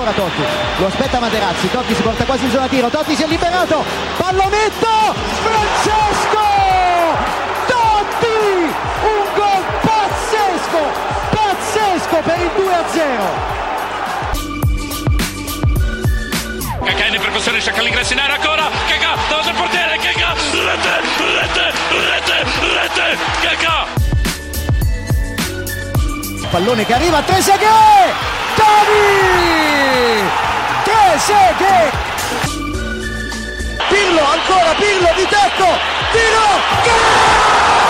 Ancora Totti, lo aspetta Materazzi, Totti si porta quasi in zona tiro, Totti si è liberato, pallonetto, Francesco! Totti! Un gol pazzesco, pazzesco per il 2-0. Cacà in percussione, cerca l'ingresso in area ancora, Cacà, davanti al portiere, Cacà, rete, rete, rete, rete, Cacà! Pallone che arriva Trezeguet! Totti! Trezeguet! Pirlo, ancora Pirlo di tecco! Tiro! Grosso!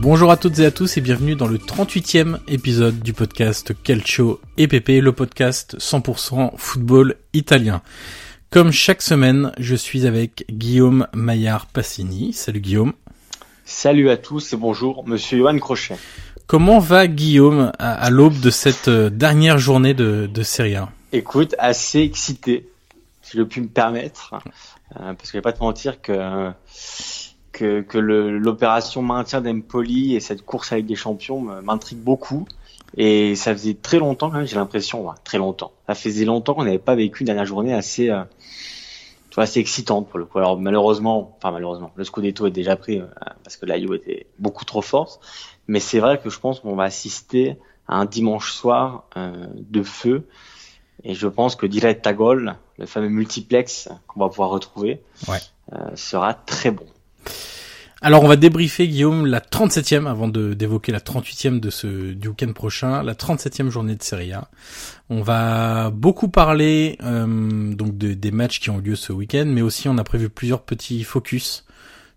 Bonjour à toutes et à tous et bienvenue dans le 38e épisode du podcast Calcio EPP, le podcast 100% football italien. Comme chaque semaine, je suis avec Guillaume Maillard Passini. Salut Guillaume. Salut à tous et bonjour, monsieur Johan Crochet. Comment va Guillaume à, à l'aube de cette euh, dernière journée de, de Serie A? Écoute, assez excité, si je puis me permettre, euh, parce que je vais pas te mentir que que, que l'opération maintien d'Empoli et cette course avec des champions m'intrigue beaucoup. Et ça faisait très longtemps quand même, j'ai l'impression, ouais, très longtemps. Ça faisait longtemps qu'on n'avait pas vécu une dernière journée assez, euh, tu vois, assez excitante pour le coup. Alors malheureusement, enfin malheureusement, le Scudetto est déjà pris euh, parce que la Juve était beaucoup trop forte. Mais c'est vrai que je pense qu'on va assister à un dimanche soir euh, de feu. Et je pense que Diretta Gol, le fameux multiplex qu'on va pouvoir retrouver, Ouais. euh, sera très bon. Alors on va débriefer Guillaume la 37e avant d'évoquer la 38e de ce du week-end prochain, la 37e journée de Serie A. On va beaucoup parler euh, donc de- des matchs qui ont eu lieu ce week-end, mais aussi on a prévu plusieurs petits focus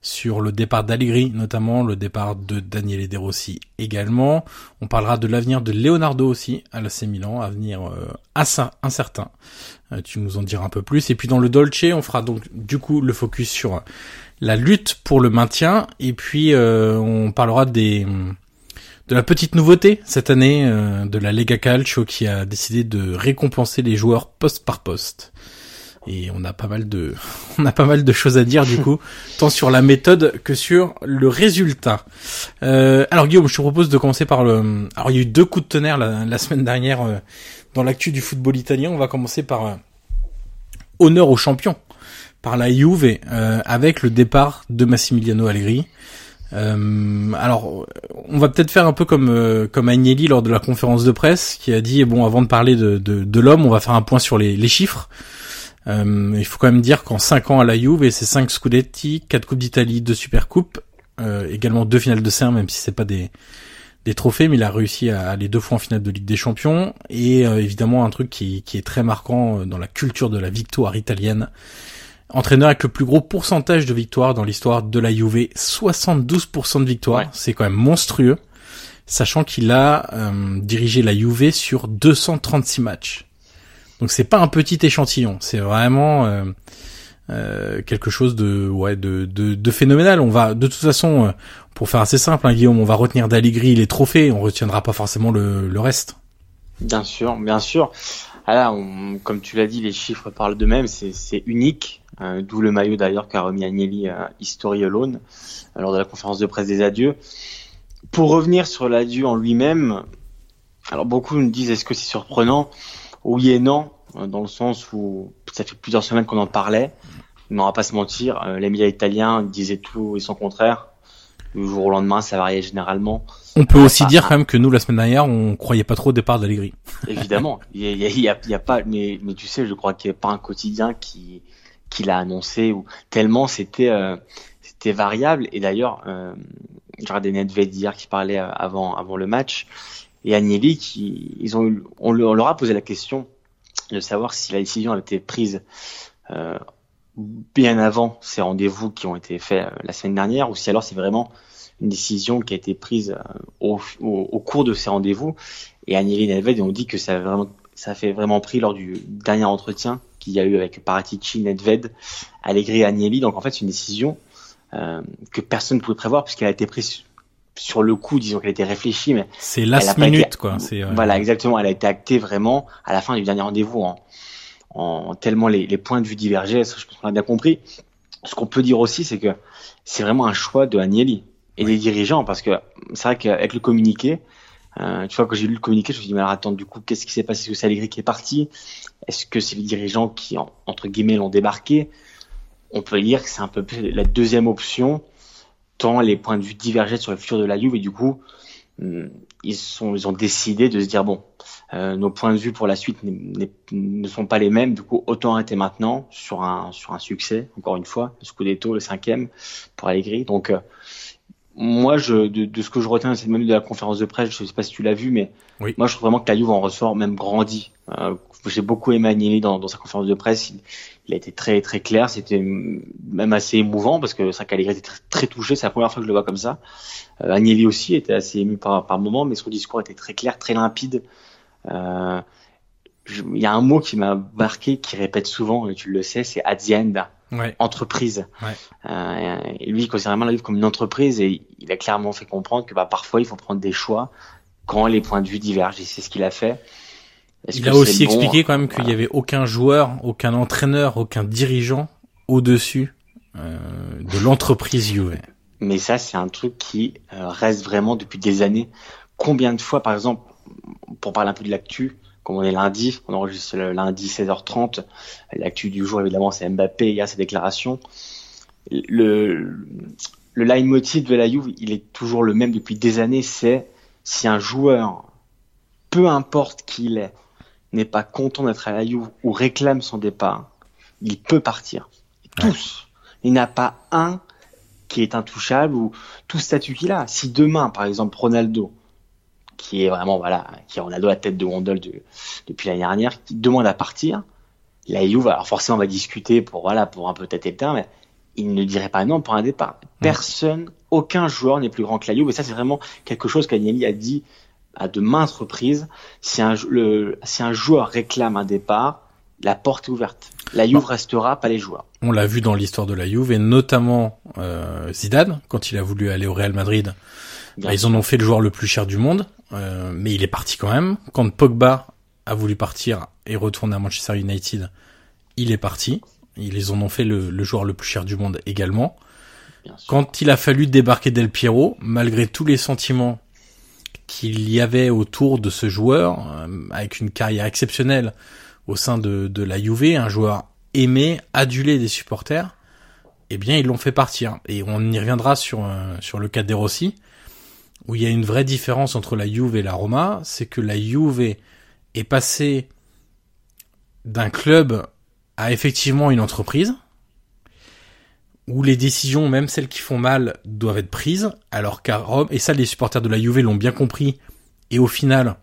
sur le départ d'Allegri, notamment le départ de Daniele De Rossi également. On parlera de l'avenir de Leonardo aussi à l'AC Milan, avenir euh, assez incertain. Euh, tu nous en diras un peu plus. Et puis dans le Dolce, on fera donc du coup le focus sur la lutte pour le maintien et puis euh, on parlera des de la petite nouveauté cette année euh, de la Lega Calcio qui a décidé de récompenser les joueurs poste par poste. Et on a pas mal de on a pas mal de choses à dire du coup, tant sur la méthode que sur le résultat. Euh, alors Guillaume, je te propose de commencer par le alors il y a eu deux coups de tonnerre la, la semaine dernière euh, dans l'actu du football italien, on va commencer par honneur aux champions par la Juve euh, avec le départ de Massimiliano Allegri. Euh, alors, on va peut-être faire un peu comme euh, comme Agnelli lors de la conférence de presse, qui a dit bon, avant de parler de de, de l'homme, on va faire un point sur les, les chiffres. Euh, il faut quand même dire qu'en 5 ans à la Juve, c'est 5 Scudetti, 4 Coupes d'Italie, 2 Supercoupes, euh, également deux finales de CERN, même si c'est pas des des trophées, mais il a réussi à aller deux fois en finale de Ligue des Champions. Et euh, évidemment, un truc qui, qui est très marquant euh, dans la culture de la victoire italienne. Entraîneur avec le plus gros pourcentage de victoires dans l'histoire de la Juve, 72% de victoires, Ouais. c'est quand même monstrueux, sachant qu'il a euh, dirigé la Juve sur 236 matchs. Donc c'est pas un petit échantillon, c'est vraiment euh, euh, quelque chose de ouais de, de, de phénoménal. On va de toute façon, euh, pour faire assez simple, hein, Guillaume, on va retenir d'Allegri les trophées, on retiendra pas forcément le, le reste. Bien sûr, bien sûr. Ah là, on- comme tu l'as dit, les chiffres parlent d'eux-mêmes, c'est unique, euh, d'où le maillot d'ailleurs qu'a remis Agnelli à History Alone euh, lors de la conférence de presse des adieux. Pour revenir sur l'adieu en lui-même, alors beaucoup me disent est-ce que c'est surprenant? Oui et non, euh, dans le sens où ça fait plusieurs semaines qu'on en parlait, mais on va pas se mentir, euh, les médias italiens disaient tout et son contraire. Du jour au lendemain, ça variait généralement. On peut aussi Ah, dire ah. quand même que nous la semaine dernière, on croyait pas trop au départ d'Allegri. Évidemment, il y a, y a- y a pas, mais, mais tu sais, je crois qu'il n'y a pas un quotidien qui, qui l'a annoncé ou tellement c'était, euh, c'était variable. Et d'ailleurs, euh, j'ai regardé Nedved hier qui parlait euh, avant, avant le match et Agnelli qui, ils ont on, le- on leur a posé la question de savoir si la décision avait été prise euh, bien avant ces rendez-vous qui ont été faits la semaine dernière ou si alors c'est vraiment une décision qui a été prise au cours de ces rendez-vous. Et Agnelli et Nedved ont dit que ça a vraiment, ça a fait vraiment pris lors du dernier entretien qu'il y a eu avec Paratici, Nedved, Allegri et Agnelli. Donc en fait, c'est une décision euh, que personne ne pouvait prévoir puisqu'elle a été prise sur le coup, disons qu'elle a été réfléchie, mais C'est last minute été- quoi. C'est voilà, exactement. Elle a été actée vraiment à la fin du dernier rendez-vous en, en tellement les, les points de vue divergeaient. Je pense qu'on a bien compris. Ce qu'on peut dire aussi, c'est que c'est vraiment un choix de Agnelli et des dirigeants parce que c'est vrai qu'avec le communiqué, euh, tu vois, quand j'ai lu le communiqué, je me suis dit, mais alors attends, du coup, qu'est-ce qui s'est passé? C'est Allegri qui est parti? Est-ce que c'est les dirigeants qui, en- entre guillemets, l'ont débarqué? On peut dire que c'est un peu plus la deuxième option, tant les points de vue divergeaient sur le futur de la Juve et du coup, hum, ils, sont, ils ont décidé de se dire, bon, euh, nos points de vue pour la suite ne sont pas les mêmes, du coup, autant arrêter maintenant sur un, sur un succès, encore une fois, le Scudetto, le cinquième pour Allegri. Donc, euh, moi, je, de, de ce que je retiens, c'est même de la conférence de presse, je sais pas si tu l'as vu, mais Oui. moi, je trouve vraiment que la Juve en ressort même grandi. Euh, J'ai beaucoup aimé Agnelli dans, dans sa conférence de presse. Il, il a été très très clair. C'était même assez émouvant parce que Saint Allegri était très, très touché. C'est la première fois que je le vois comme ça. Euh, Agnelli aussi était assez ému par, par moment, mais son discours était très clair, très limpide. Euh, je- Il y a un mot qui m'a marqué, qui répète souvent, et tu le sais, c'est azienda ouais. entreprise. Ouais. Euh, et lui, il considère vraiment la Juve comme une entreprise et il a clairement fait comprendre que bah, parfois il faut prendre des choix quand les points de vue divergent et c'est ce qu'il a fait. Il a aussi bon expliqué quand même qu'il Voilà. y avait aucun joueur, aucun entraîneur, aucun dirigeant au-dessus euh, de l'entreprise Juve. Mais ça, c'est un truc qui euh, reste vraiment depuis des années. Combien de fois, par exemple, pour parler un peu de l'actu, comme on est lundi, on enregistre le lundi 16h30, l'actu du jour évidemment c'est Mbappé, il y a ses déclarations. Le, le leitmotiv de la Juve, il est toujours le même depuis des années, c'est si un joueur, peu importe qui il est, n'est pas content d'être à la Juve ou réclame son départ, il peut partir. Tous. Il n'y a pas un qui est intouchable ou tout statut qu'il a. Si demain, par exemple, Ronaldo, qui est vraiment, voilà, qui est Ronaldo à la tête de gondole de- depuis l'année dernière, qui demande à partir, la Juve, alors forcément, on va discuter pour, voilà, pour un peu tâter le terrain, mais il ne dirait pas non pour un départ. Personne, aucun joueur n'est plus grand que la Juve, et ça, c'est vraiment quelque chose qu'Agnelli a dit à de maintes reprises. Si un, le, si un joueur réclame un départ, la porte est ouverte. La Juve restera, pas les joueurs. On l'a vu dans l'histoire de la Juve et notamment euh, Zidane quand il a voulu aller au Real Madrid. Bah, ils en ont fait le joueur le plus cher du monde, euh, mais il est parti quand même. Quand Pogba a voulu partir et retourner à Manchester United, il est parti. Ils en ont fait le, le joueur le plus cher du monde également. Quand il a fallu débarquer Del Piero, malgré tous les sentiments qu'il y avait autour de ce joueur, euh, avec une carrière exceptionnelle au sein de, de la Juve, un joueur aimé, adulé des supporters, eh bien ils l'ont fait partir. Et on y reviendra sur euh, sur le cas des Rossi, où il y a une vraie différence entre la Juve et la Roma, c'est que la Juve est passée d'un club à effectivement une entreprise, où les décisions, même celles qui font mal, doivent être prises, alors qu'à Rome, et ça les supporters de la Juve l'ont bien compris, et au final,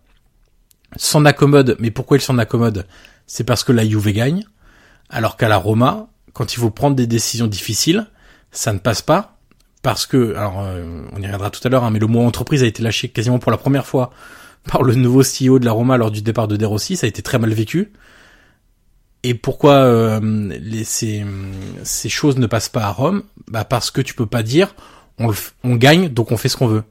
s'en accommodent, mais pourquoi ils s'en accommodent? C'est parce que la Juve gagne, alors qu'à la Roma, quand il faut prendre des décisions difficiles, ça ne passe pas, parce que, alors euh, on y reviendra tout à l'heure, hein, mais le mot entreprise a été lâché quasiment pour la première fois par le nouveau CEO de la Roma lors du départ de De Rossi, ça a été très mal vécu. Et pourquoi euh, les, ces, ces choses ne passent pas à Rome? Bah parce que tu peux pas dire on, on gagne donc on fait ce qu'on veut.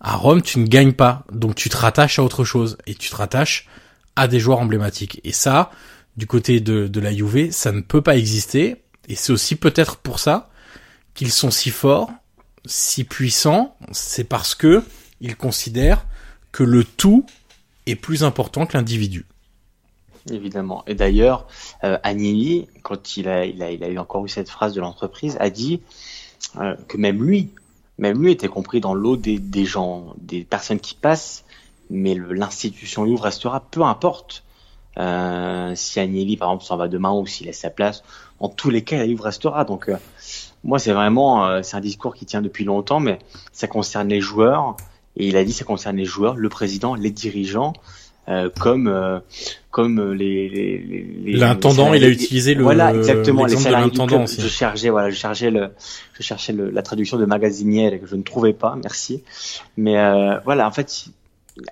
À Rome tu ne gagnes pas donc tu te rattaches à autre chose et tu te rattaches à des joueurs emblématiques. Et ça, du côté de, de la Juve, ça ne peut pas exister. Et c'est aussi peut-être pour ça qu'ils sont si forts, si puissants. C'est parce que ils considèrent que le tout est plus important que l'individu. Évidemment. Et d'ailleurs, euh, Agnelli, quand il a, il, il eu encore eu cette phrase de l'entreprise, a dit euh, que même lui, même lui était compris dans l'eau des, gens, des personnes qui passent, mais l'institution Louvre restera, peu importe euh, si Agnelli, par exemple, s'en va demain ou s'il laisse sa place. En tous les cas, la restera. Donc, euh, moi, c'est vraiment, euh, c'est un discours qui tient depuis longtemps, mais ça concerne les joueurs. Et il a dit ça concerne les joueurs, le président, les dirigeants. Euh, comme euh, comme les, les, les l'intendant il a utilisé le voilà exactement les salariés de je cherchais voilà je cherchais le je cherchais le, la traduction de magasinière que je ne trouvais pas merci mais euh, voilà en fait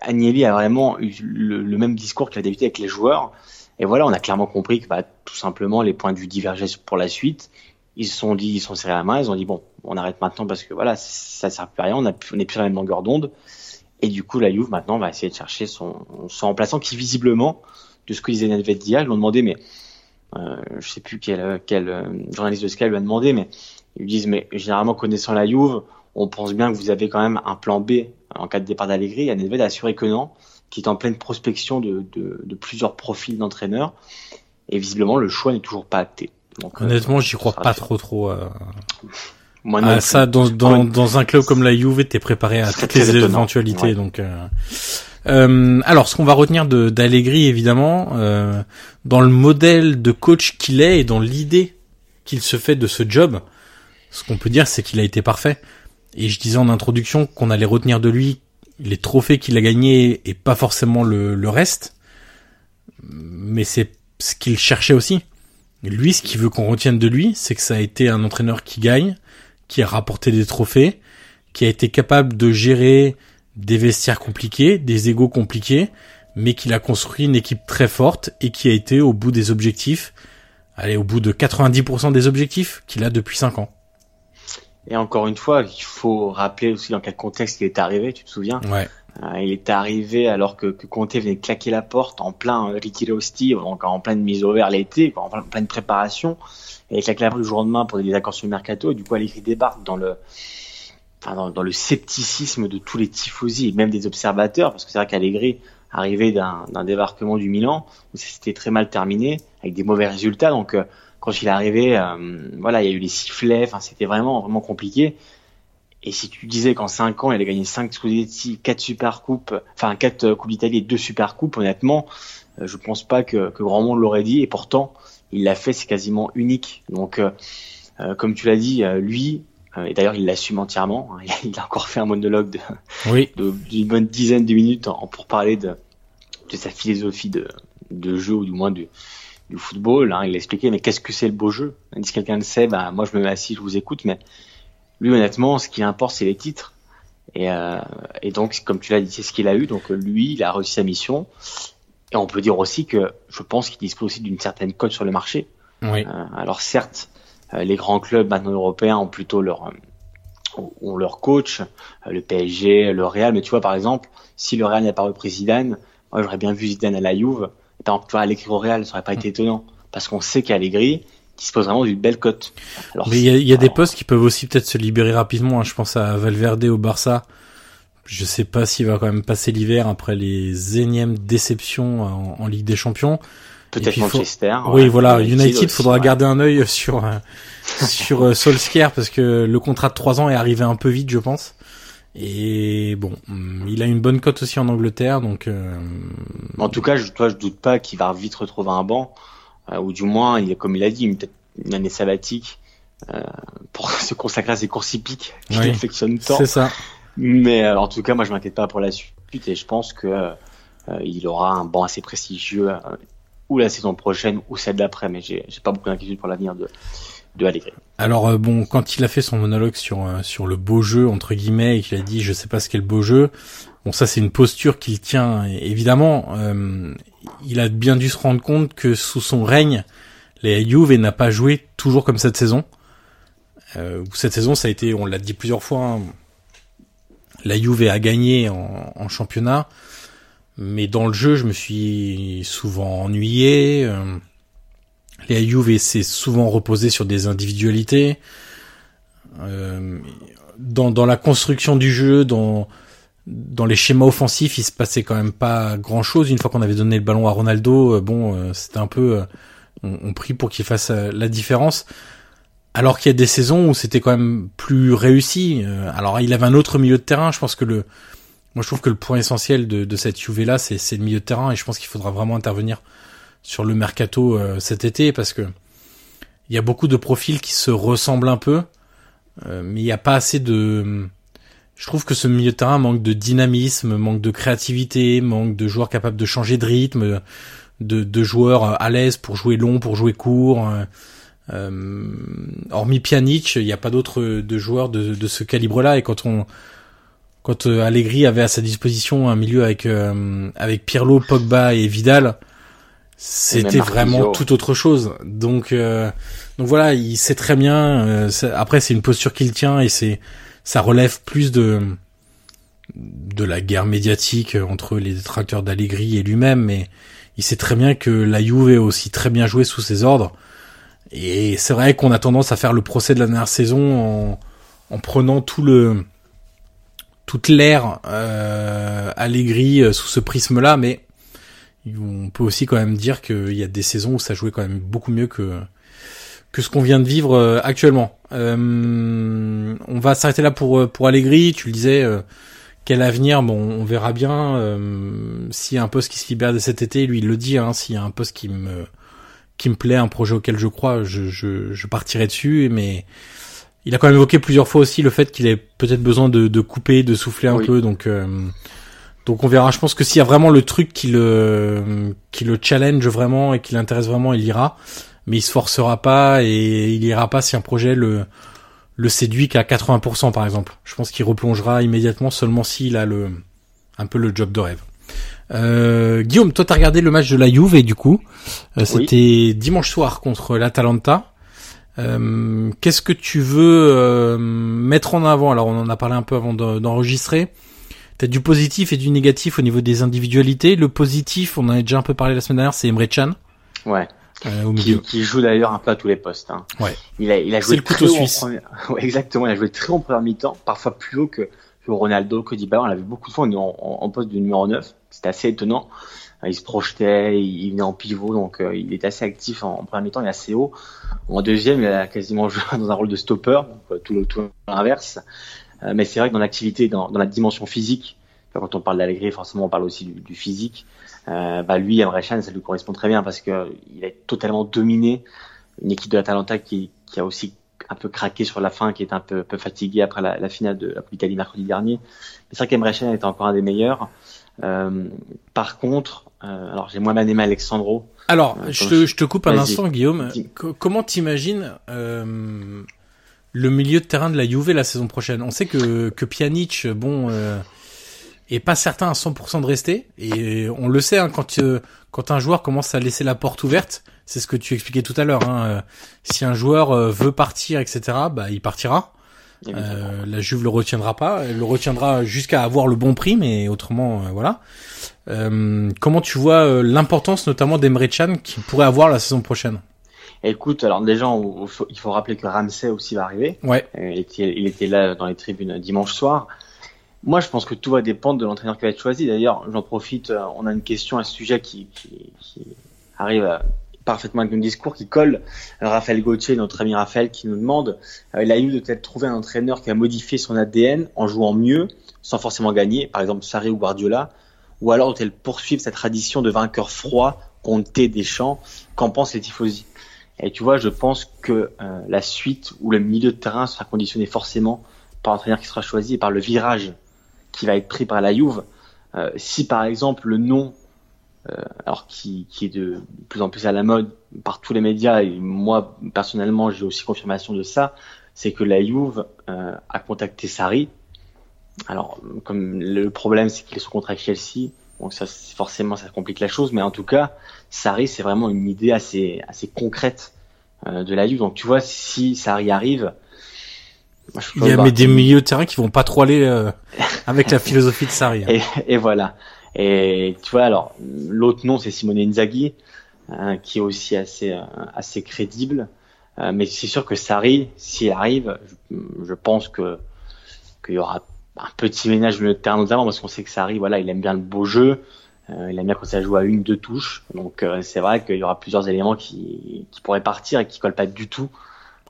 Agnelli a vraiment eu le, le même discours qu'il a débuté avec les joueurs et voilà on a clairement compris que bah, tout simplement les points de vue divergeaient pour la suite ils se sont dit ils sont serrés la main ils ont dit bon on arrête maintenant parce que voilà ça sert plus à rien on n'est plus sur la même longueur d'onde et du coup, la Juve maintenant va essayer de chercher son, son remplaçant qui visiblement, de ce que disait Nedved l'ont demandé, mais euh, je sais plus quel, quel euh, journaliste de Sky lui a demandé, mais ils lui disent, mais généralement connaissant la Juve, on pense bien que vous avez quand même un plan B en cas de départ d'Allegri. Et Nedved a assuré que non, qui est en pleine prospection de, de, de plusieurs profils d'entraîneurs. Et visiblement, le choix n'est toujours pas acté. Donc, Honnêtement, euh, j'y crois pas trop trop. Euh... Moi ah, ça, dans, dans, dans, un club comme la Juve, t'es préparé à toutes les éventualités. Ouais. Donc, euh... Euh, alors, ce qu'on va retenir de d'Allegri, évidemment, euh, dans le modèle de coach qu'il est et dans l'idée qu'il se fait de ce job, ce qu'on peut dire, c'est qu'il a été parfait. Et je disais en introduction qu'on allait retenir de lui les trophées qu'il a gagnés et pas forcément le, le reste. Mais c'est ce qu'il cherchait aussi. Lui, ce qu'il veut qu'on retienne de lui, c'est que ça a été un entraîneur qui gagne, qui a rapporté des trophées, qui a été capable de gérer des vestiaires compliqués, des égaux compliqués, mais qu'il a construit une équipe très forte et qui a été au bout des objectifs, allez, au bout de 90% des objectifs qu'il a depuis 5 ans. Et encore une fois, il faut rappeler aussi dans quel contexte il est arrivé, tu te souviens? Ouais. Euh, il est arrivé alors que, que Conte venait de claquer la porte en plein retiro hostile, donc en pleine mise au vert l'été, en pleine préparation. Et avec la du jour au lendemain pour des accords sur le mercato, et du coup Allegri débarque dans le, enfin, dans, le scepticisme de tous les tifosi et même des observateurs, parce que c'est vrai qu'Allegri arrivait d'un débarquement du Milan où c'était très mal terminé avec des mauvais résultats, donc euh, quand il est arrivé, euh, voilà, il y a eu les sifflets, enfin c'était vraiment vraiment compliqué. Et si tu disais qu'en 5 ans, il a gagné 5 Scudetti, 4 Super Coupes, enfin 4 euh, Coupes d'Italie et 2 Super Coupes, honnêtement, euh, je pense pas que, que grand monde l'aurait dit. Et pourtant, il l'a fait, c'est quasiment unique. Donc, euh, euh, comme tu l'as dit, lui, et d'ailleurs il l'assume entièrement, hein, il a encore fait un monologue de, oui. d'une bonne dizaine de minutes en, pour parler de, de sa philosophie de, de jeu, ou du moins du, du football. Hein. Il a expliqué, mais qu'est-ce que c'est le beau jeu? Si quelqu'un le sait, bah, moi je me mets assis, je vous écoute, mais lui honnêtement, ce qui importe, c'est les titres. Et, euh, et donc, comme tu l'as dit, c'est ce qu'il a eu. Donc lui, il a réussi sa mission. Et on peut dire aussi que je pense qu'il dispose aussi d'une certaine cote sur le marché. Oui. Euh, alors certes, euh, les grands clubs maintenant européens ont plutôt leur ont leur coach, le PSG, le Real. Mais tu vois par exemple, si le Real n'a pas repris Zidane, moi j'aurais bien vu Zidane à la Juve. Et par exemple, tu vois Allegri au Real, ça aurait pas été mm. étonnant parce qu'on sait qu'Allegri dispose vraiment d'une belle cote. Mais il y a, y a alors... des postes qui peuvent aussi peut-être se libérer rapidement. Hein. Je pense à Valverde au Barça je sais pas s'il va quand même passer l'hiver après les énièmes déceptions en, en, Ligue des Champions. Peut-être faut- Manchester. Oui, voilà, United, aussi, faudra ouais. garder un œil sur euh, sur euh, Solskjaer parce que le contrat de 3 ans est arrivé un peu vite, je pense. Et bon, hum, il a une bonne cote aussi en Angleterre, donc euh, En tout cas, je, toi, je doute pas qu'il va vite retrouver un banc, ou du moins, il, comme il a dit, une- année sabbatique euh, pour se consacrer à ses courses hippiques qu'il Oui, affectionne tant. c'est ça. Mais euh, en tout cas, moi, je m'inquiète pas pour la suite et je pense que euh, il aura un banc assez prestigieux, euh, ou la saison prochaine, ou celle d'après. Mais j'ai j'ai pas beaucoup d'inquiétude pour l'avenir de de Allegri. Alors euh, bon, quand il a fait son monologue sur euh, sur le beau jeu entre guillemets et qu'il a dit je sais pas ce qu'est le beau jeu, bon ça c'est une posture qu'il tient évidemment. euh, il a bien dû se rendre compte que sous son règne, les Juve n'a pas joué toujours comme cette saison. Euh, cette saison ça a été, on l'a dit plusieurs fois, hein, la Juve a gagné en, en championnat, mais dans le jeu je me suis souvent ennuyé. euh, les Juve s'est souvent reposé sur des individualités. Euh, dans, dans la construction du jeu, dans, dans les schémas offensifs, il se passait quand même pas grand chose. Une fois qu'on avait donné le ballon à Ronaldo, euh, bon, euh, c'était un peu, euh, on, on prie pour qu'il fasse la différence. Alors qu'il y a des saisons où c'était quand même plus réussi. Alors il avait un autre milieu de terrain. Je pense que le, moi je trouve que le point essentiel de, de cette Juve là, c'est, c'est le milieu de terrain et je pense qu'il faudra vraiment intervenir sur le mercato cet été parce que il y a beaucoup de profils qui se ressemblent un peu, mais il n'y a pas assez de. Je trouve que ce milieu de terrain manque de dynamisme, manque de créativité, manque de joueurs capables de changer de rythme, de, de joueurs euh, à l'aise pour jouer long, pour jouer court. euh, euh, hormis Pjanic, il n'y a pas d'autres euh, de joueurs de, de ce calibre-là. Et quand on, quand Allegri avait à sa disposition un milieu avec euh, avec Pirlo, Pogba et Vidal, c'était vraiment tout autre chose. Donc euh, donc voilà, il sait très bien. euh, après, c'est une posture qu'il tient et c'est ça relève plus de de la guerre médiatique entre les détracteurs d'Allegri et lui-même, mais il sait très bien que la Juve a aussi très bien joué sous ses ordres. Et c'est vrai qu'on a tendance à faire le procès de la dernière saison en, en prenant tout le toute l'ère euh, Allegri euh, sous ce prisme-là, mais on peut aussi quand même dire qu'il y a des saisons où ça jouait quand même beaucoup mieux que que ce qu'on vient de vivre euh, actuellement. Euh, on va s'arrêter là pour euh, pour Allegri. Tu le disais, euh, quel avenir? Bon, on verra bien. Euh, s'il y a un poste qui se libère de cet été, lui il le dit. Hein, s'il y a un poste qui me qui me plaît, un projet auquel je crois, je je, je partirai dessus. Mais il a quand même évoqué plusieurs fois aussi le fait qu'il ait peut-être besoin de, de couper, de souffler un Oui. peu. Donc euh, donc on verra. Je pense que s'il y a vraiment le truc qui le qui le challenge vraiment et qui l'intéresse vraiment, il ira. Mais il se forcera pas et il ira pas si un projet le le séduit qu'à 80% par exemple. Je pense qu'il replongera immédiatement seulement s'il a le un peu le job de rêve. Euh, Guillaume, toi t'as regardé le match de la Juve et du coup euh, Oui. c'était dimanche soir contre l'Atalanta. Euh, Qu'est-ce que tu veux euh, mettre en avant? Alors on en a parlé un peu avant de- d'enregistrer. T'as du positif et du négatif au niveau des individualités. Le positif, on en a déjà un peu parlé la semaine dernière, c'est Emre Can Ouais. Euh, au Qui, joue d'ailleurs un peu à tous les postes. Hein. Ouais. Il a, il a C'est joué le très couteau suisse. Ouais, exactement. Il a joué très haut en première mi-temps, parfois plus haut que, que Ronaldo, que Dybala. On l'a vu beaucoup de fois en, en, en poste de numéro 9. C'était assez étonnant. Il se projetait, il il venait en pivot, donc euh, il est assez actif en, en première mi-temps, il est assez haut. En deuxième, il a quasiment joué dans un rôle de stopper, donc euh, tout, tout l'inverse. Euh, mais c'est vrai que dans l'activité, dans, dans la dimension physique, quand on parle d'Allegri, forcément on parle aussi du, du physique. Euh, bah lui, Emre Can, ça lui correspond très bien parce que il a totalement dominé une équipe de l'Atalanta qui, qui a aussi un peu craqué sur la fin, qui est un peu, peu fatiguée après la, la finale de la Coupe d'Italie mercredi dernier. C'est vrai qu'Emre Can était encore un des meilleurs. Euh, par contre, euh, alors j'ai bien aimé Alexandro. Alors, Euh, je te, je- te coupe un instant, Guillaume. Comment t'imagines euh, le milieu de terrain de la Juve la saison prochaine? On sait que, que Pjanic, bon, est pas certain à 100% de rester. Et on le sait, hein, quand, euh, quand un joueur commence à laisser la porte ouverte, c'est ce que tu expliquais tout à l'heure. Hein, euh, si un joueur euh, veut partir, etc., bah, il partira. Euh, la Juve le retiendra pas, elle le retiendra jusqu'à avoir le bon prix, mais autrement, euh, voilà. Euh, comment tu vois l'importance notamment d'Emre Can qui pourrait avoir la saison prochaine? Écoute, alors déjà, on- il faut rappeler que Ramsey aussi va arriver. Ouais, Il était, il était là dans les tribunes dimanche soir. Moi, je pense que tout va dépendre de l'entraîneur qui va être choisi. D'ailleurs, j'en profite, euh, on a une question à ce sujet qui, qui, qui arrive euh, parfaitement avec nos discours, qui colle. Raphaël Gauthier, notre ami Raphaël, qui nous demande, euh, il a eu de peut-être trouver un entraîneur qui a modifié son ADN en jouant mieux, sans forcément gagner, par exemple Sarri ou Guardiola, ou alors doit-elle poursuivre cette tradition de vainqueur froid, compté des champs, qu'en pensent les tifosi? Et tu vois, je pense que euh, la suite ou le milieu de terrain sera conditionné forcément par l'entraîneur qui sera choisi et par le virage qui va être pris par la Juve. Euh, si par exemple le nom, euh, alors qui, qui, est de plus en plus à la mode par tous les médias, et moi personnellement j'ai aussi confirmation de ça, c'est que la Juve euh, a contacté Sarri. Alors comme le problème c'est qu'il est sous contrat avec Chelsea, donc ça forcément ça complique la chose, mais en tout cas Sarri c'est vraiment une idée assez assez concrète euh, de la Juve. Donc tu vois si Sarri arrive, il y a des milieux de terrain qui vont pas trop aller euh, avec la philosophie de Sarri. Hein. Et, et, voilà. Et tu vois, alors l'autre nom c'est Simone Inzaghi, hein, qui est aussi assez euh, assez crédible. Euh, mais c'est sûr que Sarri, s'il arrive, je, je, pense que qu'il y aura un petit ménage de terrain notamment parce qu'on sait que Sarri, voilà, il aime bien le beau jeu. il aime bien quand ça joue à une, deux touches. Donc c'est vrai qu'il y aura plusieurs éléments qui, qui pourraient partir et qui collent pas du tout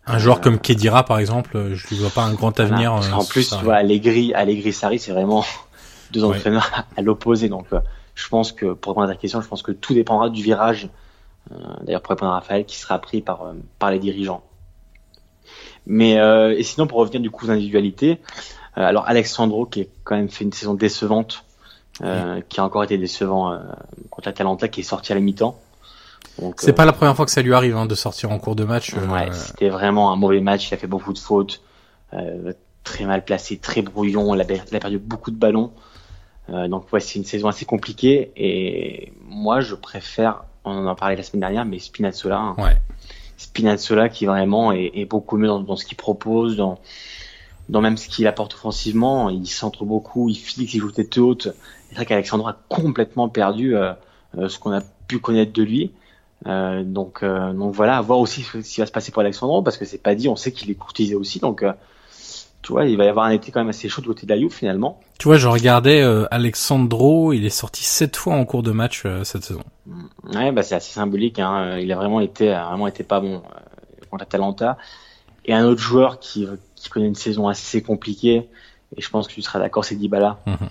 un joueur comme Kedira, par exemple, je ne vois pas un grand avenir. Euh, en plus, tu vois, Allegri, Allegri Sarri, c'est vraiment deux entraîneurs à l'opposé. Donc, euh, je pense que, pour répondre à ta question, je pense que tout dépendra du virage, euh, d'ailleurs, pour répondre à Raphaël, qui sera pris par, par les dirigeants. Mais, et sinon, pour revenir du coup aux individualités, alors Alexandro, qui a quand même fait une saison décevante, qui a encore été décevant contre l'Atalanta, qui est sorti à la mi-temps. C'est pas la première fois que ça lui arrive hein, de sortir en cours de match. Ouais, euh, c'était vraiment un mauvais match. Il a fait beaucoup de fautes, euh, très mal placé, très brouillon. Il a, il a perdu beaucoup de ballons. Euh, donc ouais, c'est une saison assez compliquée. Et moi, je préfère, on en parlait la semaine dernière, mais Spinazzola. Hein. Ouais. Spinazzola qui vraiment est, est beaucoup mieux dans, dans ce qu'il propose, dans, dans même ce qu'il apporte offensivement. Il centre beaucoup, il fixe, il joue tête haute. C'est vrai qu'Alexandre a complètement perdu euh, euh, ce qu'on a pu connaître de lui. Euh, donc, euh, donc voilà, à voir aussi ce qui va se passer pour Alexandro, parce que c'est pas dit, on sait qu'il est courtisé aussi, donc euh, tu vois, il va y avoir un été quand même assez chaud de côté de la finalement. Tu vois, je regardais Alexandro, il est sorti sept fois en cours de match cette saison. Mm. Ouais, bah c'est assez symbolique, hein. il a vraiment été, vraiment été pas bon contre Atalanta. Et un autre joueur qui, qui connaît une saison assez compliquée, et je pense que tu seras d'accord, c'est Dybala. Mm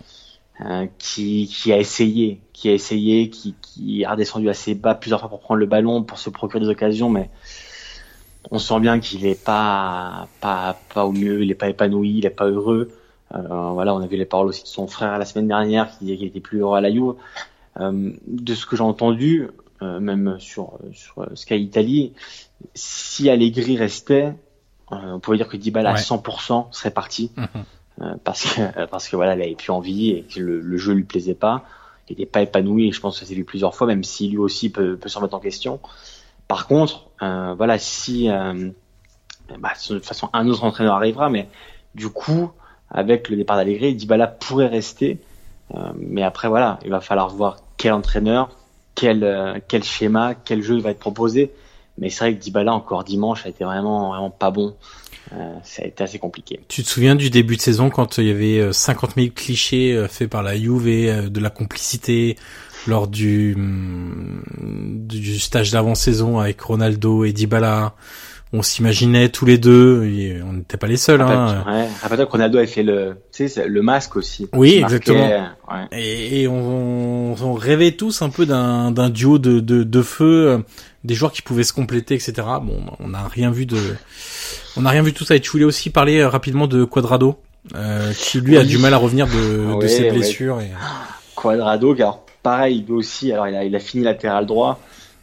euh, qui, qui, a essayé, qui a essayé, qui, qui a redescendu assez bas plusieurs fois pour prendre le ballon, pour se procurer des occasions, mais on sent bien qu'il est pas, pas, pas au mieux, il est pas épanoui, il est pas heureux. Euh, voilà, on a vu les paroles aussi de son frère la semaine dernière qui disait qu'il était plus heureux à la Juve. Euh, de ce que j'ai entendu, euh, même sur, sur Sky Italy, si Allegri restait, euh, on pouvait dire que Dybala ouais. à 100% serait parti. Mhm. Euh, parce que parce que voilà, il avait plus envie et que le, le jeu lui plaisait pas. Il n'était pas épanoui et je pense que ça s'est vu plusieurs fois, même si lui aussi peut, peut se remettre en question. Par contre, euh, voilà, si euh, bah, de toute façon un autre entraîneur arrivera, mais du coup, avec le départ d'Allegri, Dybala pourrait rester. Euh, mais après, voilà, il va falloir voir quel entraîneur, quel, euh, quel schéma, quel jeu va être proposé. Mais c'est vrai que Dybala encore dimanche a été vraiment vraiment pas bon. Euh, ça a été assez compliqué. Tu te souviens du début de saison quand il y avait 50 euh, 000 clichés euh, faits par la Juve de la complicité lors du mm, du stage d'avant-saison avec Ronaldo et Dybala? On s'imaginait tous les deux, et on n'était pas les seuls. Hein. Ouais, Ronaldo avait fait le, tu sais, le masque aussi. Oui, exactement. Ouais. Et, et on, on, rêvait tous un peu d'un, d'un duo de, de, de feu, des joueurs qui pouvaient se compléter, etc. Bon, on n'a rien vu de, on n'a rien vu de tout ça. Et tu voulais aussi parler euh, rapidement de Quadrado, euh, qui lui oui. a du mal à revenir de, ouais, de ses blessures. Et... Quadrado, car pareil, lui aussi, alors il a, il a fini latéral droit.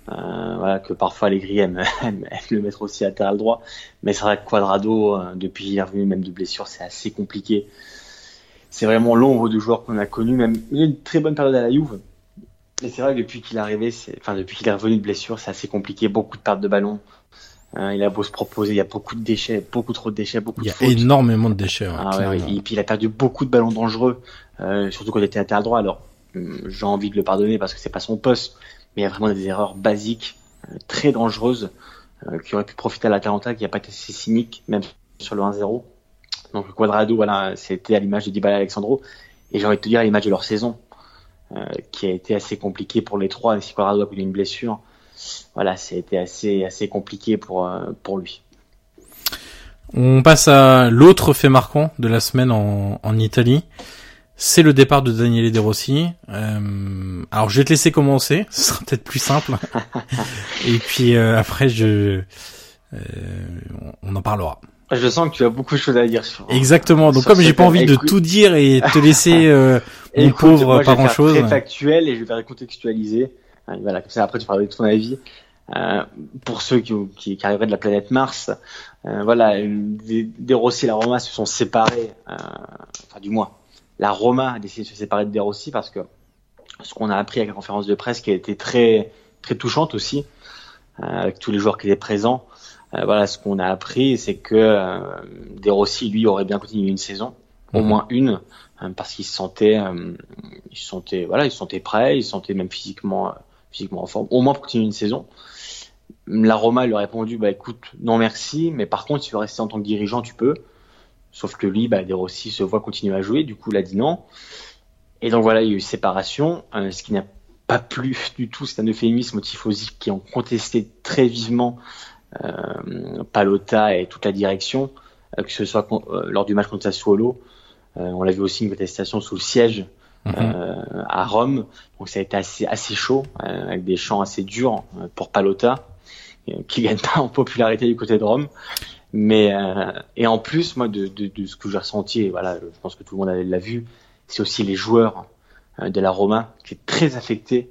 Euh, voilà, que parfois les grilles aiment, aiment, le mettre aussi latéral droit. Mais c'est vrai que Quadrado, euh, depuis qu'il est revenu même de blessure, c'est assez compliqué. C'est vraiment l'ombre du joueur qu'on a connu. Même, il a une très bonne période à la Juve. Et c'est vrai que depuis qu'il est arrivé, enfin depuis qu'il est revenu de blessure, c'est assez compliqué. Beaucoup de pertes de ballon. Euh, il a beau se proposer, il y a beaucoup de déchets, beaucoup trop de déchets, beaucoup il de Il y a énormément de déchets. Hein, ah, ouais, Et puis il a perdu beaucoup de ballons dangereux, euh, surtout quand il était latéral droit. Alors hum, j'ai envie de le pardonner parce que c'est pas son poste, mais il y a vraiment des erreurs basiques, euh, très dangereuses, euh, qui auraient pu profiter à l'Atalanta, qui n'a pas été assez cynique, même sur le 1-0. Donc Quadrado, voilà, c'était à l'image de Dybala Alexandro, et j'ai envie de te dire à l'image de leur saison, euh, qui a été assez compliqué pour les trois, si Quadrado a eu une blessure voilà, c'était assez assez compliqué pour pour lui. On passe à l'autre fait marquant de la semaine en, en Italie. C'est le départ de Daniele De Rossi. Euh, alors je vais te laisser commencer, ce sera peut-être plus simple. Et puis euh, après je, euh, on en parlera. Je sens que tu as beaucoup de choses à dire sur. Exactement. Donc comme j'ai pas envie de tout dire et te laisser euh, mon pauvre pas grand chose. Très factuel et je vais recontextualiser. Voilà, comme ça après tu parleras de ton avis. Euh, pour ceux qui, qui, qui, arriveraient de la planète Mars, euh, voilà, des, des Rossi et la Roma se sont séparés, euh, enfin du moins, la Roma a décidé de se séparer de De Rossi parce que ce qu'on a appris avec la conférence de presse qui a été très très touchante aussi, euh, avec tous les joueurs qui étaient présents, euh, voilà, ce qu'on a appris, c'est que euh, De Rossi, lui, aurait bien continué une saison, au mhm. moins une, parce qu'il se sentait, il se sentait, voilà, il se sentait prêt, il se sentait même physiquement, physiquement en forme, au moins pour continuer une saison. La Roma lui a répondu bah écoute non merci mais par contre si tu veux rester en tant que dirigeant tu peux sauf que lui bah De Rossi se voit continuer à jouer du coup il a dit non et donc voilà il y a eu séparation euh, ce qui n'a pas plu du tout c'est un euphémisme aux tifosi qui ont contesté très vivement euh, Palota et toute la direction euh, que ce soit euh, lors du match contre Sassuolo euh, on l'a vu aussi une contestation sous le siège mm-hmm. à Rome donc ça a été assez assez chaud avec des chants assez durs pour Palota qui gagne pas en popularité du côté de Rome. Mais euh, et en plus, moi, de, de, de ce que j'ai ressenti, et voilà, je pense que tout le monde l'a vu, c'est aussi les joueurs euh, de la Roma qui est très affecté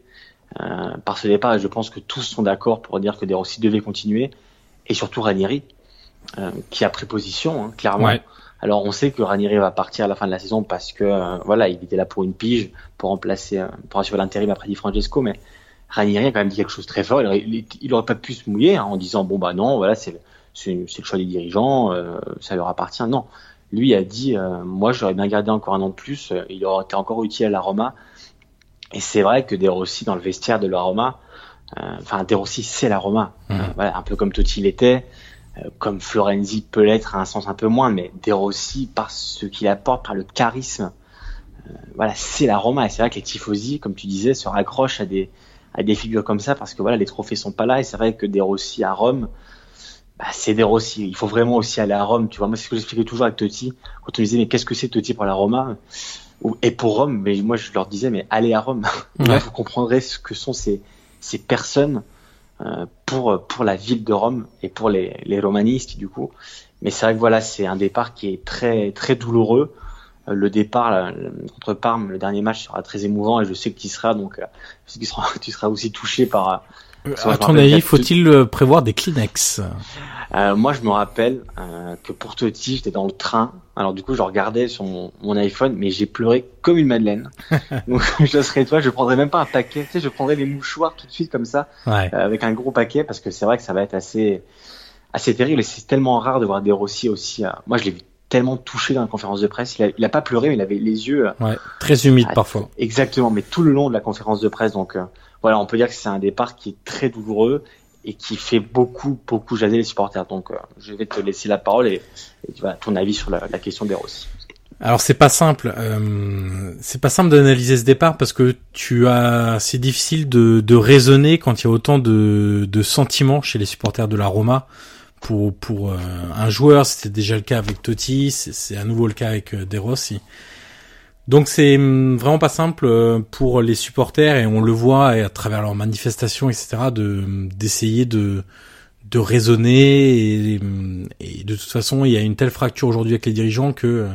euh, par ce départ. Et je pense que tous sont d'accord pour dire que De Rossi devait continuer, et surtout Ranieri, euh, qui a pris position, hein, clairement. Ouais. Alors on sait que Ranieri va partir à la fin de la saison parce que euh, voilà, il était là pour une pige, pour remplacer, euh, pour assurer l'intérim après Di Francesco, mais Ranieri a quand même dit quelque chose de très fort. Il, il, aurait pas pu se mouiller hein, en disant bon bah non, voilà c'est c'est le choix des dirigeants, euh, ça leur appartient. Non, lui a dit euh, moi j'aurais bien gardé encore un an de plus, euh, il aurait été encore utile à la Roma. Et c'est vrai que De Rossi dans le vestiaire de la Roma, enfin De Rossi c'est la Roma, mmh. voilà un peu comme Totti l'était, comme Florenzi peut l'être à un sens un peu moins, mais De Rossi par ce qu'il apporte, par le charisme. voilà, c'est la Roma. Et c'est vrai que les tifosi, comme tu disais, se raccrochent à des, à des figures comme ça parce que voilà les trophées sont pas là. Et c'est vrai que des Rossi à Rome bah, c'est des Rossi il faut vraiment aussi aller à Rome tu vois. Moi c'est ce que j'expliquais toujours avec Totti. Quand on me disait mais qu'est-ce que c'est Totti pour la Roma? Et pour Rome mais moi je leur disais mais allez à Rome. Ouais. là vous comprendrez ce que sont ces ces personnes euh, pour pour la ville de Rome et pour les les romanistes du coup mais c'est vrai que voilà c'est un départ qui est très très douloureux le départ là, contre Parme, le dernier match sera très émouvant et je sais que tu seras donc euh, je sais que tu seras, tu seras aussi touché par. Euh, à ton avis, faut-il euh, prévoir des Kleenex? Euh, Moi, je me rappelle euh, que pour Totti, j'étais dans le train. Alors du coup, je regardais sur mon, mon iPhone, mais j'ai pleuré comme une madeleine. donc je serais toi, je prendrais même pas un paquet. Tu sais, je prendrais les mouchoirs tout de suite comme ça, ouais. euh, avec un gros paquet, parce que c'est vrai que ça va être assez assez terrible et c'est tellement rare de voir des Rossi aussi. moi, je l'ai vu tellement touché dans la conférence de presse. Il a, il a pas pleuré, mais il avait les yeux ouais, très humides ah, parfois. Exactement, mais tout le long de la conférence de presse. Donc euh, voilà, on peut dire que c'est un départ qui est très douloureux et qui fait beaucoup, beaucoup jaser les supporters. Donc euh, je vais te laisser la parole et, tu vois ton avis sur la, la question des Rossi. Alors c'est pas simple, euh, c'est pas simple d'analyser ce départ parce que tu as, c'est difficile de, de raisonner quand il y a autant de, de sentiments chez les supporters de la Roma pour pour euh, un joueur, c'était déjà le cas avec Totti, c'est à nouveau le cas avec euh, De Rossi. Donc c'est hum, vraiment pas simple euh, pour les supporters et on le voit à travers leurs manifestations, etc. de d'essayer de de raisonner et, et, de toute façon il y a une telle fracture aujourd'hui avec les dirigeants que euh,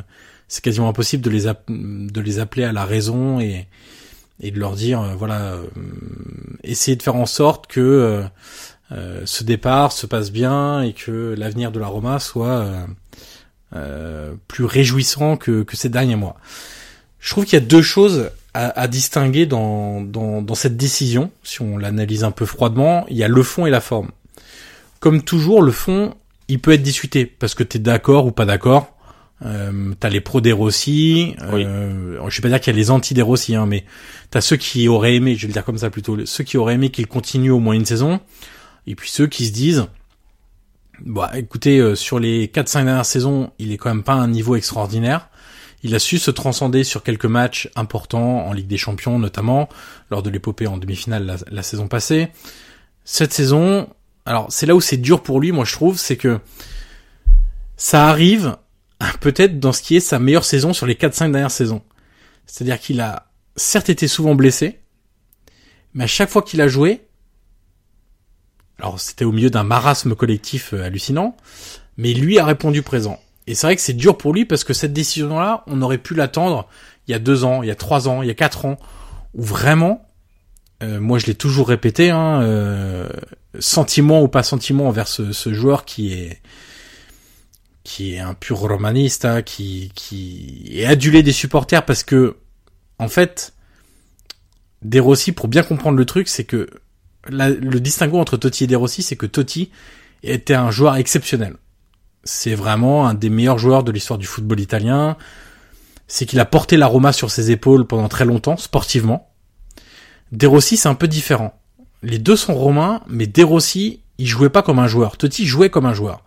c'est quasiment impossible de les de les appeler à la raison et et de leur dire euh, voilà essayer de faire en sorte que ce départ se passe bien et que l'avenir de la Roma soit euh, plus réjouissant que, que ces derniers mois. Je trouve qu'il y a deux choses à, à distinguer dans, dans, dans, cette décision, si on l'analyse un peu froidement. Il y a le fond et la forme. Comme toujours, le fond, il peut être discuté parce que tu es d'accord ou pas d'accord. Euh, t'as les pros des Rossi, oui. euh, je vais pas dire qu'il y a les anti des Rossi, hein, mais t'as ceux qui auraient aimé, je vais le dire comme ça plutôt, ceux qui auraient aimé qu'il continue au moins une saison, et puis ceux qui se disent, bah écoutez, euh, sur les 4-5 dernières saisons, il est quand même pas un niveau extraordinaire. Il a su se transcender sur quelques matchs importants en Ligue des Champions, notamment lors de l'épopée en demi-finale la, saison passée. cette saison, alors c'est là où c'est dur pour lui, moi je trouve, c'est que ça arrive peut-être dans ce qui est sa meilleure saison sur les 4-5 dernières saisons. C'est-à-dire qu'il a certes été souvent blessé, mais à chaque fois qu'il a joué, alors c'était au milieu d'un marasme collectif euh, hallucinant, mais lui a répondu présent. Et c'est vrai que c'est dur pour lui parce que cette décision-là, on aurait pu l'attendre il y a deux ans, il y a trois ans, il y a quatre ans, où vraiment, euh, moi je l'ai toujours répété, hein, euh, sentiment ou pas sentiment envers ce, ce, joueur qui est qui est un pur romaniste, hein, qui qui est adulé des supporters parce que en fait, De Rossi, pour bien comprendre le truc, c'est que le distinguo entre Totti et De Rossi, c'est que Totti était un joueur exceptionnel. C'est vraiment un des meilleurs joueurs de l'histoire du football italien. C'est qu'il a porté la Roma sur ses épaules pendant très longtemps, sportivement. De Rossi, c'est un peu différent. Les deux sont romains, mais De Rossi, il jouait pas comme un joueur. Totti jouait comme un joueur.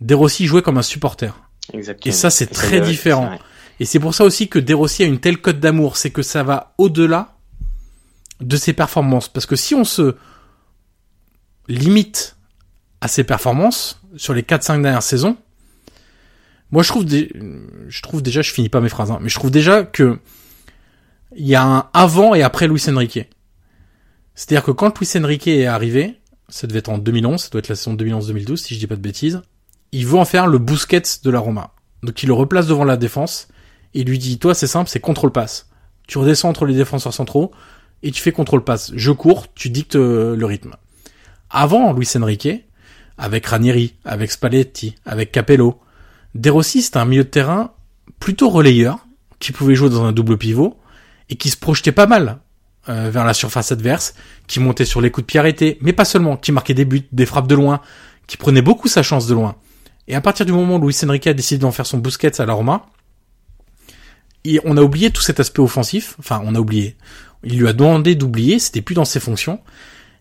De Rossi jouait comme un supporter. Exactement. Et ça, c'est très différent. Et c'est pour ça aussi que De Rossi a une telle cote d'amour, c'est que ça va au-delà de ses performances. Parce que si on se limite à ses performances sur les 4-5 dernières saisons, moi je trouve, je trouve déjà, je finis pas mes phrases, hein, mais je trouve déjà que il y a un avant et après Luis Enrique. C'est-à-dire que quand Luis Enrique est arrivé, ça devait être en 2011, ça doit être la saison 2011-2012 si je dis pas de bêtises, il veut en faire le Busquets de la Roma. Donc il le replace devant la défense et lui dit toi c'est simple, c'est contrôle passe. Tu redescends entre les défenseurs centraux et tu fais contrôle passe. Je cours, tu dictes euh, le rythme. Avant Luis Enrique, avec Ranieri, avec Spalletti, avec Capello, De Rossi c'était un milieu de terrain plutôt relayeur qui pouvait jouer dans un double pivot et qui se projetait pas mal euh, vers la surface adverse, qui montait sur les coups de pied arrêtés, mais pas seulement, qui marquait des buts, des frappes de loin, qui prenait beaucoup sa chance de loin. Et à partir du moment où Luis Enrique a décidé d'en faire son Busquets à la Roma, on a oublié tout cet aspect offensif. Enfin, on a oublié. Il lui a demandé d'oublier, c'était plus dans ses fonctions.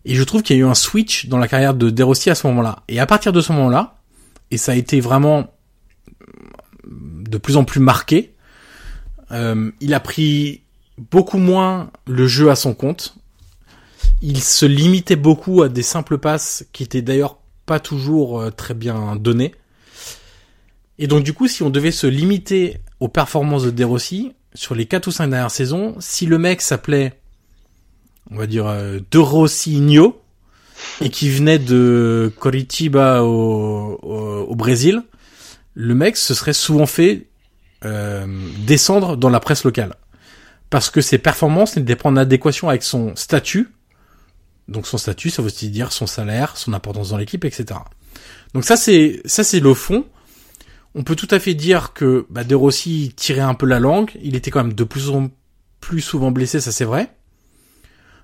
Et je trouve qu'il y a eu un switch dans la carrière de De Rossi à ce moment-là. Et à partir de ce moment-là, et ça a été vraiment de plus en plus marqué, euh, il a pris beaucoup moins le jeu à son compte. Il se limitait beaucoup à des simples passes qui étaient d'ailleurs pas toujours euh, très bien données. Et donc du coup, si on devait se limiter aux performances de De Rossi, sur les 4 ou 5 dernières saisons, si le mec s'appelait, on va dire, euh, De Rossinho, et qui venait de Coritiba au, au, Brésil, le mec se serait souvent fait euh, descendre dans la presse locale. Parce que ses performances n'étaient pas en adéquation avec son statut. Donc son statut, ça veut dire son salaire, son importance dans l'équipe, etc. Donc ça c'est ça c'est le fond on peut tout à fait dire que bah, De Rossi tirait un peu la langue. Il était quand même de plus en plus souvent blessé, ça c'est vrai.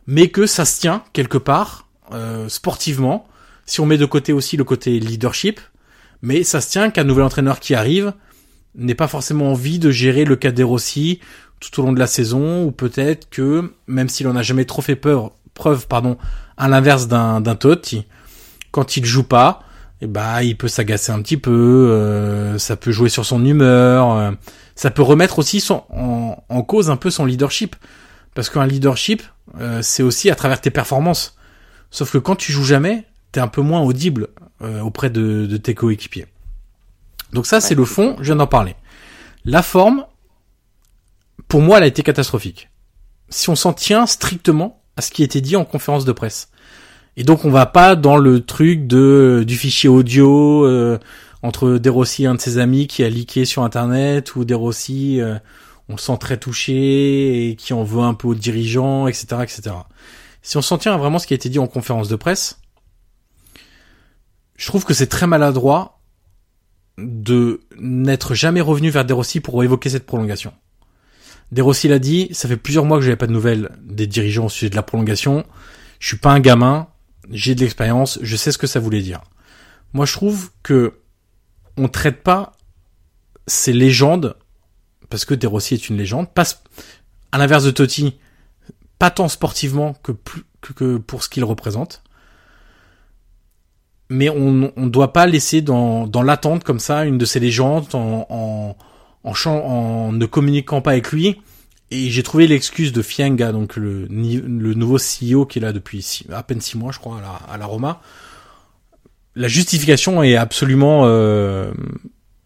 Mais que ça se tient quelque part, euh, sportivement. Si on met de côté aussi le côté leadership, mais ça se tient qu'un nouvel entraîneur qui arrive n'ait pas forcément envie de gérer le cas Rossi tout au long de la saison, ou peut-être que, même s'il en a jamais trop fait peur, preuve, pardon, à l'inverse d'un, d'un Totti, quand il joue pas, eh bah il peut s'agacer un petit peu, euh, ça peut jouer sur son humeur, euh, ça peut remettre aussi son, en, en, cause un peu son leadership, parce qu'un leadership euh, c'est aussi à travers tes performances. Sauf que quand tu joues jamais, t'es un peu moins audible auprès de, de, tes coéquipiers. Donc ça c'est le fond, je viens d'en parler. La forme, pour moi, elle a été catastrophique. Si on s'en tient strictement à ce qui était dit en conférence de presse. Et donc on va pas dans le truc de du fichier audio euh, entre Derossi et un de ses amis qui a leaké sur internet ou Derossi euh, on sent très touché et qui en veut un peu aux dirigeants, etc., etc. Si on s'en tient à vraiment ce qui a été dit en conférence de presse, je trouve que c'est très maladroit de n'être jamais revenu vers Derossi pour évoquer cette prolongation. Derossi l'a dit, ça fait plusieurs mois que j'avais pas de nouvelles des dirigeants au sujet de la prolongation. Je suis pas un gamin, j'ai de l'expérience, je sais ce que ça voulait dire. Moi, je trouve que on traite pas ces légendes parce que De est une légende, pas à l'inverse de Totti, pas tant sportivement que, pour ce qu'il représente. Mais on ne doit pas laisser dans, l'attente comme ça une de ces légendes en, ne communiquant pas avec lui Et j'ai trouvé l'excuse de Fienga, donc le, nouveau CEO qui est là depuis à peine six mois, je crois, à la, à la Roma. La justification est absolument euh,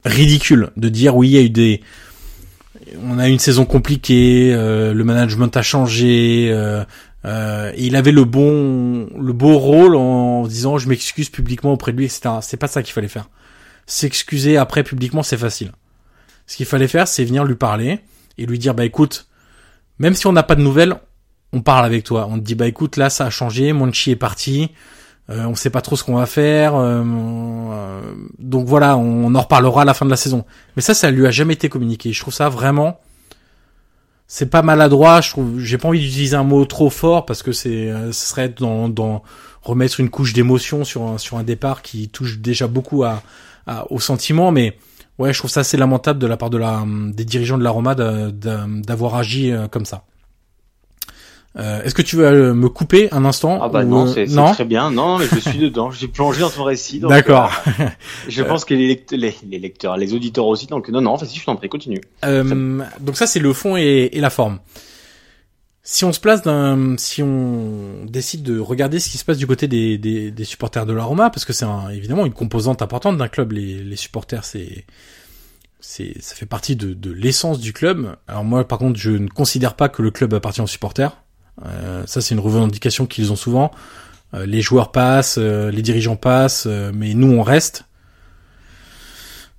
ridicule de dire oui, il y a eu des, on a une saison compliquée, euh, le management a changé. Euh, euh, il avait le bon, le beau rôle en disant je m'excuse publiquement auprès de lui, etc. C'est pas ça qu'il fallait faire. S'excuser après publiquement, c'est facile. Ce qu'il fallait faire, c'est venir lui parler et lui dire bah écoute, même si on n'a pas de nouvelles, on parle avec toi. On te dit bah écoute, là ça a changé, Monchi est parti, euh, on sait pas trop ce qu'on va faire, euh, euh, donc voilà, on, en reparlera à la fin de la saison. Mais ça, ça lui a jamais été communiqué. Je trouve ça vraiment, c'est pas maladroit. Je trouve, j'ai pas envie d'utiliser un mot trop fort parce que c'est, ce serait dans, dans remettre une couche d'émotion sur un, sur un départ qui touche déjà beaucoup à, à, au sentiment, mais ouais, je trouve ça assez lamentable de la part de la, des dirigeants de la Roma d'avoir agi comme ça. Euh, Est-ce que tu veux euh, me couper un instant Ah bah non, c'est très bien. Non, mais je suis dedans. J'ai plongé dans ton récit. D'accord. Euh, je pense que les, les, les, lecteurs, les auditeurs aussi. Donc non, non, vas-y, je t'en prie, continue. Euh, donc ça, c'est le fond et, et, la forme. Si on se place d'un, si on décide de regarder ce qui se passe du côté des, des, des supporters de la Roma, parce que c'est évidemment une composante importante d'un club. Les, les supporters, c'est c'est ça fait partie de, de l'essence du club. Alors moi, par contre, je ne considère pas que le club appartient aux supporters. Euh, ça, c'est une revendication qu'ils ont souvent. Euh, les joueurs passent, euh, les dirigeants passent, mais nous, on reste.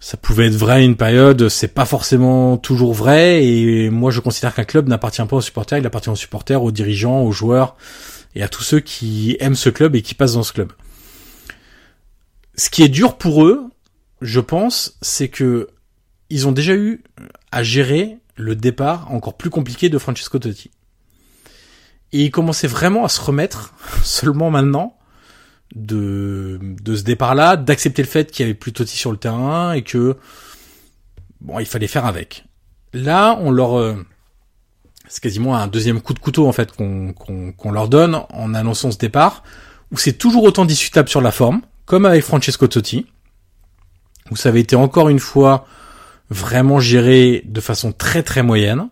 Ça pouvait être vrai une période, c'est pas forcément toujours vrai, et moi je considère qu'un club n'appartient pas aux supporters, il appartient aux supporters, aux dirigeants, aux joueurs, et à tous ceux qui aiment ce club et qui passent dans ce club. Ce qui est dur pour eux, je pense, c'est que ils ont déjà eu à gérer le départ encore plus compliqué de Francesco Totti. Et il commençait vraiment à se remettre, seulement maintenant, de, de ce départ-là, d'accepter le fait qu'il y avait plus Totti sur le terrain et que, bon, il fallait faire avec. Là, on leur, euh, c'est quasiment un deuxième coup de couteau, en fait, qu'on, qu'on, leur donne en annonçant ce départ, où c'est toujours autant discutable sur la forme, comme avec Francesco Totti, où ça avait été encore une fois vraiment géré de façon très très moyenne.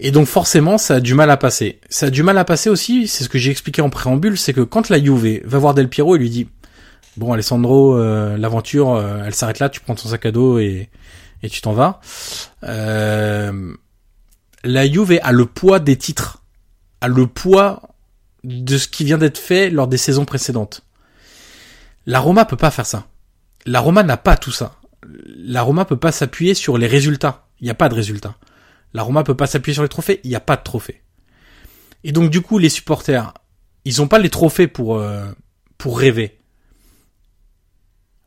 Et donc forcément, ça a du mal à passer. Ça a du mal à passer aussi, c'est ce que j'ai expliqué en préambule, c'est que quand la Juve va voir Del Piero et lui dit "Bon Alessandro, euh, l'aventure, euh, elle s'arrête là, tu prends ton sac à dos et tu t'en vas." Euh, la Juve a le poids des titres, a le poids de ce qui vient d'être fait lors des saisons précédentes. La Roma peut pas faire ça. La Roma n'a pas tout ça. La Roma peut pas s'appuyer sur les résultats. Il n'y a pas de résultats. La Roma peut pas s'appuyer sur les trophées, il n'y a pas de trophées. Et donc du coup, les supporters, ils ont pas les trophées pour euh, pour rêver.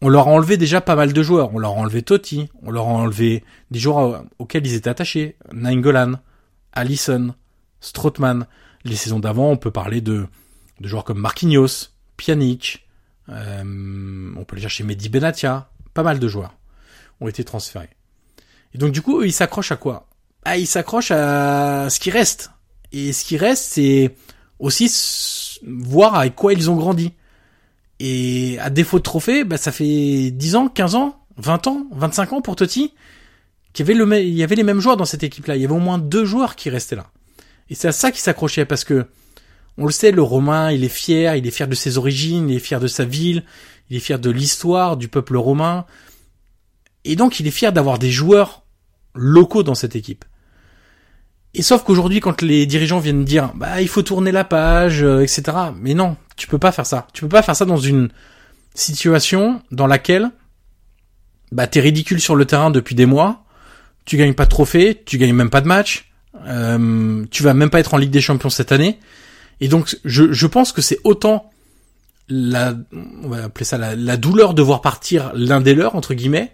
On leur a enlevé déjà pas mal de joueurs. On leur a enlevé Totti, on leur a enlevé des joueurs auxquels ils étaient attachés. Nainggolan, Allison, Strootman. Les saisons d'avant, on peut parler de, de joueurs comme Marquinhos, Pjanic, euh, on peut les chercher Mehdi Benatia. Pas mal de joueurs ont été transférés. Et donc du coup, ils s'accrochent à quoi? Ah, il s'accroche à ce qui reste. Et ce qui reste, c'est aussi voir avec quoi ils ont grandi. Et à défaut de trophée, bah, ça fait 10 ans, 15 ans, 20 ans, 25 ans pour Totti, qu'il y avait y avait les mêmes joueurs dans cette équipe-là. Il y avait au moins deux joueurs qui restaient là. Et c'est à ça qu'il s'accrochait parce que, on le sait, le Romain, il est fier, il est fier de ses origines, il est fier de sa ville, il est fier de l'histoire du peuple romain. Et donc, il est fier d'avoir des joueurs locaux dans cette équipe. Et sauf qu'aujourd'hui, quand les dirigeants viennent dire, bah, il faut tourner la page, euh, etc. Mais non, tu peux pas faire ça. Tu peux pas faire ça dans une situation dans laquelle, bah, t'es ridicule sur le terrain depuis des mois, tu gagnes pas de trophée, tu gagnes même pas de match, euh, tu vas même pas être en Ligue des Champions cette année. Et donc, je, je pense que c'est autant la, on va appeler ça la, la douleur de voir partir l'un des leurs, entre guillemets,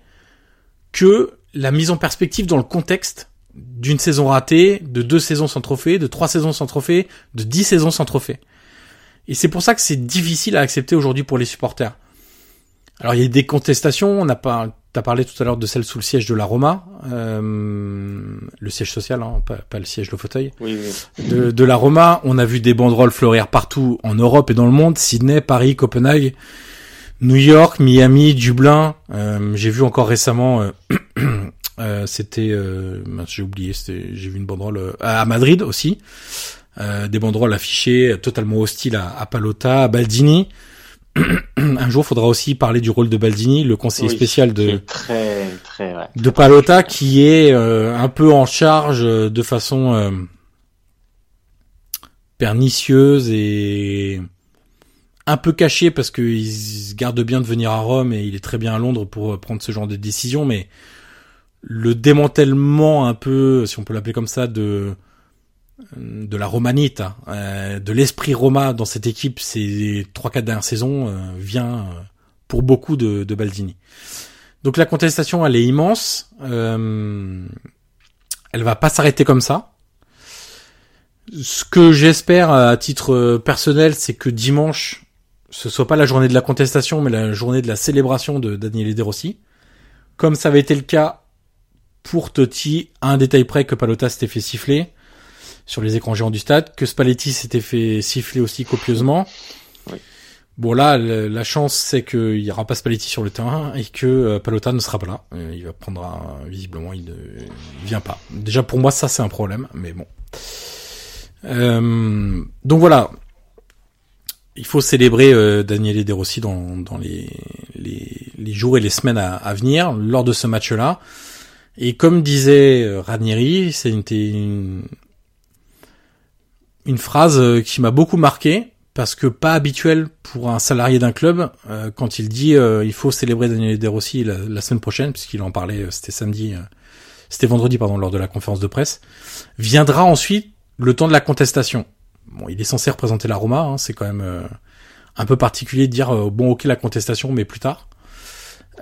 que la mise en perspective dans le contexte d'une saison ratée, de deux saisons sans trophée, de trois saisons sans trophée, de dix saisons sans trophée. Et c'est pour ça que c'est difficile à accepter aujourd'hui pour les supporters. Alors il y a des contestations, on n'a pas, t'as parlé tout à l'heure de celle sous le siège de la Roma, euh, le siège social, hein, pas, le siège de fauteuil. Oui, De, de la Roma, on a vu des banderoles fleurir partout en Europe et dans le monde, Sydney, Paris, Copenhague, New York, Miami, Dublin. Euh, J'ai vu encore récemment euh, Euh, c'était, euh, j'ai oublié, c'était, j'ai vu une banderole euh, à Madrid aussi, euh, des banderoles affichées totalement hostiles à, à Palota, à Baldini. Un jour, faudra aussi parler du rôle de Baldini, le conseiller Oui, spécial de très, très, ouais. de Palota, qui est euh, un peu en charge de façon euh, pernicieuse et un peu caché parce qu'il se garde bien de venir à Rome et il est très bien à Londres pour prendre ce genre de décision, mais le démantèlement un peu, si on peut l'appeler comme ça, de de la romanite, euh, de l'esprit Roma dans cette équipe ces trois quatre dernières saisons euh, vient euh, pour beaucoup de, de Baldini. Donc la contestation elle est immense, euh, elle va pas s'arrêter comme ça. Ce que j'espère à titre personnel, c'est que dimanche ce soit pas la journée de la contestation, mais la journée de la célébration de Daniele De Rossi. Comme ça avait été le cas pour Totti, à un détail près que Palota s'était fait siffler sur les écrans géants du stade, que Spalletti s'était fait siffler aussi copieusement. Oui. Bon là, le- la chance c'est qu'il y aura pas Spalletti sur le terrain et que euh, Palota ne sera pas là. Euh, il va prendre un- visiblement, il ne il vient pas. Déjà pour moi ça c'est un problème, mais bon. Euh, donc voilà, il faut célébrer euh, Daniele De Rossi dans, dans les, les, les jours et les semaines à, à venir lors de ce match-là. Et comme disait euh, Ranieri, c'est une, phrase euh, qui m'a beaucoup marqué parce que pas habituel pour un salarié d'un club euh, quand il dit il faut célébrer Daniele De Rossi la, semaine prochaine puisqu'il en parlait c'était samedi c'était vendredi pardon lors de la conférence de presse viendra ensuite le temps de la contestation. Bon il est censé représenter la Roma hein, c'est quand même un peu particulier de dire bon ok la contestation mais plus tard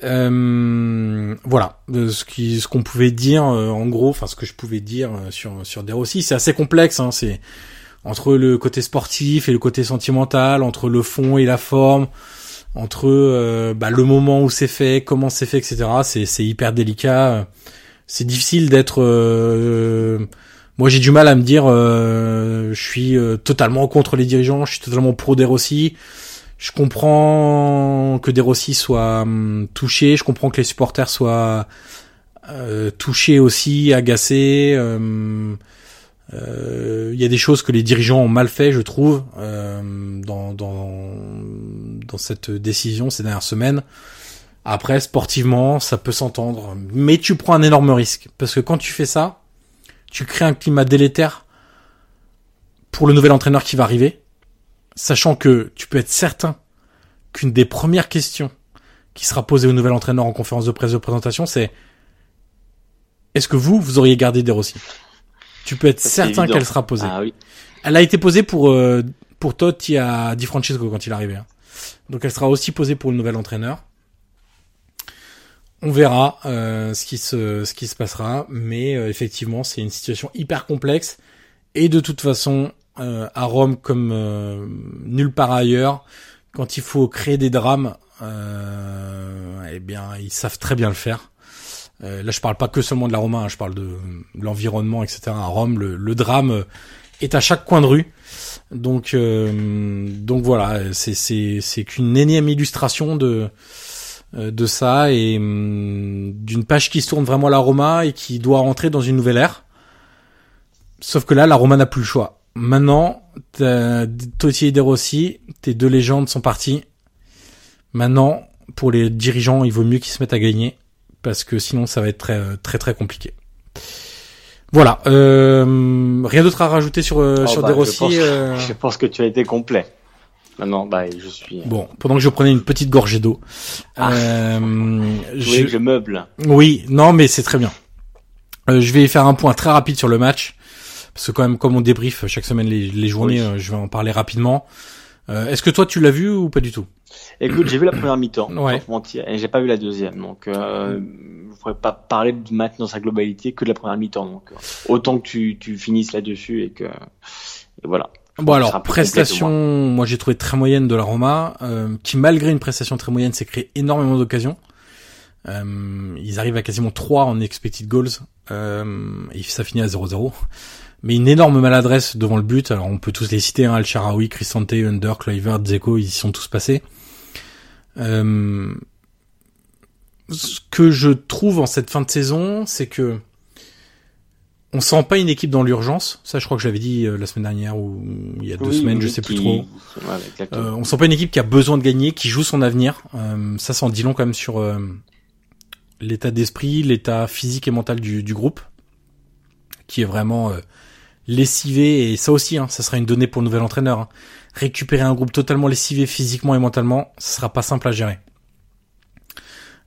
euh, voilà ce qui ce qu'on pouvait dire euh, en gros enfin ce que je pouvais dire euh, sur sur De Rossi c'est assez complexe hein, c'est entre le côté sportif et le côté sentimental, entre le fond et la forme, entre euh, bah, le moment où c'est fait, comment c'est fait, etc. C'est, c'est hyper délicat. C'est difficile d'être. euh, moi, j'ai du mal à me dire, euh, je suis totalement contre les dirigeants, je suis totalement pro des Rossi. Je comprends que des Rossi soient hum, touchés, je comprends que les supporters soient euh, touchés aussi, agacés. euh, euh, Il y a des choses que les dirigeants ont mal fait, je trouve, euh, dans, dans, dans cette décision ces dernières semaines. Après, sportivement, ça peut s'entendre, mais tu prends un énorme risque parce que quand tu fais ça, tu crées un climat délétère pour le nouvel entraîneur qui va arriver, sachant que tu peux être certain qu'une des premières questions qui sera posée au nouvel entraîneur en conférence de presse de présentation, c'est est-ce que vous, vous auriez gardé des Rossi Tu peux être Ça, certain qu'elle sera posée. Ah oui. Elle a été posée pour euh, pour Totti à Di Francesco quand il est arrivé. hein. Donc elle sera aussi posée pour le nouvel entraîneur. On verra euh, ce qui se ce qui se passera, mais euh, effectivement c'est une situation hyper complexe et de toute façon euh, à Rome comme euh, nulle part ailleurs, quand il faut créer des drames, euh, eh bien ils savent très bien le faire. Euh, là je parle pas que seulement de la Roma, hein, je parle de, l'environnement, etc. À Rome, le, le drame est à chaque coin de rue. Donc, euh, donc voilà, c'est c'est c'est qu'une énième illustration de euh, de ça et hum, d'une page qui se tourne vraiment à la Roma et qui doit rentrer dans une nouvelle ère. Sauf que là, la Roma n'a plus le choix. Maintenant, t'as Totti et De Rossi, tes deux légendes sont parties. Maintenant, pour les dirigeants, il vaut mieux qu'ils se mettent à gagner parce que sinon, ça va être très très très compliqué. Voilà. Euh, rien d'autre à rajouter sur euh, Oh, sur bah, De je Rossi. pense- euh, Je pense que tu as été complet. Maintenant, bah, je suis. Bon, pendant que je prenais une petite gorgée d'eau. Ah. Euh, Je meuble? Oui, non, mais c'est très bien. Je vais faire un point très rapide sur le match. Parce que quand même, comme on débrief chaque semaine les, les journées, Oui. euh, je vais en parler rapidement. Euh, Est-ce que toi, tu l'as vu ou pas du tout? Écoute, j'ai vu la première mi-temps, Ouais. mentir, et j'ai pas vu la deuxième. Donc, euh, je pourrais pas parler du match dans sa globalité que de la première mi-temps. Donc, euh, autant que tu, tu finisses là-dessus et que, et voilà. Bon alors, prestation, moi. moi, j'ai trouvé très moyenne de la Roma, euh, qui malgré une prestation très moyenne s'est créé énormément d'occasions. Euh, ils arrivent à quasiment 3 en expected goals, euh, et ça finit à 0-0. Mais une énorme maladresse devant le but, alors on peut tous les citer, hein, Al Sharawi, Cristante, Under, Kluivert, Dzeko, ils y sont tous passés. Euh, ce que je trouve en cette fin de saison, c'est que on sent pas une équipe dans l'urgence. Ça, je crois que j'avais dit euh, la semaine dernière ou il y a deux Oui, semaines, je sais plus trop. Ouais. Euh, on sent pas une équipe qui a besoin de gagner, qui joue son avenir. Euh, ça, ça en dit long quand même sur euh, l'état d'esprit, l'état physique et mental du, du groupe, qui est vraiment euh, lessivé. Et ça aussi, hein, ça sera une donnée pour le nouvel entraîneur. hein. Récupérer un groupe totalement lessivé physiquement et mentalement, ce sera pas simple à gérer.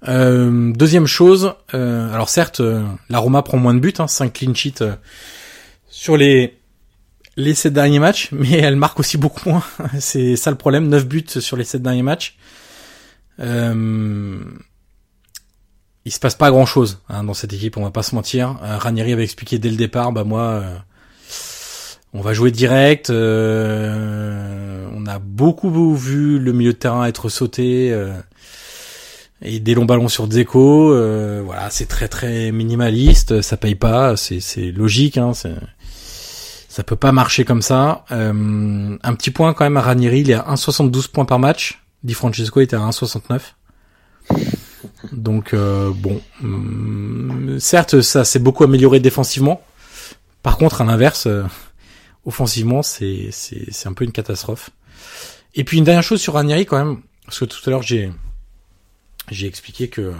Euh, deuxième chose, euh, alors certes, euh, la Roma prend moins de buts, hein, 5 clean sheets sur les les sept derniers matchs, mais elle marque aussi beaucoup moins. C'est ça le problème, 9 buts sur les sept derniers matchs. Euh, il se passe pas grand chose dans cette équipe, on va pas se mentir. Ranieri avait expliqué dès le départ, bah moi, on va jouer direct. euh, on a beaucoup vu le milieu de terrain être sauté. euh, et des longs ballons sur Dzeko, euh, voilà, c'est très très minimaliste, ça paye pas, c'est logique, hein, ça peut pas marcher comme ça. Un petit point quand même à Ranieri, il est à 1,72 points par match. Di Francesco était à 1,69. Donc bon, hum, certes ça s'est beaucoup amélioré défensivement. Par contre, à l'inverse, offensivement, c'est un peu une catastrophe. Et puis une dernière chose sur Ranieri quand même, parce que tout à l'heure j'ai expliqué que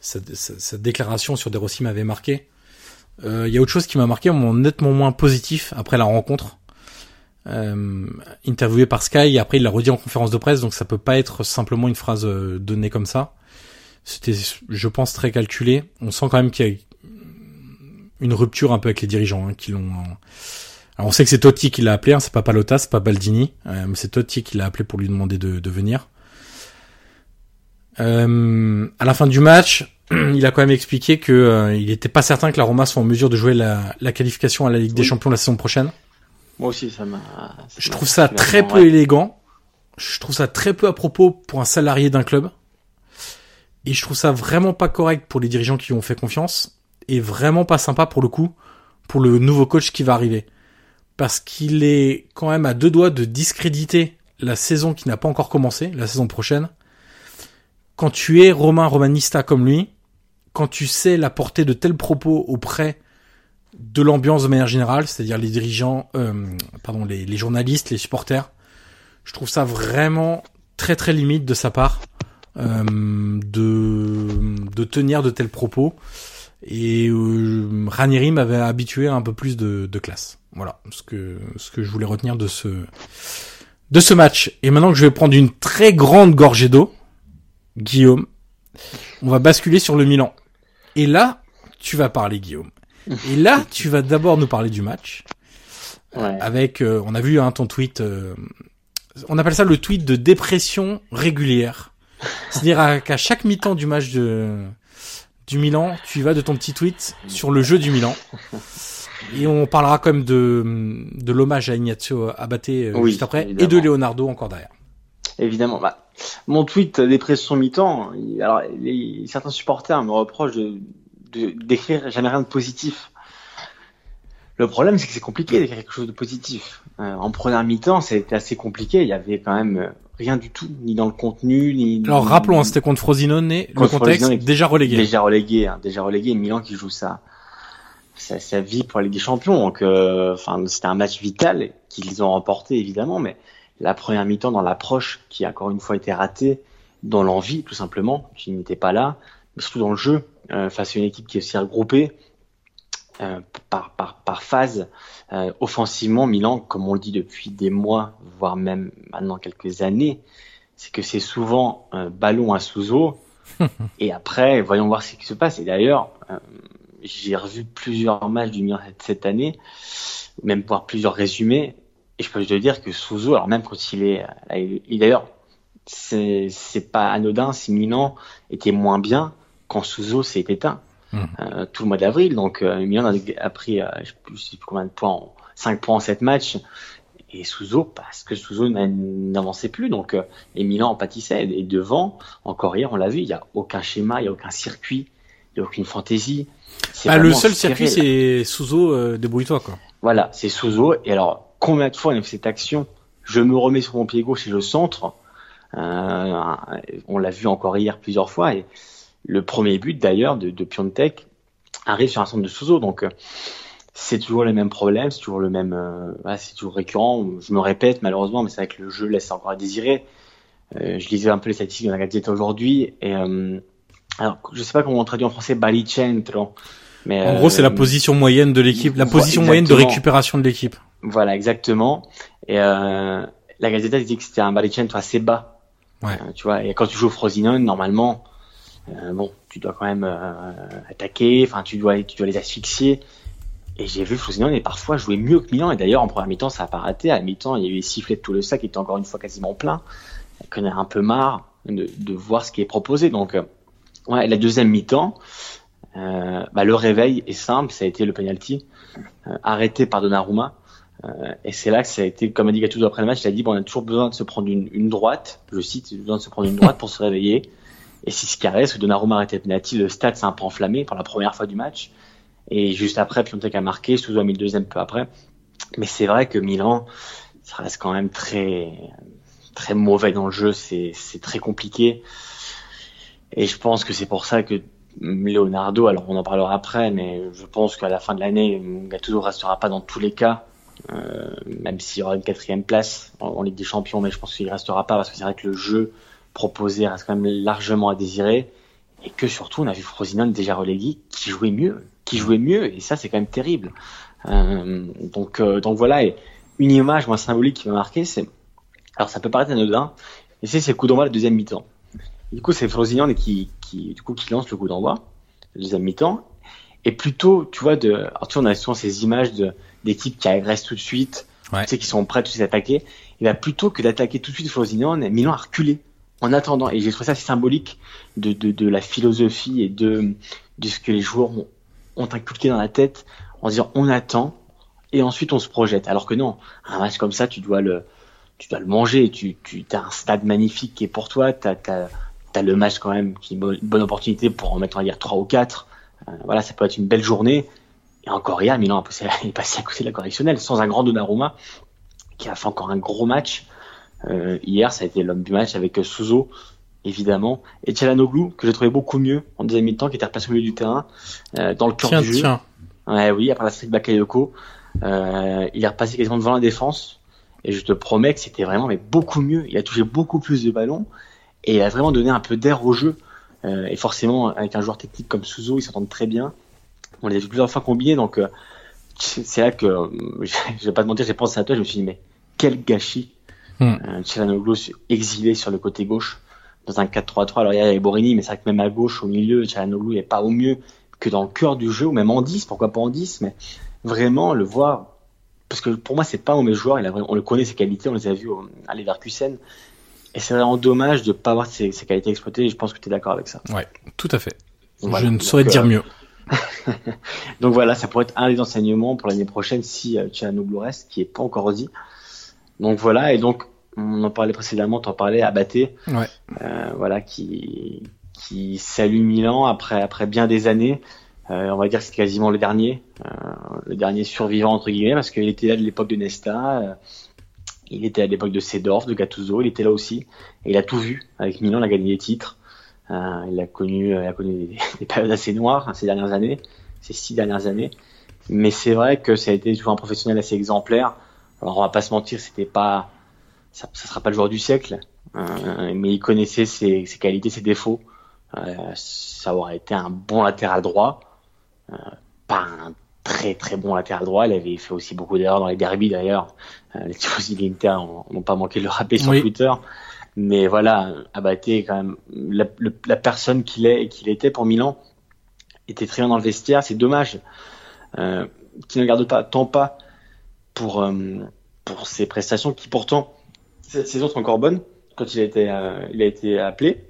sa, sa- sa déclaration sur De Rossi m'avait marqué. Euh, Il y a autre chose qui m'a marqué, mon nettement moins positif après la rencontre. Euh, interviewé par Sky, après il l'a redit en conférence de presse, donc ça peut pas être simplement une phrase euh, donnée comme ça. C'était, je pense, très calculé. On sent quand même qu'il y a une rupture un peu avec les dirigeants hein, qui l'ont. Alors on sait que c'est Totti qui l'a appelé, hein, c'est pas Palota, c'est pas Baldini, euh, mais c'est Totti qui l'a appelé pour lui demander de, de venir. Euh, à la fin du match, il a quand même expliqué que euh, il était pas certain que la Roma soit en mesure de jouer la, la qualification à la Ligue des. Champions la saison prochaine. Moi aussi, ça m'a. Je trouve ça très peu élégant. Je trouve ça très peu à propos pour un salarié d'un club. Et je trouve ça vraiment pas correct pour les dirigeants qui lui ont fait confiance. Et vraiment pas sympa pour le coup pour le nouveau coach qui va arriver. Parce qu'il est quand même à deux doigts de discréditer la saison qui n'a pas encore commencé, la saison prochaine. Quand tu es Romain Romanista comme lui, quand tu sais la portée de tels propos auprès de l'ambiance de manière générale, c'est-à-dire les dirigeants, euh, pardon, les, journalistes, les supporters, je trouve ça vraiment très très limite de sa part euh, de de tenir de tels propos. Et euh, Ranieri m'avait habitué à un peu plus de, de classe. Voilà ce que ce que je voulais retenir de ce de ce match. Et maintenant que je vais prendre une très grande gorgée d'eau, Guillaume, on va basculer sur le Milan. Et là, tu vas parler, Guillaume. Et là, tu vas d'abord nous parler du match. Ouais. Avec, euh, on a vu hein, ton tweet. euh, on appelle ça le tweet de dépression régulière. C'est-à-dire qu'à chaque mi-temps du match de du Milan, tu y vas de ton petit tweet sur le jeu du Milan. Et on parlera quand même de, de l'hommage à Ignazio Abate euh, Oui, juste après, et de Leonardo encore derrière. Évidemment. Bah, mon tweet dépression mi-temps, alors les, certains supporters me reprochent de d'écrire jamais rien de positif. Le problème, c'est que c'est compliqué d'écrire quelque chose de positif. Euh, en première mi-temps, c'était assez compliqué. Il y avait quand même euh, rien du tout, ni dans le contenu, ni. Alors rappelons, hein, c'était contre Frosinone, le Contre contexte Frosinone, déjà relégué. Déjà relégué, hein, déjà relégué. Milan qui joue ça, sa, sa vie pour la Ligue des Champions. Donc, euh, enfin, c'était un match vital qu'ils ont remporté évidemment, mais la première mi-temps dans l'approche qui a encore une fois été ratée, dans l'envie tout simplement, qui n'était pas là, mais surtout dans le jeu euh, face à une équipe qui est aussi regroupée euh, par par par phase. Euh, offensivement, Milan, comme on le dit depuis des mois, voire même maintenant quelques années, c'est que c'est souvent un ballon à sous-eau. et après, voyons voir ce qui se passe. Et d'ailleurs, euh, j'ai revu plusieurs matchs du Milan cette, année, même voir plusieurs résumés. Et je peux te dire que Souzo, alors même quand il est, il- d'ailleurs, c'est c'est pas anodin si Milan était moins bien quand Souzo s'est éteint Mhm. euh, tout le mois d'avril. Donc euh, Milan a, pris, euh, je sais plus, je sais plus combien de points, en- 5 points en 7 matchs. Et Souzo, parce que Souzo n'a- n'avançait plus, donc et Milan en pâtissait. Et devant, encore hier, on l'a vu, il y a aucun schéma, il y a aucun circuit, a aucune fantaisie. C'est Ah, le seul circuit, c'est Souzo, euh, débrouille-toi quoi. Voilà, c'est Souzo. Et alors, combien de fois on a fait cette action? Je me remets sur mon pied gauche et je centre. Euh, on l'a vu encore hier plusieurs fois. Et le premier but d'ailleurs de, de Piontek arrive sur un centre de Souzo. Donc c'est toujours les mêmes problèmes, c'est toujours le même, euh, c'est toujours récurrent. Je me répète malheureusement, mais c'est vrai que le jeu laisse encore à désirer. Euh, je lisais un peu les statistiques de la Gazette aujourd'hui et euh, alors je sais pas comment on traduit en français balicentro. Mais en gros, c'est la position moyenne de l'équipe, la position moyenne de récupération de l'équipe. Voilà, exactement. Et la Gazette dit que c'était un balicentro assez bas. Ouais. tu vois, et quand tu joues au Frosinone, normalement, bon, tu dois quand même attaquer, enfin, tu dois, tu dois les asphyxier. Et j'ai vu Frosinone et parfois jouer mieux que Milan. Et d'ailleurs, en première mi-temps, ça n'a pas raté. À mi-temps, il y a eu les sifflets de tout le sac qui était encore une fois quasiment plein. On a un peu marre de, de, voir ce qui est proposé. Donc, euh, ouais, la deuxième mi-temps, euh, bah, le réveil est simple. Ça a été le penalty euh, arrêté par Donnarumma. Euh, et c'est là que ça a été, comme a dit Gattuso après le match, il a dit bon, on a toujours besoin de se prendre une, une droite. Je cite, besoin de se prendre une droite pour se réveiller. Et si ce arrive, que Donnarumma arrêté le penalty, le stade s'est un peu enflammé pour la première fois du match. Et juste après, Piontek a marqué, Souzo a mis le deuxième peu après. Mais c'est vrai que Milan, ça reste quand même très, très mauvais dans le jeu, c'est très compliqué. Et je pense que c'est pour ça que Leonardo, alors on en parlera après, mais je pense qu'à la fin de l'année, Gattuso restera pas dans tous les cas, euh, même s'il y aura une quatrième place en, Ligue des Champions, mais je pense qu'il restera pas parce que c'est vrai que le jeu proposé reste quand même largement à désirer et que surtout on a vu Frosinone déjà relégué qui jouait mieux qui jouait mieux et ça c'est quand même terrible. Euh, donc euh, donc voilà et une image moi symbolique qui m'a marqué c'est alors ça peut paraître anodin et c'est le coup d'envoi la deuxième mi-temps. Du coup c'est Frosinone qui qui du coup qui lance le coup d'envoi la deuxième mi-temps et plutôt tu vois de alors tu vois, on a souvent ces images de d'équipes qui agressent tout de suite tu sais qui sont prêtes à s'attaquer et bien plutôt que d'attaquer tout de suite Frosinone Milan a reculé en attendant et j'ai trouvé ça assez symbolique de, de, de la philosophie et de de ce que les joueurs ont, ont inculqué dans la tête en disant on attend et ensuite on se projette. Alors que non, un match comme ça, tu dois le, tu dois le manger. Tu, tu as un stade magnifique qui est pour toi. Tu as, as, le match quand même qui est une bonne, opportunité pour en mettre, on va dire, 3 ou 4. Euh, voilà, ça peut être une belle journée. Et encore hier, Milan est passé à côté de la correctionnelle sans un grand Donnarumma qui a fait encore un gros match. Euh, hier, ça a été l'homme du match avec Souzo évidemment, et Tchalanoglu, que j'ai trouvé beaucoup mieux en deuxième mi-temps, qui était replacé au milieu du terrain, euh, dans le cœur du jeu. Tiens. Ouais, oui, après la streak Bakayoko, euh, il est repassé quasiment devant la défense, et je te promets que c'était vraiment mais beaucoup mieux. Il a touché beaucoup plus de ballons, et il a vraiment donné un peu d'air au jeu. Euh, et forcément, avec un joueur technique comme Suzo, ils s'entendent très bien. On les a vu plusieurs fois combinés, donc euh, c'est là que, euh, je vais pas te mentir, j'ai pensé à toi, je me suis dit, mais quel gâchis. Euh, exilé sur le côté gauche dans un 4-3-3. Alors il y a Borini, mais c'est vrai que même à gauche, au milieu, Chalanoglu n'est pas au mieux que dans le cœur du jeu, ou même en 10, pourquoi pas en 10, mais vraiment le voir, parce que pour moi c'est pas un mauvais joueur, il a, on le connaît ses qualités, on les a vus à Leverkusen, et c'est vraiment dommage de pas avoir ses, qualités exploitées, et je pense que tu es d'accord avec ça. Ouais, tout à fait. je ne saurais dire euh, mieux. donc voilà, ça pourrait être un des enseignements pour l'année prochaine si euh, reste, qui est pas encore dit. Donc voilà, et donc on en parlait précédemment, t'en parlais, ouais. euh, voilà, qui qui salue Milan après après bien des années. Euh, on va dire que c'est quasiment le dernier, le dernier survivant entre guillemets, parce qu'il était là de l'époque de Nesta, il était à l'époque de Sedorf, de Gattuso, il était là aussi, et il a tout vu avec Milan, il a gagné des titres. Euh, il a connu, il a connu des, des, périodes assez noires hein, ces dernières années, ces six dernières années. Mais c'est vrai que ça a été toujours un professionnel assez exemplaire. Alors on va pas se mentir, c'était pas ça, ça sera pas le joueur du siècle, euh, mais il connaissait ses, qualités, ses défauts. Euh, ça aurait été un bon latéral droit, euh, pas un très très bon latéral droit. Il avait fait aussi beaucoup d'erreurs dans les derbies d'ailleurs. Euh, les tifosi de l'Inter n'ont pas manqué de le rappeler sur Twitter. Mais voilà, Abaté quand même la, la personne qu'il est qu'il était pour Milan était très bien dans le vestiaire. C'est dommage euh, qu'il ne garde pas tant pas pour euh, pour ses prestations qui pourtant cette saison sont encore bonne quand il a été, il a été appelé,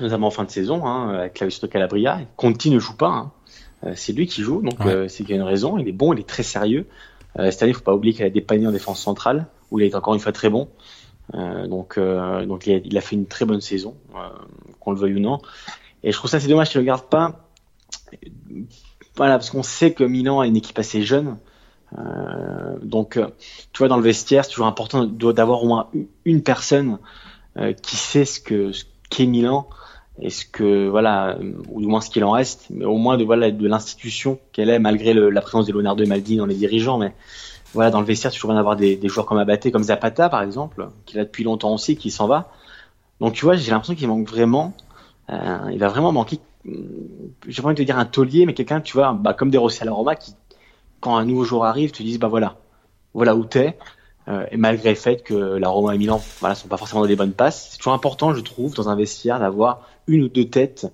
notamment en fin de saison, hein, avec Claudio Calabria. Conti ne joue pas, hein. Euh, c'est lui qui joue, donc euh, c'est qu'il y a une raison. Il est bon, il est très sérieux. cette année, il faut pas oublier qu'il a dépanné en défense centrale, où il est encore une fois très bon. donc, donc il a, il a, fait une très bonne saison, qu'on le veuille ou non. Et je trouve ça c'est dommage qu'il ne le garde pas. Voilà, parce qu'on sait que Milan a une équipe assez jeune. Euh, donc, euh, tu vois, dans le vestiaire, c'est toujours important d'avoir au moins une personne euh, qui sait ce que qu'est Milan est-ce que voilà, ou du moins ce qu'il en reste, mais au moins de voilà de l'institution qu'elle est malgré la présence de Leonardo et Maldini dans les dirigeants, mais voilà dans le vestiaire toujours bien d'avoir des, des, joueurs comme Abaté, comme Zapata par exemple, qui a depuis longtemps aussi, qui s'en va. Donc tu vois, j'ai l'impression qu'il manque vraiment, euh, il va vraiment manquer, j'ai pas envie de te dire un taulier, mais quelqu'un tu vois, bah, comme des Rossi à la Roma qui quand un nouveau joueur arrive, te disent bah voilà, voilà où t'es. Euh, et malgré le fait que la Roma et Milan voilà, sont pas forcément les bonnes passes, c'est toujours important, je trouve, dans un vestiaire, d'avoir une ou deux têtes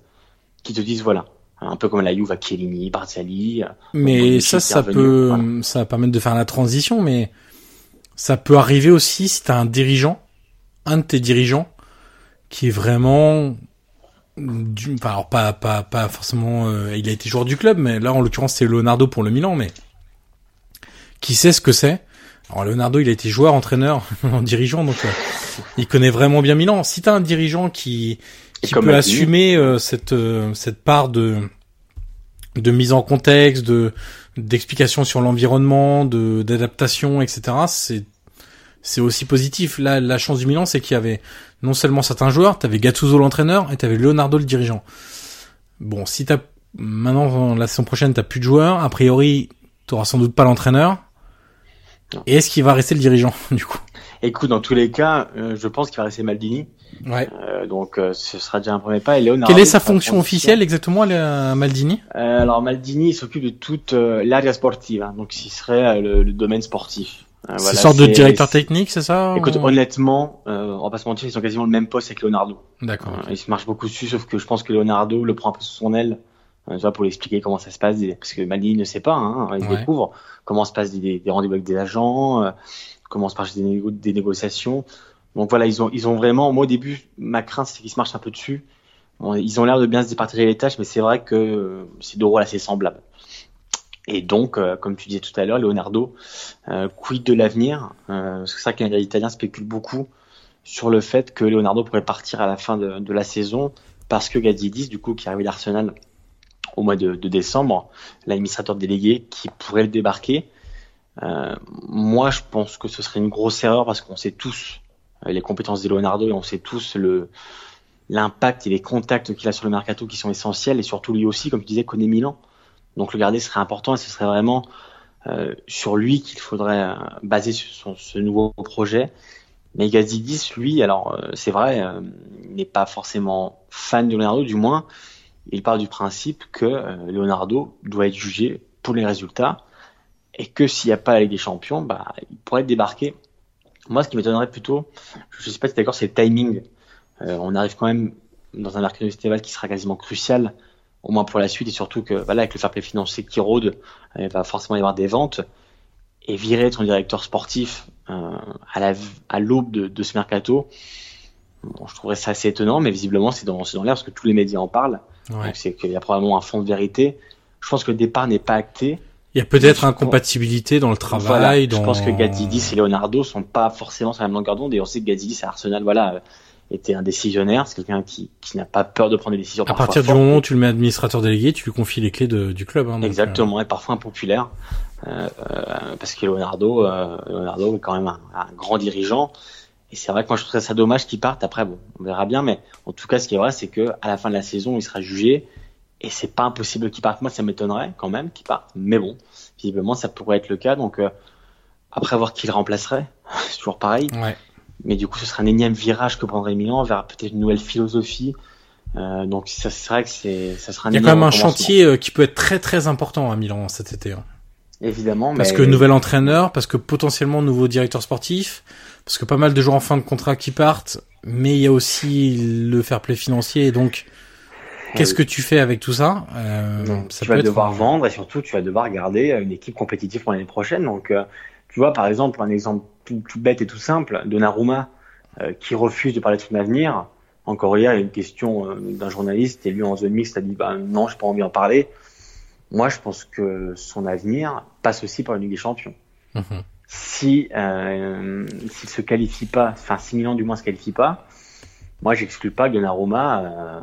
qui te disent voilà, un peu comme la Juve à Chiellini, Barzali. Mais ça, ça peut, voilà. ça va permettre de faire la transition, mais ça peut arriver aussi si t'as un dirigeant, un de tes dirigeants, qui est vraiment, du, enfin, alors pas, pas, pas forcément, euh, il a été joueur du club, mais là, en l'occurrence, c'est Leonardo pour le Milan, mais qui sait ce que c'est? Alors Leonardo, il a été joueur, entraîneur, dirigeant, donc euh, il connaît vraiment bien Milan. Si t'as un dirigeant qui qui peut assumer euh, cette euh, cette part de de mise en contexte, de d'explication sur l'environnement, de d'adaptation, etc. C'est c'est aussi positif. Là, la chance du Milan, c'est qu'il y avait non seulement certains joueurs, t'avais Gattuso l'entraîneur et t'avais Leonardo le dirigeant. Bon, si t'as maintenant la saison prochaine t'as plus de joueurs, a priori t'auras sans doute pas l'entraîneur. Et est-ce qu'il va rester le dirigeant du coup? Écoute, dans tous les cas, euh, je pense qu'il va rester Maldini. Ouais. Euh, donc euh, ce sera déjà un premier pas. Et Leonardo, Quelle est sa fonction officielle exactement, à Maldini? Alors Maldini il s'occupe de toute l'area sportive, donc ce serait le, le, domaine sportif. Voilà, c'est une sorte de directeur technique, c'est ça Écoute, ou... honnêtement, on va pas se mentir, ils sont quasiment le même poste avec Leonardo. D'accord. Ils se marchent beaucoup dessus, sauf que je pense que Leonardo le prend un peu sous son aile. Tu vois, pour lui expliquer comment ça se passe, parce que Maldini ne sait pas, hein, il ouais. découvre comment se passent des, des rendez-vous avec des agents, euh, comment se passent des, négo des, négociations. Donc voilà, ils ont, ils ont vraiment, moi au début, ma crainte c'est qu'ils se marchent un peu dessus. Ils ont l'air de bien se départager les tâches, mais c'est vrai que euh, c'est deux rôles assez semblables. Et donc, euh, comme tu disais tout à l'heure, Leonardo, euh, quid de l'avenir? Euh, C'est ça qu'un Italien spécule beaucoup sur le fait que Leonardo pourrait partir à la fin de, la saison parce que Gazidis, du coup, qui arrive à l'Arsenal au mois de, décembre, l'administrateur délégué qui pourrait le débarquer. Moi, je pense que ce serait une grosse erreur parce qu'on sait tous les compétences de Leonardo et on sait tous le l'impact et les contacts qu'il a sur le mercato qui sont essentiels et surtout lui aussi, comme tu disais, connaît Milan. Donc le garder serait important et ce serait vraiment euh, sur lui qu'il faudrait euh, baser ce nouveau projet. Mais Gazidis, lui, alors euh, c'est vrai, n'est pas forcément fan de Leonardo, du moins il part du principe que euh, Leonardo doit être jugé pour les résultats et que s'il n'y a pas la Ligue des Champions, bah, il pourrait être débarqué. Moi, ce qui m'étonnerait plutôt, je ne sais pas si d'accord, c'est le timing. Euh, on arrive quand même dans un mercato estival qui sera quasiment crucial, au moins pour la suite, et surtout que voilà, avec le fair play financier qui rôde, il va forcément y avoir des ventes. Et virer son directeur sportif euh, à la à l'aube de, de, ce mercato, bon, je trouverais ça assez étonnant, mais visiblement c'est dans, dans l'air parce que tous les médias en parlent. Ouais. C'est qu'il y a probablement un fond de vérité. Je pense que le départ n'est pas acté. Il y a peut-être incompatibilité dans le travail. Voilà, dans... Je pense que Gatidis et Leonardo sont pas forcément sur la même longueur d'onde et on sait que Gatidis à Arsenal, voilà, était un décisionnaire. C'est quelqu'un qui, qui n'a pas peur de prendre des décisions. À partir du moment où tu le mets administrateur délégué, tu lui confies les clés de, du club. Hein, donc, Exactement, euh... et parfois impopulaire. Euh, parce que Leonardo, euh, Leonardo est quand même un, un grand dirigeant. Et c'est vrai que moi je trouverais ça dommage qu'il parte. Après, bon, on verra bien, mais en tout cas, ce qui est vrai, c'est que à la fin de la saison, il sera jugé. Et c'est pas impossible qu'il parte. Moi, ça m'étonnerait quand même qu'il parte. Mais bon, visiblement, ça pourrait être le cas. Donc, euh, après voir qui le remplacerait, c'est toujours pareil. Ouais. Mais du coup, ce sera un énième virage que prendrait Milan vers peut-être une nouvelle philosophie. Euh, donc, ça, c'est vrai que c'est, ça sera un Il y a quand même un chantier euh, qui peut être très très important à Milan cet été. Hein. Évidemment. Parce mais... que nouvel entraîneur, parce que potentiellement nouveau directeur sportif, parce que pas mal de joueurs en fin de contrat qui partent, mais il y a aussi le fair play financier et donc qu'est-ce que tu fais avec tout ça, euh, donc, ça Tu vas devoir vendre et surtout tu vas devoir garder une équipe compétitive pour l'année prochaine. Donc euh, tu vois par exemple un exemple tout, tout bête et tout simple, Donnarumma euh, qui refuse de parler de son avenir. Encore hier, il y a une question euh, d'un journaliste et lui en zone mixte a dit bah non, j'ai pas envie d'en parler. Moi, je pense que son avenir passe aussi par une Ligue des Champions. Mmh. Si euh, s'il se qualifie pas, enfin si Milan du moins se qualifie pas, moi j'exclus pas que Donnarumma euh,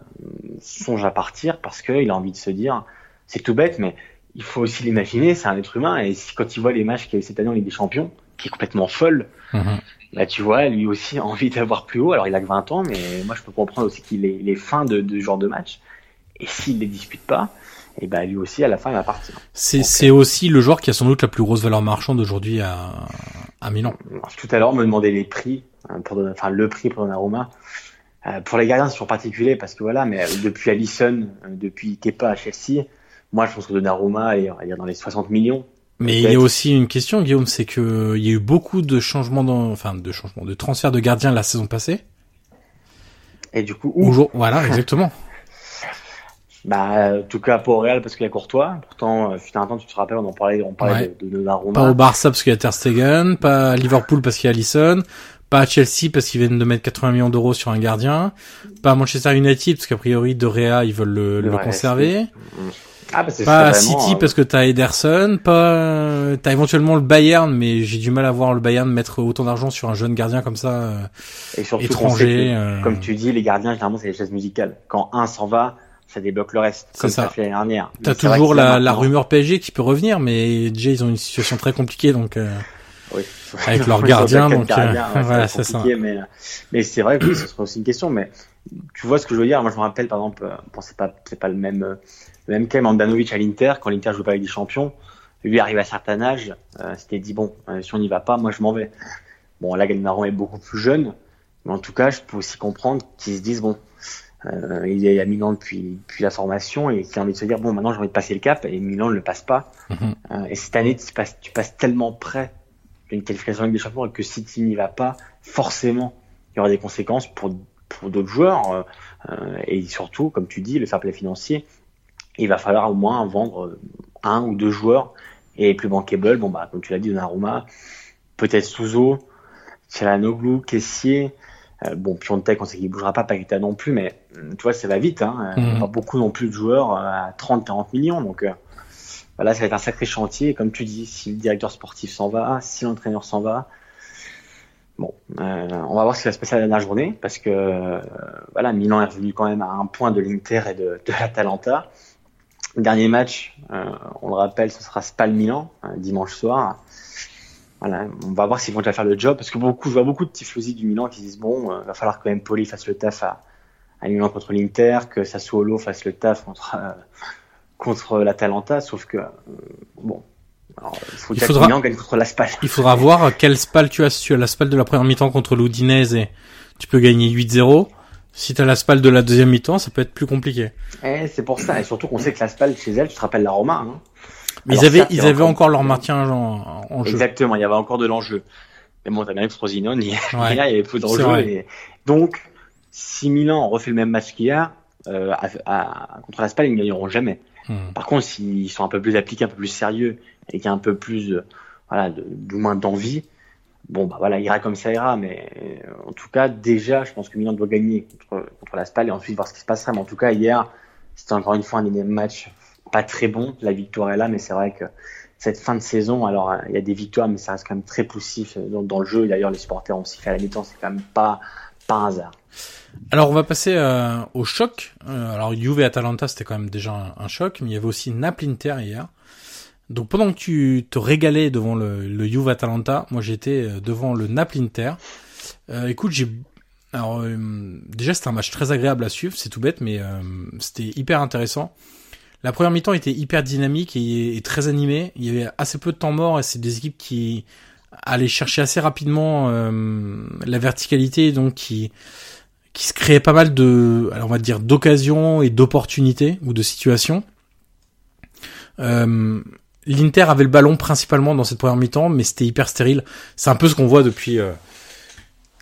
songe à partir parce qu'il a envie de se dire, c'est tout bête, mais il faut aussi l'imaginer, c'est un être humain et si, quand il voit les matchs qu'il y a eu cette année en Ligue des Champions, qui est complètement folle. Mhm. Bah, tu vois, lui aussi a envie d'avoir plus haut. Alors, il a que 20 ans, mais moi, je peux comprendre aussi qu'il est, fin de, de ce genre de match. Et s'il les dispute pas, et bah, lui aussi, à la fin, il va partir. C'est aussi le joueur qui a sans doute la plus grosse valeur marchande aujourd'hui à, à Milan. Tout à l'heure, on me demandait les prix, hein, pour, enfin, le prix pour Donnarumma. Euh, pour les gardiens, c'est toujours particulier parce que voilà, mais euh, depuis Allison, euh, depuis Kepa à Chelsea, moi, je pense que Donnarumma est, on va dire, dans les 60 millions. Mais il y a aussi une question, Guillaume, c'est que il y a eu beaucoup de changements dans, enfin, de changements, de transferts de gardiens la saison passée. Et du coup, où voilà, exactement. Bah, en tout cas, pas au Real parce qu'il y a Courtois. Pourtant, euh, un temps, tu te rappelles, on en parlait, on parlait Ouais. de, de Donnarumma. Pas au Barça parce qu'il y a Ter Stegen, pas à Liverpool parce qu'il y a Alisson, pas à Chelsea parce qu'ils viennent de mettre 80 millions d'euros sur un gardien, pas à Manchester United parce qu'a priori de Réa ils veulent le, le Ouais, conserver, Ah, bah, pas à City euh, parce que t'as Ederson, pas t'as éventuellement le Bayern mais j'ai du mal à voir le Bayern mettre autant d'argent sur un jeune gardien comme ça euh, et surtout, étranger. que, euh, Comme tu dis, les gardiens, généralement, c'est les chaises musicales. Quand un s'en va, ça débloque le reste. Comme ça. ça fait l'année dernière. T'as toujours la, la rumeur PSG qui peut revenir, mais déjà ils ont une situation très compliquée donc. euh, Oui. Avec leur gardien, donc, euh, ouais, voilà, c'est ça. Mais, mais c'est vrai que oui, ce serait aussi une question. Mais tu vois ce que je veux dire Moi, je me rappelle, par exemple, euh, bon, c'est pas, c'est pas le même, euh, le même cas, mais Andanovic à l'Inter, quand l'Inter joue pas avec des champions, lui arrive à un certain âge, euh, c'était dit bon, euh, si on n'y va pas, moi je m'en vais. Bon, là, Galinaron est beaucoup plus jeune, mais en tout cas, je peux aussi comprendre qu'ils se disent bon, euh, il est à Milan depuis, depuis la formation et qu'il a envie de se dire bon, maintenant j'ai envie de passer le cap et Milan ne le passe pas. Mhm. Euh, et cette année, tu passes, tu passes tellement près d'une qualification avec des champions et que si tu n'y vas pas, forcément, il y aura des conséquences pour, pour d'autres joueurs. euh, euh, et surtout, comme tu dis, le fair play financier, il va falloir au moins vendre euh, un ou deux joueurs et les plus bankable. Bon, bah, comme tu l'as dit, Donnarumma, peut-être Souzo, Tchalanoglu. Euh, bon, Piontek, on sait qu'il bougera pas, Paqueta non plus, mais tu vois, ça va vite. Hein. Pas beaucoup non plus de joueurs à 30-40 millions. Donc, voilà, ça va être un sacré chantier. Et comme tu dis, si le directeur sportif s'en va, si l'entraîneur s'en va, bon, euh, on va voir ce qui va se passer la dernière journée, parce que euh, voilà, Milan est revenu quand même à un point de l'Inter et de, de l'Atalanta. Dernier match, euh, on le rappelle, ce sera Spal-Milan, euh, dimanche soir. Voilà, on va voir s'ils vont déjà faire le job, parce que beaucoup, je vois beaucoup de tifosi du Milan qui disent bon, euh, va falloir quand même Poli fasse le taf à, à Milan contre l'Inter, que Sassuolo fasse le taf contre contre l'Atalanta, sauf que euh, bon, alors, il faut Il déjà faudra- gagne contre. Il faudra voir quel spal tu as. Si tu as la spal de la première mi-temps contre l'Udinese, et tu peux gagner 8-0. Si tu as la spal de la deuxième mi-temps, ça peut être plus compliqué. Eh, c'est pour ça, et surtout qu'on sait que la Spal chez elle, tu te rappelles la Roma, hein Mais Alors, ils avaient, certes, ils avaient encore- encore leur maintien en, en jeu. Exactement, il y avait encore de l'enjeu. Mais bon, t'as bien vu que Frosinone, il, Ouais. il y avait peu d'enjeu. Et... Donc, si Milan refait le même match qu'hier, euh, à, à- contre la Spal, ils ne gagneront jamais. Hmm. Par contre, s'ils sont un peu plus appliqués, un peu plus sérieux, et qu'il y a un peu plus, euh, voilà, moins d'envie, bon, bah voilà, il ira comme ça ira. Mais euh, en tout cas, déjà, je pense que Milan doit gagner contre, contre la Spal et ensuite voir ce qui se passera. Mais en tout cas, hier, c'était encore une fois un énième match pas très bon. La victoire est là, mais c'est vrai que cette fin de saison, alors euh, il y a des victoires, mais ça reste quand même très poussif euh, dans, le jeu. D'ailleurs, les supporters ont sifflé à la mi-temps, c'est quand même pas, pas un hasard. Alors on va passer euh, au choc. Euh, alors Juve et Atalanta c'était quand même déjà un, choc, mais il y avait aussi Naples-Inter hier. Donc pendant que tu te régalais devant le, le Juve Atalanta, moi j'étais euh, devant le Naples-Inter. Euh, écoute, j'ai alors euh, déjà c'était un match très agréable à suivre, c'est tout bête, mais euh, c'était hyper intéressant. La première mi-temps était hyper dynamique et, et très animée. Il y avait assez peu de temps mort et c'est des équipes qui allaient chercher assez rapidement la verticalité, donc qui qui se créait pas mal de, alors on va dire d'occasions et d'opportunités ou de situations. Euh, L'Inter avait le ballon principalement dans cette première mi-temps, mais c'était hyper stérile. C'est un peu ce qu'on voit depuis euh,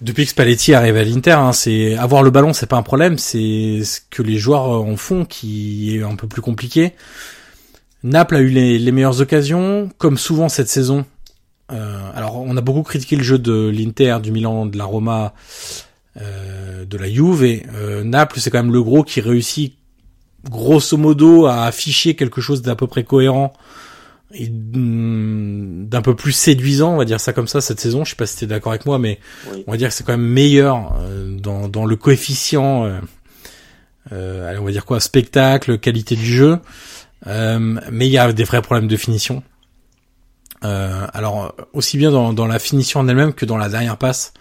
depuis que Spalletti arrive à l'Inter. Hein. C'est avoir le ballon, c'est pas un problème, c'est ce que les joueurs en font qui est un peu plus compliqué. Naples a eu les, les meilleures occasions, comme souvent cette saison. Euh, alors on a beaucoup critiqué le jeu de l'Inter, du Milan, de la Roma, euh, de la Juve. Et, euh, Naples, c'est quand même le gros qui réussit grosso modo à afficher quelque chose d'à peu près cohérent et mm, d'un peu plus séduisant, on va dire ça comme ça cette saison. Je sais pas si t'es d'accord avec moi, mais Oui. on va dire que c'est quand même meilleur euh, dans, dans le coefficient. Euh, euh, allez, on va dire quoi, spectacle, qualité du jeu. Euh, mais il y a des vrais problèmes de finition. Euh, alors aussi bien dans, dans la finition en elle-même que dans la dernière passe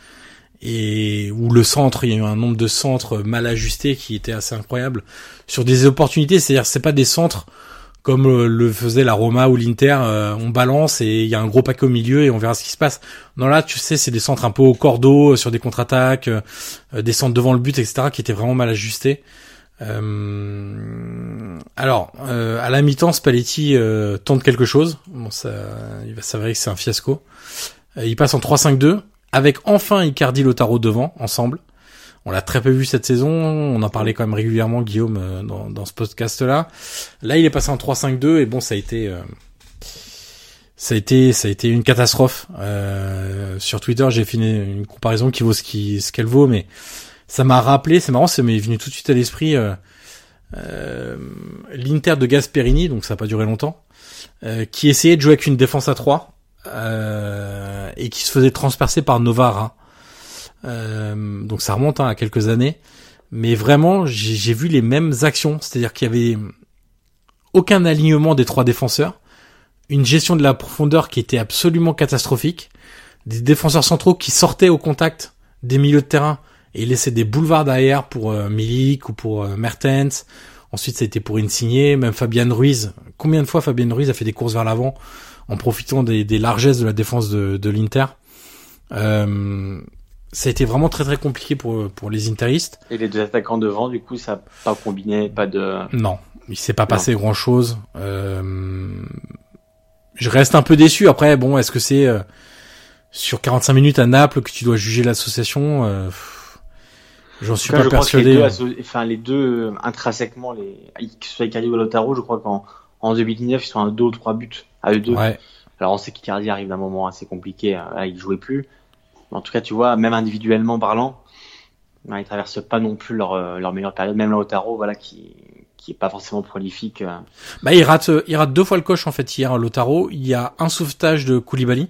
et où le centre, il y a eu un nombre de centres mal ajustés qui était assez incroyable sur des opportunités. C'est-à-dire c'est pas des centres comme euh, le faisait la Roma ou l'Inter, euh, on balance et il y a un gros paquet au milieu et on verra ce qui se passe. Non là, tu sais, c'est des centres un peu au cordeau euh, sur des contre-attaques, des centres devant le but, etc., qui étaient vraiment mal ajustés. alors, à la mi-temps, Spalletti tente quelque chose. Bon, ça, il va s'avérer que c'est un fiasco. il passe en 3-5-2 avec enfin Icardi, Lotaro devant ensemble. On l'a très peu vu cette saison. On en parlait quand même régulièrement, Guillaume, euh, dans, ce podcast-là. Là, il est passé en 3-5-2 et bon, ça a été, euh, ça a été, ça a été une catastrophe. Euh, sur Twitter, j'ai fait une, comparaison qui vaut ce qu'elle vaut, mais ça m'a rappelé. C'est marrant, ça m'est venu tout de suite à l'esprit. L'Inter de Gasperini, donc ça n'a pas duré longtemps, qui essayait de jouer avec une défense à 3 et qui se faisait transpercer par Novara. Euh, donc ça remonte hein, à quelques années. Mais vraiment, j'ai vu les mêmes actions. C'est-à-dire qu'il y avait aucun alignement des trois défenseurs, une gestion de la profondeur qui était absolument catastrophique, des défenseurs centraux qui sortaient au contact des milieux de terrain et laissaient des boulevards derrière pour euh, Milik ou pour euh, Mertens. Ensuite, ça a été pour Insigné, même Fabian Ruiz. Combien de fois Fabian Ruiz a fait des courses vers l'avant en profitant des, des, largesses de la défense de, de l'Inter euh, ça a été vraiment très très compliqué pour pour les interistes. Et les deux attaquants devant, du coup, ça n'a pas combiné, pas de. Non, il s'est pas passé grand chose. Euh... Je reste un peu déçu. Après, bon, est-ce que c'est euh, sur 45 minutes à Naples que tu dois juger l'association euh... J'en suis pas je persuadé. Crois que les deux, enfin les deux intrinsèquement, les que ce soit Icardi ou Lautaro, je crois qu'en en 2019 ils sont à deux ou trois buts à eux deux. Ouais. Alors on sait qu'Icardi arrive d'un moment assez compliqué, là il jouait plus. En tout cas, tu vois, même individuellement parlant, ben, ils traversent pas non plus leur, euh, leur meilleure période. Même Lautaro, voilà, qui qui est pas forcément prolifique. Euh. Bah, il rate, euh, il rate deux fois le coche en fait hier. Lautaro, il y a un sauvetage de Koulibaly.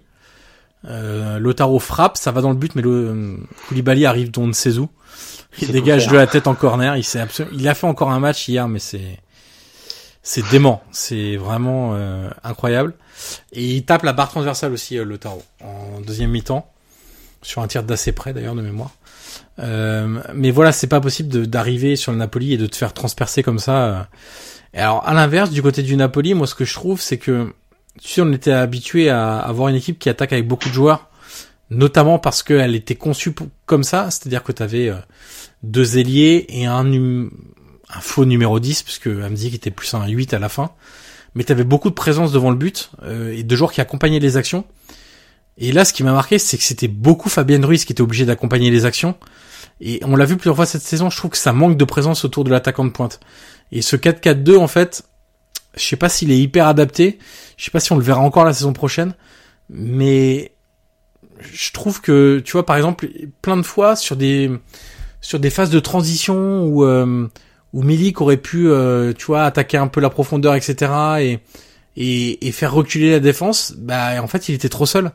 Euh, Lautaro frappe, ça va dans le but, mais le Koulibaly arrive on ne sait où. Il dégage de la tête en corner. Il s'est absolument, il a fait encore un match hier, mais c'est c'est dément. C'est vraiment incroyable. Et il tape la barre transversale aussi, Lautaro, en deuxième mi-temps sur un tir d'assez près d'ailleurs de mémoire. Euh, mais voilà, c'est pas possible d'arriver sur le Napoli et de te faire transpercer comme ça. Et alors à l'inverse, du côté du Napoli, moi ce que je trouve, c'est que si on était habitué à avoir une équipe qui attaque avec beaucoup de joueurs, notamment parce qu'elle était conçue comme ça, c'est-à-dire que tu euh, deux ailiers et un, un faux numéro 10, puisque Hamzik était plus un 8 à la fin, mais tu avais beaucoup de présence devant le but euh, et de joueurs qui accompagnaient les actions. Et là, ce qui m'a marqué, c'est que c'était beaucoup Fabien Ruiz qui était obligé d'accompagner les actions. Et on l'a vu plusieurs fois cette saison, je trouve que ça manque de présence autour de l'attaquant de pointe. Et ce 4-4-2, en fait, je sais pas s'il est hyper adapté. Je sais pas si on le verra encore la saison prochaine. Mais je trouve que, tu vois, par exemple, plein de fois sur des sur des phases de transition où euh, où Milik aurait pu, euh, tu vois, attaquer un peu la profondeur, etc. et et, faire reculer la défense, bah en fait il était trop seul.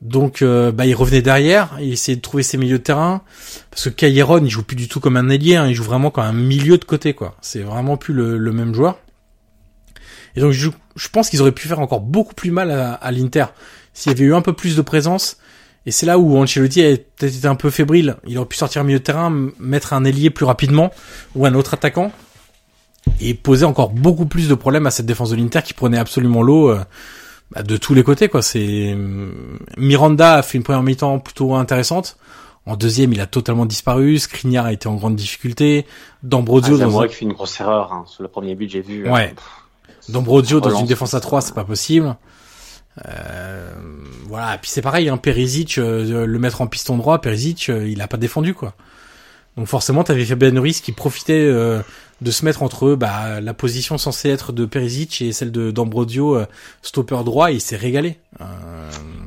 Donc euh, bah, il revenait derrière, il essayait de trouver ses milieux de terrain parce que Cayeron il joue plus du tout comme un ailier, hein, il joue vraiment comme un milieu de côté quoi. C'est vraiment plus le, même joueur. Et donc je, je pense qu'ils auraient pu faire encore beaucoup plus mal à, à l'Inter s'il y avait eu un peu plus de présence. Et c'est là où Ancelotti a peut-être été un peu fébrile. Il aurait pu sortir milieu de terrain, mettre un ailier plus rapidement ou un autre attaquant et poser encore beaucoup plus de problèmes à cette défense de l'Inter qui prenait absolument l'eau. Euh, bah, de tous les côtés quoi. C'est Miranda a fait une première mi-temps plutôt intéressante. En deuxième, il a totalement disparu. Skriniar a été en grande difficulté. D'Ambrosio ah, dans un... qui fait une grosse erreur hein. sur le premier but, j'ai vu. Euh. D'Ambrosio dans une défense à 3, c'est pas possible. Euh, voilà. Puis c'est pareil, hein, Perisic, euh, le mettre en piston droit, Perisic, euh, il a pas défendu quoi. Donc forcément, t'avais Fabien Ruiz qui profitait euh, de se mettre entre bah, la position censée être de Perisic et celle de d'Ambrosio, euh, stopper droit, et il s'est régalé. Euh...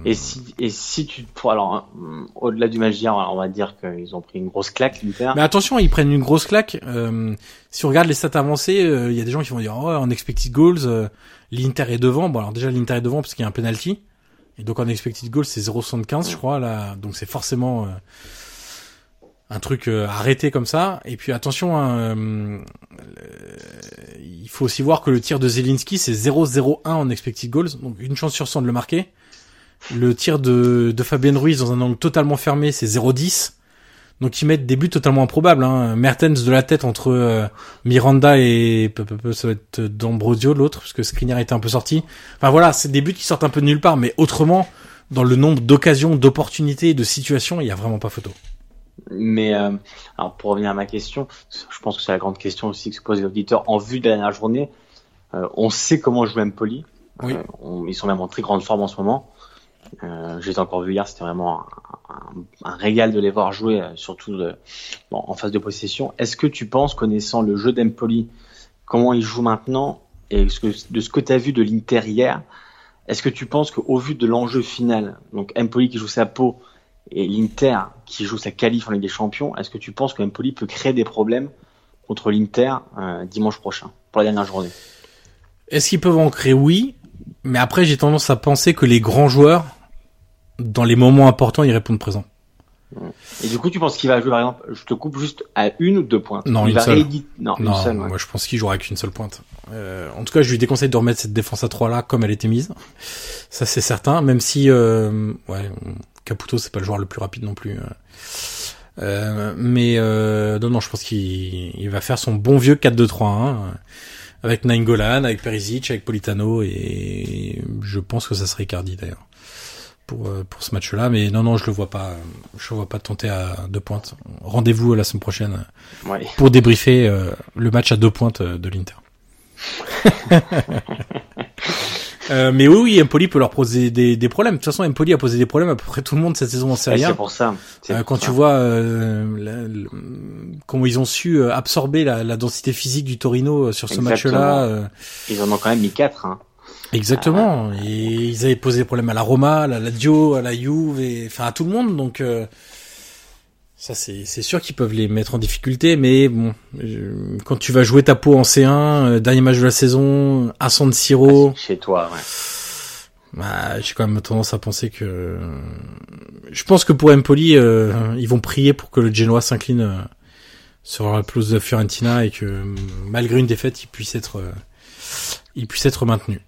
Et si et si tu alors hein, au-delà du match on va dire qu'ils ont pris une grosse claque l'Inter. Mais attention, ils prennent une grosse claque. Euh, si on regarde les stats avancées, euh, il y a des gens qui vont dire oh, en expected goals, l'Inter est devant. Bon alors déjà l'Inter est devant parce qu'il y a un penalty. Et donc en expected goals c'est 0,75 je crois là, donc c'est forcément un truc euh, arrêté comme ça. Et puis attention, hein, euh, il faut aussi voir que le tir de Zelinski c'est 0-0-1 en expected goals, donc une chance sur 100 de le marquer. Le tir de, de Fabien Ruiz dans un angle totalement fermé c'est 0-10. Donc ils mettent des buts totalement improbables. Hein. Mertens de la tête entre euh, Miranda et ça va être D'Ambrosio l'autre parce que Skriniar était un peu sorti. Enfin voilà, c'est des buts qui sortent un peu de nulle part, mais autrement dans le nombre d'occasions, d'opportunités, de situations, il y a vraiment pas photo. Mais euh, alors pour revenir à ma question, je pense que c'est la grande question aussi que se posent les auditeurs en vue de la dernière journée. Euh, on sait comment jouer Empoli. Oui. Euh, on- ils sont même en très grande forme en ce moment. Euh, je les ai encore vus hier, c'était vraiment un, régal de les voir jouer, surtout de- bon, en phase de possession. Est-ce que tu penses, connaissant le jeu d'Empoli, comment ils jouent maintenant et ce que, de ce que tu as vu de l'Inter hier, est-ce que tu penses qu'au vu de l'enjeu final, donc Empoli qui joue sa peau et l'Inter qui joue sa qualif en Ligue des Champions, est-ce que tu penses que Empoli peut créer des problèmes contre l'Inter euh, dimanche prochain, pour la dernière journée? Est-ce qu'ils peuvent en créer? Oui, mais après j'ai tendance à penser que les grands joueurs, dans les moments importants, ils répondent présent. Et du coup, tu penses qu'il va jouer, par exemple, je te coupe juste à une ou deux pointes? Non, Il une va seule. rééditer- Non, une Non, seule. ouais. moi je pense qu'il jouera avec une seule pointe. Euh, en tout cas, je lui déconseille de remettre cette défense à 3 là comme elle était mise. Ça c'est certain, même si euh, ouais, Caputo c'est pas le joueur le plus rapide non plus. euh. Euh, mais euh, non non, je pense qu'il il va faire son bon vieux 4-2-3-1 euh, avec Nainggolan, avec Perisic, avec Politano et je pense que ça serait Icardi d'ailleurs pour euh, pour ce match-là. Mais non non, je le vois pas, je le vois pas tenter à deux pointes. Rendez-vous la semaine prochaine Ouais. pour débriefer euh, le match à deux pointes euh, de l'Inter. Euh, mais oui, oui, Empoli peut leur poser des, des problèmes. De toute façon, Empoli a posé des problèmes à peu près tout le monde cette saison en Serie A. c'est pour ça. Euh, pour quand ça. tu vois euh, la- le- comment ils ont su euh, absorber la, la densité physique du Torino sur ce match-là. Ils en ont quand même mis quatre. Hein. exactement. Et ils avaient posé des problèmes à la Roma, à la Lazio, à la Juve, et, enfin à tout le monde. Donc euh, ça, c'est sûr qu'ils peuvent les mettre en difficulté. Mais bon, euh, quand tu vas jouer ta peau en C1, euh, dernier match de la saison, à San Siro. Chez toi, ouais. Bah, j'ai quand même tendance à penser que je pense que pour Empoli, euh, ils vont prier pour que le Genoa s'incline euh, sur la pelouse de Fiorentina et que euh, malgré une défaite, il puisse être, euh, il puisse être maintenu.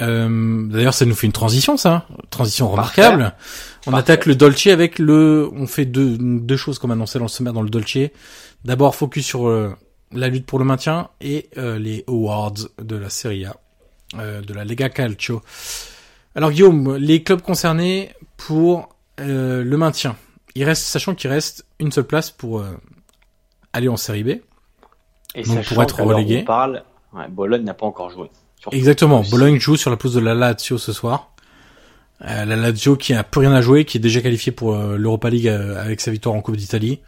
Euh, D'ailleurs, ça nous fait une transition, ça, transition remarquable. On Parfait. attaque le Dolce avec le, on fait deux deux choses comme annoncé dans le sommaire dans le Dolce. D'abord, focus sur euh, la lutte pour le maintien et euh, les awards de la Serie A, euh, de la Lega Calcio. Alors Guillaume, les clubs concernés pour euh, le maintien. Il reste, sachant qu'il reste une seule place pour euh, aller en Série B. Et Donc, pour être relégué. On parle, ouais, Bologne n'a pas encore joué. Exactement. Bologne joue sur la pelouse de la Lazio ce soir. Euh, la Lazio qui a plus rien à jouer, qui est déjà qualifiée pour euh, l'Europa League euh, avec sa victoire en Coupe d'Italie.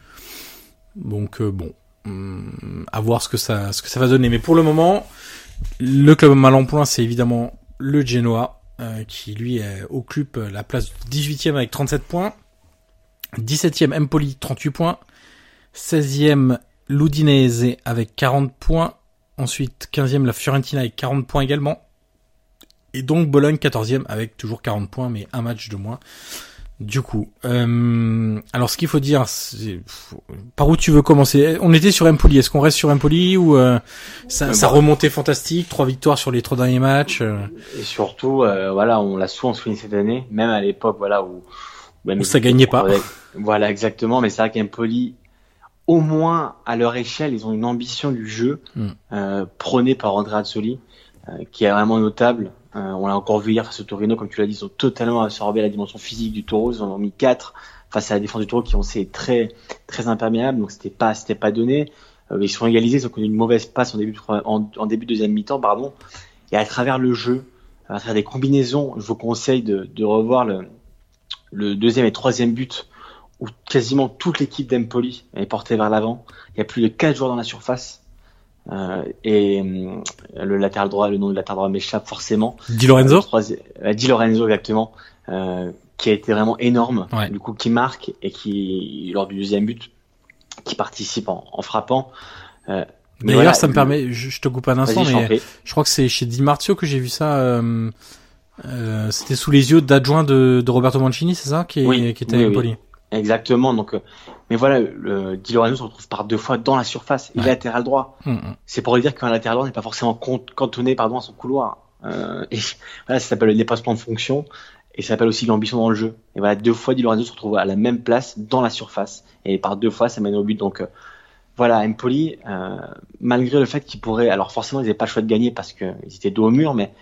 Donc bon, hum, à voir ce que ça, ce que ça va donner. Mais pour le moment, le club mal en point, c'est évidemment le Genoa, qui lui occupe la place 18e avec 37 points. 17e Empoli 38 points. 16e l'Udinese avec 40 points. Ensuite 15e la Fiorentina avec 40 points également. Et donc Bologne 14e avec toujours 40 points mais un match de moins. Du coup, euh, alors ce qu'il faut dire, c'est par où tu veux commencer? On était sur Empoli. Est-ce qu'on reste sur Empoli ou euh, ça, ça bah. remontait fantastique? Trois victoires sur les trois derniers matchs. euh, Et surtout, euh, voilà, on l'a souvent souligné cette année, même à l'époque, voilà, où, Où ça gagnait pas. Voilà, exactement. Mais c'est vrai qu'Empoli, au moins à leur échelle, ils ont une ambition du jeu Mm. euh, prônée par Andrea Azzoli, euh, qui est vraiment notable. Euh, on l'a encore vu hier face au Torino, comme tu l'as dit, ils ont totalement absorbé la dimension physique du Taureau. Ils en ont mis quatre face à la défense du Taureau, qui on sait est très très imperméable. Donc c'était pas c'était pas donné. Euh, ils sont égalisés, ils ont connu une mauvaise passe en début de, en, en début de deuxième mi-temps, pardon. Et à travers le jeu, à travers des combinaisons, je vous conseille de, de revoir le, le deuxième et troisième but où quasiment toute l'équipe d'Empoli est portée vers l'avant. Il y a plus de quatre joueurs dans la surface. Euh, et hum, le latéral droit, le nom de latéral droit m'échappe forcément. Di Lorenzo troisi- euh, Di Lorenzo exactement, euh, qui a été vraiment énorme, Ouais. du coup qui marque et qui lors du deuxième but, qui participe en, en frappant. Euh, mais D'ailleurs, voilà, ça me le- permet, je, je te coupe un instant, mais je crois que c'est chez Di Marzio que j'ai vu ça. euh, euh, C'était sous les yeux d'adjoint de, de Roberto Mancini, c'est ça, qui, est- Oui, qui était oui, à oui. Exactement. Donc, euh, mais voilà, le, Di Lorenzo se retrouve par deux fois dans la surface. Il est latéral droit. Mm, mm. C'est pour dire qu'un latéral droit n'est pas forcément cantonné pardon, à son couloir. Euh, et voilà, ça s'appelle le dépassement de fonction et ça s'appelle aussi l'ambition dans le jeu. Et voilà, deux fois Di Lorenzo se retrouve à la même place dans la surface et par deux fois ça mène au but. Donc euh, voilà, Empoli, euh, malgré le fait qu'ils pourraient, alors forcément ils n'avaient pas le choix de gagner parce qu'ils étaient dos au mur, mais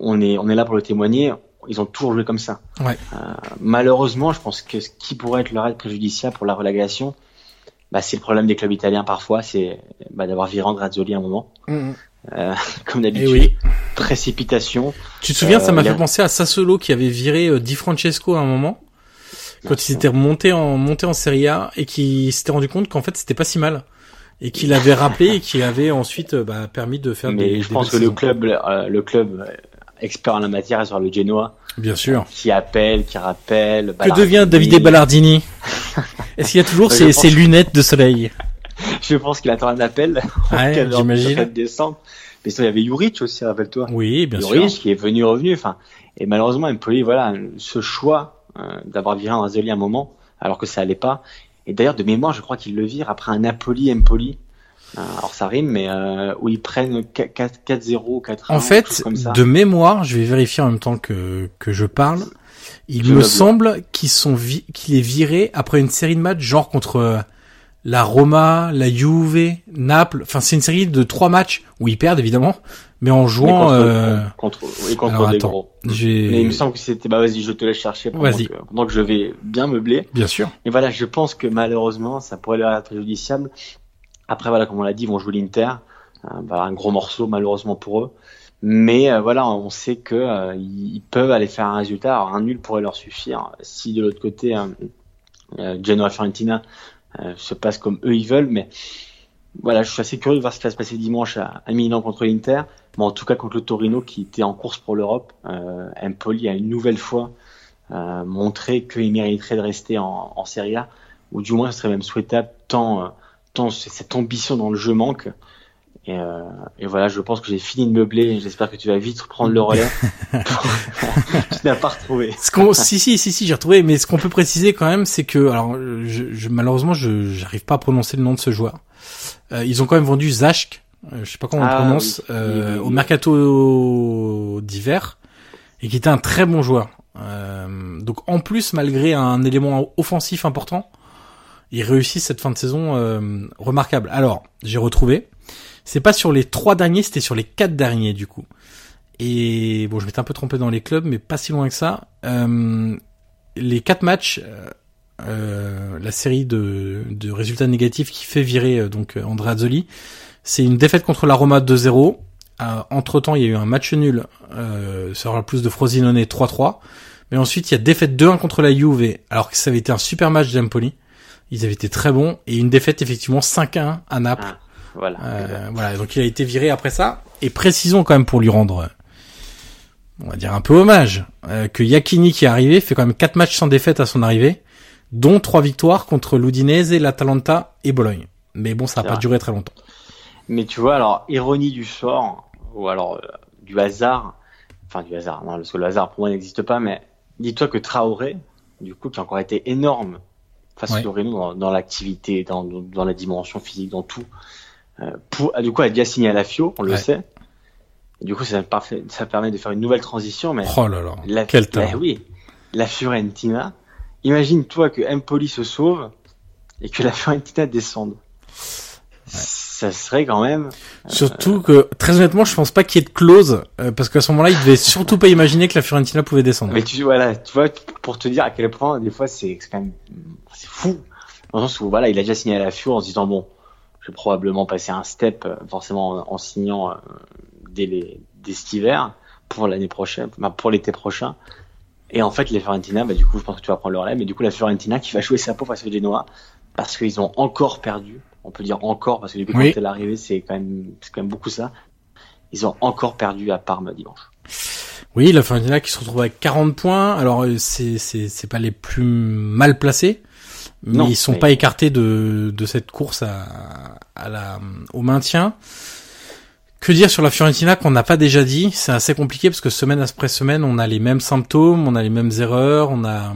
on est on est là pour le témoigner. Ils ont toujours joué comme ça. Ouais. Euh, malheureusement, je pense que ce qui pourrait être leur aide préjudiciable pour la relégation, bah, c'est le problème des clubs italiens parfois, c'est bah, d'avoir viré Andreazzoli à un moment. Euh, comme d'habitude, Eh oui. précipitation. Tu te souviens, ça Euh, m'a il y a- fait penser à Sassolo qui avait viré euh, Di Francesco à un moment quand il s'était remonté en monté en Serie A et qui s'était rendu compte qu'en fait c'était pas si mal et qu'il avait rappelé et qui avait ensuite euh, bah, permis de faire Mais des, je des pense que le club, euh, le club expert en la matière sur le Genoa, bien sûr. qui appelle, qui rappelle. Que Ballardini. devient Davide Ballardini? Est-ce qu'il y a toujours ses, ses lunettes de soleil? Je pense qu'il attend un appel. Ouais, j'imagine. décembre. Mais sinon, il y avait Juric aussi, rappelle-toi. Oui, bien Juric sûr. qui est venu revenu. Enfin, et malheureusement, Empoli, voilà, ce choix euh, d'avoir viré Andreazzoli à un moment, alors que ça allait pas. Et d'ailleurs, de mémoire, je crois qu'ils le virent après un Napoli-Empoli. Euh, alors ça rime, mais euh, où ils prennent 4 4-0, 4-1. En fait, chose comme ça. de mémoire, je vais vérifier en même temps que que je parle. Il Je me semble qu'ils sont qu'il est viré après une série de matchs genre contre euh, la Roma, la Juve, Naples. Enfin, c'est une série de trois matchs où ils perdent évidemment, mais en Mais jouant. contre, euh, contre, oui, contre alors, des attends. gros. j'ai- Mais il me semble que c'était, bah vas-y, je te laisse chercher pendant Vas-y. que, pendant que je vais bien meubler. Bien sûr. Et voilà, je pense que malheureusement, ça pourrait leur être préjudiciable. Après, voilà, comme on l'a dit, ils vont jouer l'Inter. Euh, bah, un gros morceau, malheureusement pour eux. Mais euh, voilà, on sait que euh, ils peuvent aller faire un résultat. Alors, un nul pourrait leur suffire. Si de l'autre côté, euh, euh, Genoa Fiorentina euh, se passe comme eux ils veulent, mais voilà, je suis assez curieux de voir ce qui va se passer dimanche à, Milan contre l'Inter, mais en tout cas contre le Torino qui était en course pour l'Europe. Empoli a une nouvelle fois montré qu'il mériterait de rester en, en Serie A, ou du moins ce serait même souhaitable tant, cette ambition dans le jeu manque. Et, euh, et voilà, je pense que j'ai fini de meubler. J'espère que tu vas vite prendre le relais. tu n'as pas retrouvé. Ce qu'on, si si si si, j'ai retrouvé. Mais ce qu'on peut préciser quand même, c'est que, alors, je, je- malheureusement, je j'arrive pas à prononcer le nom de ce joueur. Euh, ils ont quand même vendu Zashk, euh, je sais pas comment on Ah, le prononce, oui. Oui, oui, au mercato d'hiver, et qui était un très bon joueur. Donc en plus, malgré un élément offensif important, ils réussissent cette fin de saison euh, remarquable. Alors, j'ai retrouvé. C'est pas sur les trois derniers, c'était sur les quatre derniers du coup. Et bon, je m'étais un peu trompé dans les clubs, mais pas si loin que ça. Euh, les quatre matchs, euh, euh, la série de, de résultats négatifs qui fait virer euh, donc euh, Andrea Azzoli, c'est une défaite contre la Roma 2-0. entre temps, il y a eu un match nul euh, sur la plus de Frosinone 3-3. Mais ensuite, il y a défaite 2-1 contre la Juve, alors que ça avait été un super match d'Empoli. Ils avaient été très bons. Et une défaite effectivement 5-1 à Naples. Ah, voilà. Euh, voilà, donc il a été viré après ça. Et précisons quand même pour lui rendre, on va dire un peu hommage, euh, que Yakini qui est arrivé fait quand même quatre matchs sans défaite à son arrivée, dont trois victoires contre l'Udinese, l'Atalanta et Bologne. Mais bon, ça n'a pas vrai. duré très longtemps. Mais tu vois, alors, ironie du sort, ou alors euh, du hasard, enfin du hasard, non, parce que le hasard pour moi n'existe pas, mais dis-toi que Traoré, du coup, qui a encore été énorme face Ouais. dans, dans l'activité, dans, dans la dimension physique, dans tout, euh, pour, du coup, a déjà signé à la FIO, on le Ouais. sait. Et du coup, ça, parfait, ça permet de faire une nouvelle transition, mais Oh là là, la, quel la- talent. oui, la Fiorentina. Imagine-toi que Empoli se sauve et que la Fiorentina descende. Ça serait quand même. Surtout que, très honnêtement, je pense pas qu'il y ait de clause, euh, parce qu'à ce moment-là, il devait surtout pas imaginer que la Fiorentina pouvait descendre. Mais tu voilà, tu vois, pour te dire à quel point des fois c'est quand même c'est fou. Dans le sens où voilà, il a déjà signé à la FIO en se disant bon, je vais probablement passer un step euh, forcément en, en signant euh, dès les dès cet hiver pour l'année prochaine, enfin, pour l'été prochain. Et en fait, les Fiorentina, bah, du coup, je pense que tu vas prendre le relais, mais du coup, la Fiorentina qui va jouer sa peau face au Genoa parce qu'ils ont encore perdu. On peut dire encore parce que depuis Oui. quand elle est arrivée, c'est quand même c'est quand même beaucoup ça. Ils ont encore perdu à Parme dimanche. Oui, la Fiorentina qui se retrouve avec 40 points. Alors euh, c'est c'est c'est pas les plus mal placés, mais Non, ils sont mais- pas écartés de de cette course à à la au maintien. Que dire sur la Fiorentina qu'on n'a pas déjà dit? C'est assez compliqué parce que semaine après semaine, on a les mêmes symptômes, on a les mêmes erreurs, on a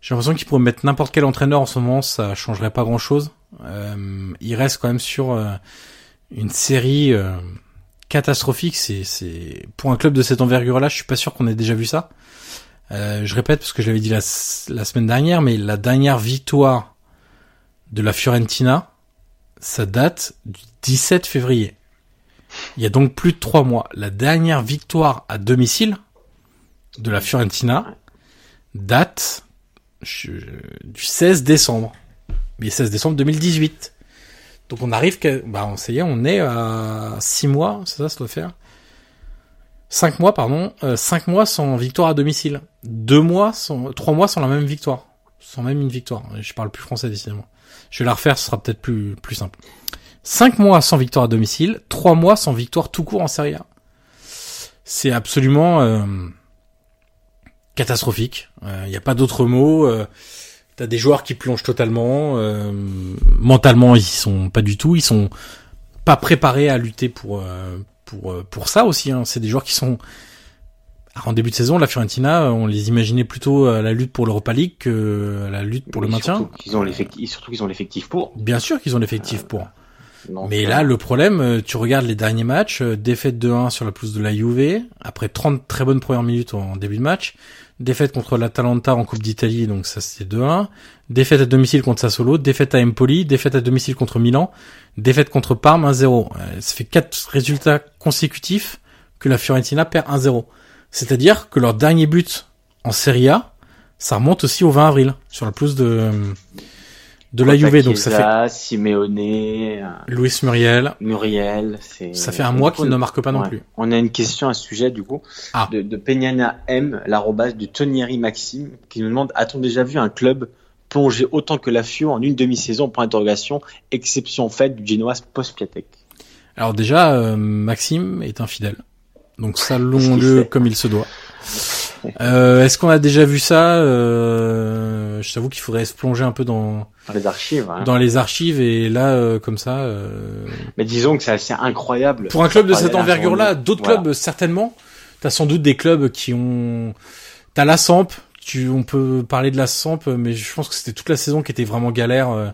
J'ai l'impression qu'il pourrait mettre n'importe quel entraîneur en ce moment, ça changerait pas grand chose. Euh, il reste quand même sur euh, une série euh, catastrophique. C'est, c'est pour un club de cette envergure-là, je suis pas sûr qu'on ait déjà vu ça. je répète parce que je l'avais dit la, la semaine dernière, mais la dernière victoire de la Fiorentina, ça date du 17 février. Il y a donc plus de trois mois. La dernière victoire à domicile de la Fiorentina date du 16 décembre. Mais 16 décembre 2018. Donc on arrive que, bah on sait, on est à 6 mois, c'est ça, ça doit faire. 5 mois, pardon, euh, 5 mois sans victoire à domicile. 2 mois sans, 3 mois sans la même victoire. Sans même une victoire. Je parle plus français décidément. Je vais la refaire, ce sera peut-être plus, plus simple. 5 mois sans victoire à domicile, 3 mois sans victoire tout court en Serie A. C'est absolument euh, catastrophique. Il euh, n'y a pas d'autre mot. Euh, T'as des joueurs qui plongent totalement. Euh, mentalement, ils sont pas du tout. Ils sont pas préparés à lutter pour euh, pour pour ça aussi. Hein. C'est des joueurs qui sont en début de saison, la Fiorentina, on les imaginait plutôt à la lutte pour l'Europa League que à la lutte pour le maintien. Surtout qu'ils ont l'effectif, surtout qu'ils ont l'effectif pour. Bien sûr qu'ils ont l'effectif pour. Mais là, le problème, euh, tu regardes les derniers matchs, euh, défaite de 1 sur la pousse de la Juve, après 30 très bonnes premières minutes en début de match, défaite contre l'Atalanta en Coupe d'Italie, donc ça c'était 2-1, défaite à domicile contre Sassuolo, défaite à Empoli, défaite à domicile contre Milan, défaite contre Parme 1-0. Euh, ça fait quatre résultats consécutifs que la Fiorentina perd 1-0. C'est-à-dire que leur dernier but en Serie A, ça remonte aussi au 20 avril, sur la pousse de de la Juve, donc ça fait Simeone, euh, Luis Muriel, Muriel, c'est ça fait un mois qu'il ne marque pas non plus. On a une question à ce sujet du coup ah. de, de Peñana M, l'arrobase de Tonieri Maxime, qui nous demande a-t-on déjà vu un club plonger autant que la Fio en une demi-saison Point d'interrogation, exception faite du Genoa post-Piatek. Alors déjà, euh, Maxime est infidèle, donc salons-le comme il se doit. Euh, Est-ce qu'on a déjà vu ça euh, Je t'avoue qu'il faudrait se plonger un peu dans, dans les archives. Hein. Dans les archives et là, euh, comme ça. Euh... Mais disons que c'est assez incroyable. Pour un club de cette envergure-là, d'autres clubs certainement. T'as sans doute des clubs qui ont. T'as la Samp. Tu, on peut parler de la Samp, mais je pense que c'était toute la saison qui était vraiment galère euh,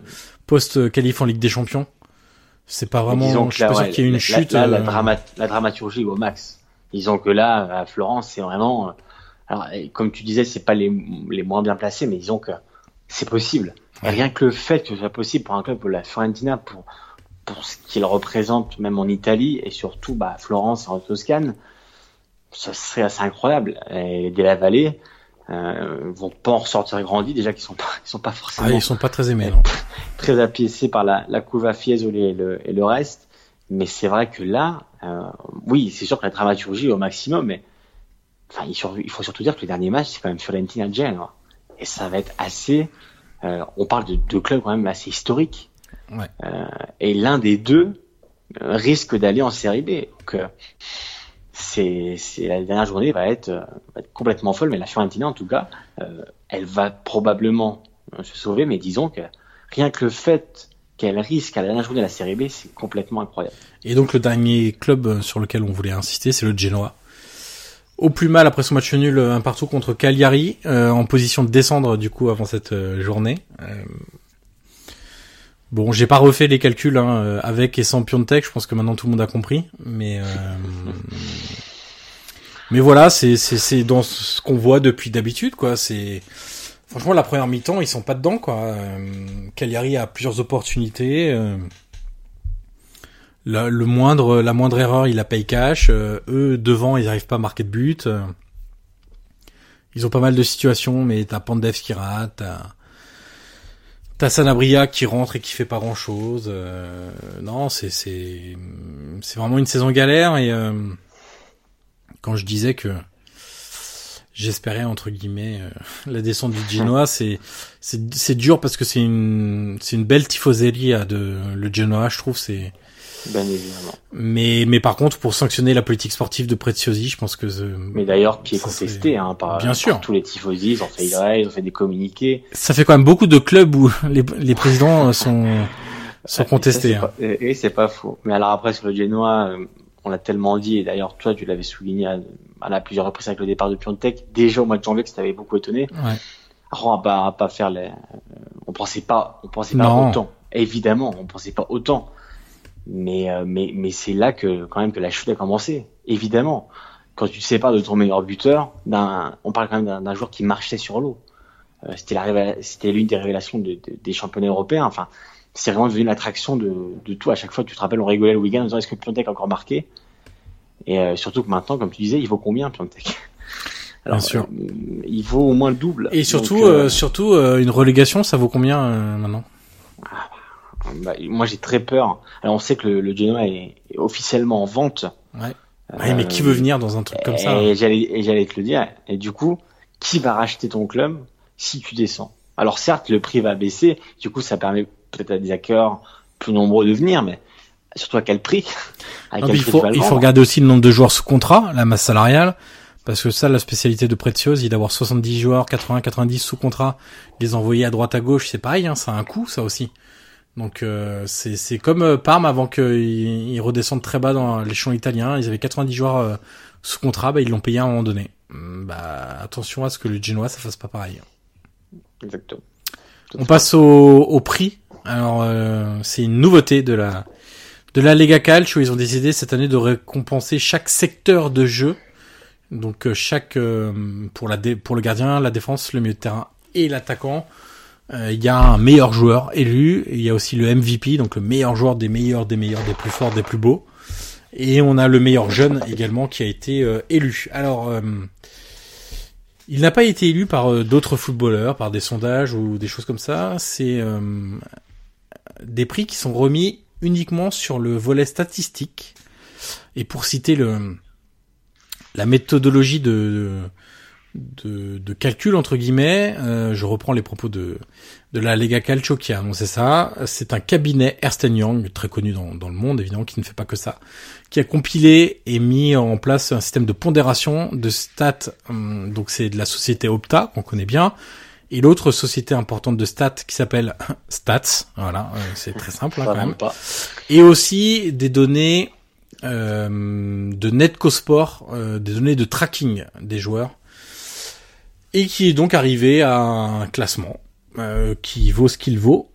post qualif en Ligue des Champions. C'est pas vraiment. Disons que je suis pas qu'il y ait une chute. La, euh, la dramaturgie au max. Disons que là, à Florence, c'est vraiment alors, comme tu disais, c'est pas les, les moins bien placés, mais disons que c'est possible. rien que le fait que ce soit possible pour un club comme la Fiorentina, pour, pour ce qu'il représente même en Italie et surtout bah, Florence en Toscane, ça serait assez incroyable. Et des la Vallée euh, vont pas en ressortir grandis, déjà qu'ils sont pas, ils sont pas forcément. Ah, ils sont pas très aimés, Très appiécés par la, la Couva Fies et le, et le reste. Mais c'est vrai que là, euh, oui, c'est sûr que la dramaturgie est au maximum, mais Enfin, il, faut surtout dire que le dernier match, c'est quand même Fiorentina Genoa. Et ça va être assez. Euh, on parle de deux clubs quand même assez historiques. Ouais. Euh, et l'un des deux euh, risque d'aller en série B. Donc, euh, c'est, la dernière journée va être, va être, complètement folle. Mais la Fiorentina, en tout cas, elle va probablement se sauver. Mais disons que rien que le fait qu'elle risque à la dernière journée de la série B, c'est complètement incroyable. Et donc le dernier club sur lequel on voulait insister, c'est le Genoa au plus mal après son match nul un partout contre Cagliari, euh, en position de descendre du coup avant cette euh, journée. Euh, bon, j'ai pas refait les calculs hein, avec et sans Piontek, je pense que maintenant tout le monde a compris, mais mais voilà, c'est c'est c'est dans ce qu'on voit depuis d'habitude quoi. C'est franchement la première mi-temps ils sont pas dedans quoi. Cagliari a plusieurs opportunités le, le, moindre, la moindre erreur, il la paye cash. Euh, eux, devant, ils n'arrivent pas à marquer de but. Euh, ils ont pas mal de situations, mais t'as Pandev qui rate, t'as, t'as Sanabria qui rentre et qui fait pas grand chose. Euh, non, c'est, c'est, c'est vraiment une saison galère. Et quand je disais que j'espérais entre guillemets la descente du Genoa, c'est, c'est, c'est dur parce que c'est une, c'est une belle tifoserie de le Genoa, je trouve. C'est Bien évidemment. Mais, mais par contre, pour sanctionner la politique sportive de Preziosi, je pense que... mais d'ailleurs, qui est contesté hein, par, Bien sûr. tous les tifosi, ils ont fait ils ont fait des communiqués. Ça fait quand même beaucoup de clubs où les, les présidents sont, sont contestés. Hein. Et c'est pas faux. Mais alors après, sur le Genoa, euh, on l'a tellement dit, et d'ailleurs, toi, tu l'avais souligné à, à, plusieurs reprises avec le départ de Piontek, déjà au mois de janvier, que ça t'avait beaucoup étonné. Ouais. Alors, on va pas, pas faire les. On pensait pas, on pensait pas Non. autant. Évidemment, on pensait pas autant. Mais, euh, mais, mais c'est là que, quand même, que la chute a commencé. Évidemment. Quand tu te sépares de ton meilleur buteur, d'un, on parle quand même d'un, joueur qui marchait sur l'eau. Euh, c'était la révéla- c'était l'une des révélations de- de- des championnats européens. Enfin, c'est vraiment devenu l'attraction de, de tout. À chaque fois, tu te rappelles, on rigolait le week-end en disant est-ce que Piontek a encore marqué? Et euh, surtout que maintenant, comme tu disais, il vaut combien Piontek? Alors, Bien sûr. euh, il vaut au moins le double. Et surtout, Donc, euh, euh, surtout une relégation, ça vaut combien euh, maintenant? Bah, moi, j'ai très peur. Alors, on sait que le, le Genoa est, est officiellement en vente. Ouais. Ouais, mais qui veut venir dans un truc comme ça hein Et j'allais, et j'allais te le dire. Et du coup, qui va racheter ton club si tu descends? Alors certes, le prix va baisser. Du coup, ça permet peut-être à des acteurs plus nombreux de venir, mais surtout à quel prix? À Non, quel mais il prix faut, il faut regarder aussi le nombre de joueurs sous contrat, la masse salariale, parce que ça, la spécialité de Preziosi, il d'avoir 70 joueurs, 80, 90 sous contrat, les envoyer à droite à gauche, c'est pareil, hein, ça a un coût, ça aussi. Donc euh, c'est c'est comme euh, Parme avant qu'ils ils redescendent très bas dans l'échelon italien, ils avaient 90 joueurs euh, sous contrat, bah, ils l'ont payé à un moment donné. Hum, Bah attention à ce que le Genoa ça fasse pas pareil. Exactement. On passe au, au prix. Alors euh, c'est une nouveauté de la de la Lega Calcio. Ils ont décidé cette année de récompenser chaque secteur de jeu. Donc chaque euh, pour la dé- pour le gardien, la défense, le milieu de terrain et l'attaquant. Euh, Il y a un meilleur joueur élu. Il y a aussi le MVP, donc le meilleur joueur des meilleurs, des meilleurs, des plus forts, des plus beaux. Et on a le meilleur jeune également qui a été euh, élu. Alors, euh, il n'a pas été élu par d'autres footballeurs, par des sondages ou des choses comme ça. C'est des prix qui sont remis uniquement sur le volet statistique. Et pour citer le la méthodologie de, de calcul entre guillemets, euh, je reprends les propos de de la Lega Calcio qui a annoncé ça. C'est un cabinet Ernst Young très connu dans, dans le monde évidemment qui ne fait pas que ça, qui a compilé et mis en place un système de pondération de stats. hum, donc c'est de la société Opta qu'on connaît bien et l'autre société importante de stats qui s'appelle Stats. Voilà, euh, c'est très simple hein, quand même pas. et aussi des données euh, de Netcosport, euh, des données de tracking des joueurs, et qui est donc arrivé à un classement euh, qui vaut ce qu'il vaut.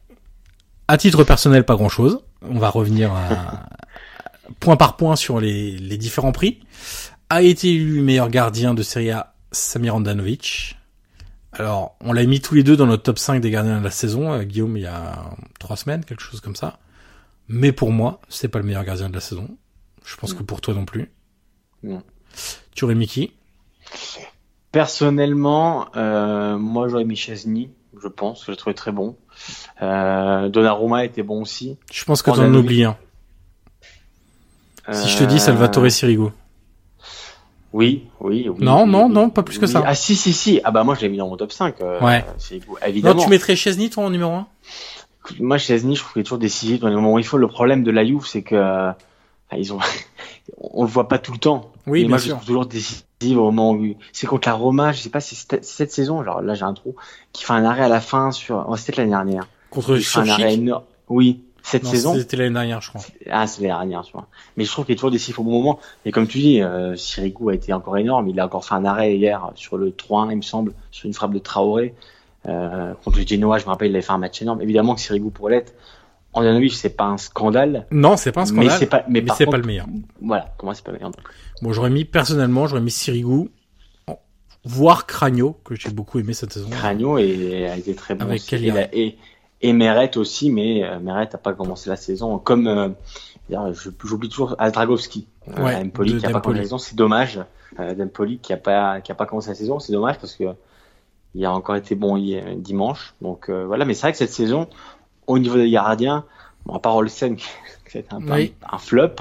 À titre personnel, pas grand-chose. On va revenir à, point par point sur les, les différents prix. A été élu meilleur gardien de Serie A, Samir Andanovic. Alors, on l'a mis tous les deux dans notre top 5 des gardiens de la saison, euh, Guillaume, il y a trois semaines, quelque chose comme ça. Mais pour moi, c'est pas le meilleur gardien de la saison. Je pense que pour toi non plus. Non. Tu aurais mis qui? Personnellement, euh, moi j'aurais mis Chesney, je pense, que je l'ai trouvé très bon. Euh, Donnarumma était bon aussi. Je pense que t'en oublies un. Si je te dis Euh, Salvatore Sirigu. Oui, oui, oui. Non, oui, non, oui, non, pas plus que ça. Ah si, si, si. Ah bah moi je l'ai mis dans mon top 5. euh, Ouais. c'est- Non, Évidemment. tu mettrais Chesney, toi, en numéro 1 Moi, Chesney, je trouve qu'il est toujours décisif dans les moments où il faut. Le problème de la Juve, c'est que ils ont, on le voit pas tout le temps. Oui, Et bien moi, je sûr. trouve toujours décisif où c'est contre la Roma. Je sais pas si c'est cette- saison. Genre là, j'ai un trou qui fait un arrêt à la fin sur. Oh, c'était l'année dernière. Contre Il fait un arrêt énorme. Oui, cette Non, saison. c'était l'année dernière, je crois. Ah, c'est l'année dernière, tu vois. Mais je trouve qu'il est toujours décisif au bon moment. Et comme tu dis, euh, Sirigu a été encore énorme. Il a encore fait un arrêt hier sur le 3-1, il me semble, sur une frappe de Traoré. Euh, contre le Genoa, je me rappelle, il avait fait un match énorme. Évidemment que Sirigu pourrait l'être. Andanovic, c'est pas un scandale. Non, c'est pas un scandale. Mais c'est pas, mais, mais par c'est contre, pas le meilleur. Voilà, comment c'est pas le meilleur. Bon, j'aurais mis, personnellement, j'aurais mis Sirigu, voire Cragno, que j'ai beaucoup aimé cette saison. Cragno et, a été très bon. Avec aussi. Et, la- et, et Meret aussi, mais euh, Meret a pas commencé la saison. Comme, euh, j'oublie toujours Aldragovski. Euh, Ouais, Empoli de qui a pas Dempoli. commencé la saison. C'est dommage. Euh, Dempoli qui a pas, qui a pas commencé la saison. C'est dommage parce que il a encore été bon hier, dimanche. Donc, voilà. Mais c'est vrai que cette saison, au niveau des gardiens, bon, à part Olsen, qui c'est un, Oui. un, un flop,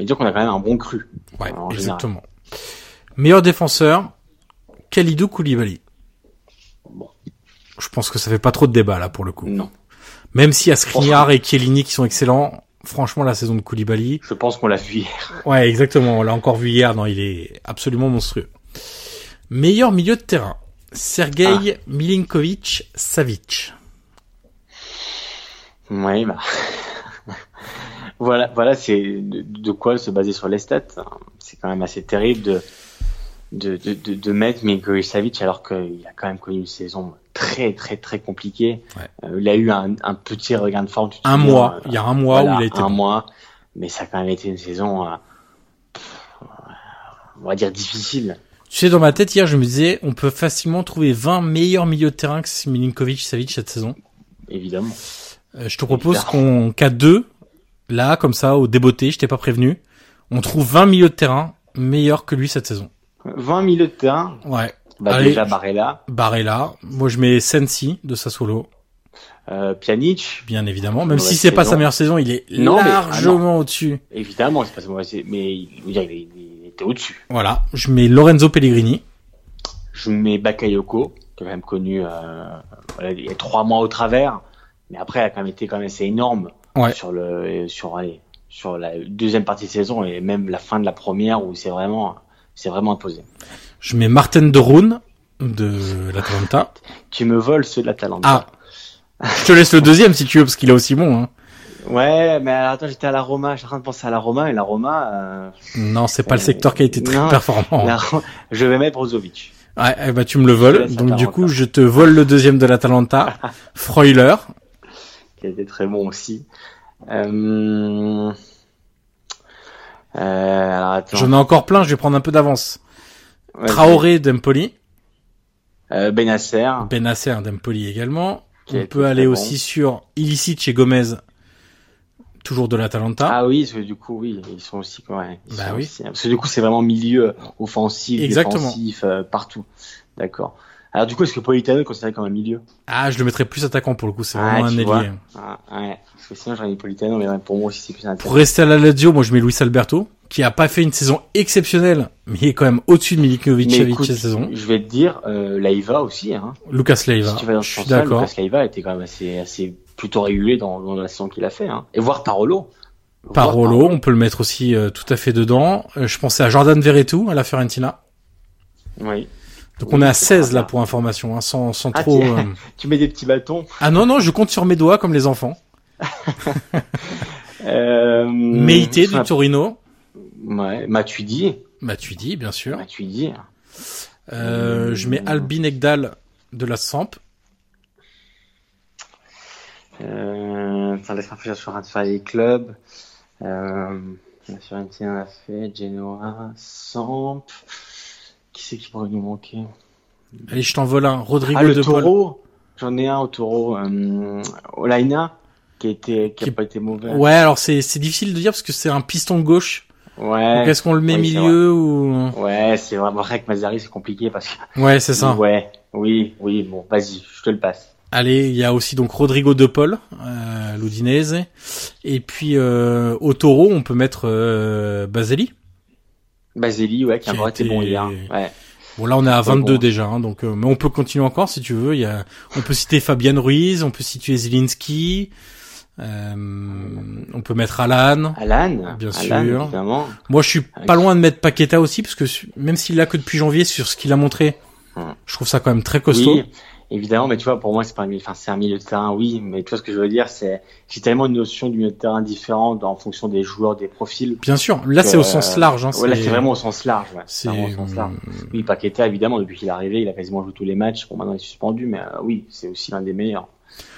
dire qu'on a quand même un bon cru. Ouais, en général. exactement. Meilleur défenseur, Khalidou Koulibaly. Bon. Je pense que ça fait pas trop de débat, là, pour le coup. Non. Même s'il y a Skriniar et Chiellini qui sont excellents, franchement, la saison de Koulibaly, Je pense qu'on l'a vu hier. Ouais, exactement. On l'a encore vu hier. Non, il est absolument monstrueux. Meilleur milieu de terrain. Sergei Milinkovic Savic. Oui, bah. voilà, voilà, c'est de, de quoi se baser sur les stats. C'est quand même assez terrible de, de, de, de, mettre Milinkovic Savic alors qu'il a quand même connu une saison très très très compliquée. Ouais. Euh, il a eu un, un petit regain de forme. Un mois. euh, Il y a un mois voilà, où il a été un mois, mais ça a quand même été une saison, euh, on va dire difficile. Tu sais, dans ma tête, hier, je me disais, on peut facilement trouver 20 meilleurs milieux de terrain que Milinkovic Savic cette saison. Évidemment. Euh, je te propose qu'on, qu'à deux, là, comme ça, au débeauté, je t'ai pas prévenu, on trouve 20 milieux de terrain meilleurs que lui cette saison. 20 milieux de terrain, Ouais. bah Allez. déjà Barella, Barella. Moi, je mets Sensi de Sassuolo, euh, Pjanic, bien évidemment. Même si c'est pas sa meilleure saison, il est Non, ah, largement au-dessus. évidemment, c'est pas sa mauvaise, mais il, était au-dessus. Voilà. Je mets Lorenzo Pellegrini. Je mets Bakayoko, qui a quand même connu, euh, voilà, il y a trois mois au travers, mais après, il a quand même été quand même assez énorme Ouais. sur le, sur, allez, sur la deuxième partie de saison et même la fin de la première où c'est vraiment, c'est vraiment imposé. Je mets Martin de Roon de l'Atalanta. Tu me voles ceux de la Talente. Ah. Je te laisse le deuxième si tu veux, parce qu'il est aussi bon. Hein. Ouais, mais alors, attends, j'étais à la Roma, j'étais en train de penser à la Roma, et la Roma, euh, Non, c'est pas le secteur qui a été très Non. performant. la je vais mettre Brozovic. Ouais, eh ben, tu me le voles. Donc du coup, je te vole le deuxième de l'Atalanta. Freuler. Qui a été très bon aussi. Euh... Euh. J'en ai encore plein, je vais prendre un peu d'avance. Vas-y. Traoré d'Empoli. Euh, Benasser. Benasser d'Empoli également. Qui On peut aller bon. aussi sur Ilicic et Gomez. Toujours de l'Atalanta. Ah oui, parce que du coup, oui, ils sont aussi, ouais, ils Bah oui. aussi- parce que du coup, c'est vraiment milieu offensif, Exactement. défensif, euh, partout. D'accord. Alors du coup, est-ce que Politano est considéré comme un milieu? Ah, je le mettrais plus attaquant pour le coup, c'est Ah, vraiment un ailier. ah, Ouais, parce que sinon j'aurais mis Politano, mais pour moi aussi c'est plus Pour intéressant. rester à la Lazio, moi je mets Luis Alberto, qui a pas fait une saison exceptionnelle, mais il est quand même au-dessus de Milinkovic Savic cette saison. je vais te dire, euh, Laiva aussi, hein. Lucas Leiva, Si tu vas dans je suis d'accord. Lucas Leiva était quand même assez, assez plutôt régulier dans, dans la saison qu'il a fait, hein. Et voir Parolo. Parolo, on peut le mettre aussi euh, tout à fait dedans. Euh, je pensais à Jordan Verretou à la Fiorentina. Oui. Donc Oui, on est à c'est 16 pas là pour information, hein, sans, sans Ah, trop... tiens. euh, Tu mets des petits bâtons. Ah non, non, je compte sur mes doigts comme les enfants. Euh, Meite du Torino. Ouais, Matuidi. Matuidi, bien sûr. Matuidi. Euh, je mets Albin Ekdal de la Samp. Euh, attends, laisse-moi réfléchir sur un les clubs. Euh, la Fiorentina a fait, Genoa, Samp. Qui c'est qui pourrait nous manquer? Allez, je t'en vole un. Rodrigo Ah, le de Paul. taureau. J'en ai un au taureau. Euh, Olaina, qui a été, qui a Qui- pas été mauvais. Ouais, alors c'est c'est difficile de dire parce que c'est un piston gauche. Ouais. Donc est-ce qu'on le met Oui, milieu ou? Ouais, c'est vraiment vrai que Mazari, c'est compliqué parce que. Ouais, c'est ça. Ouais. Oui, oui, bon, vas-y, je te le passe. Allez, il y a aussi donc Rodrigo de Paul, euh, l'Udinese. Et puis euh, au taureau, on peut mettre euh, Baseli. Basili, ouais, qui a encore été bon hier. Ouais. Bon là on est à Très 22 bon. déjà, hein, donc euh, mais on peut continuer encore si tu veux. Il y a, on peut citer Fabian Ruiz, on peut situer Zielinski, euh, on peut mettre Alan. Alan. Bien Alan, sûr. Évidemment. Moi je suis pas loin de mettre Paqueta aussi parce que même s'il a que depuis janvier sur ce qu'il a montré, je trouve ça quand même très costaud. Oui, évidemment, mais tu vois, pour moi, c'est pas un milieu, enfin, c'est un milieu de terrain, oui, mais tu vois ce que je veux dire, c'est, j'ai tellement une notion du milieu de terrain différente en fonction des joueurs, des profils. Bien sûr, là c'est au sens large. Hein, ouais, là, c'est vraiment au sens large, ouais. c'est vraiment au sens large. hum, Oui, Paqueta, évidemment, depuis qu'il est arrivé, il a quasiment joué tous les matchs. Bon, maintenant, il est suspendu, mais euh, oui, c'est aussi l'un des meilleurs,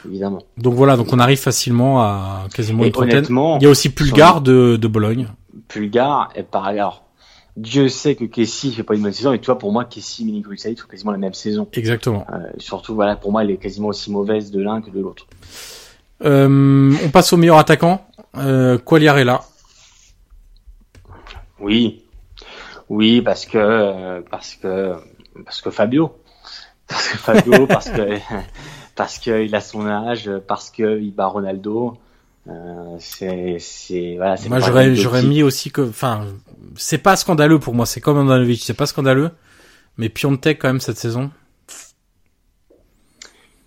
évidemment. donc voilà, donc on arrive facilement à quasiment Et une trentaine. Il y a aussi Pulgar de, de Bologne. Pulgar, et par alors, Dieu sait que Kessie fait pas une bonne saison, et tu vois, pour moi, Kessie, Milinkovic Savic font quasiment la même saison. Exactement. Euh, surtout, voilà, pour moi, elle est quasiment aussi mauvaise de l'un que de l'autre. Euh, on passe au meilleur attaquant. Euh, Quagliarella. Oui, oui, parce que parce que parce que Fabio, parce que Fabio, parce que parce que il a son âge, parce que il bat Ronaldo. Euh, c'est c'est voilà. c'est Moi pas j'aurais mis aussi que, enfin, c'est pas scandaleux pour moi. C'est comme Andanovic, c'est pas scandaleux. Mais Piontek quand même cette saison.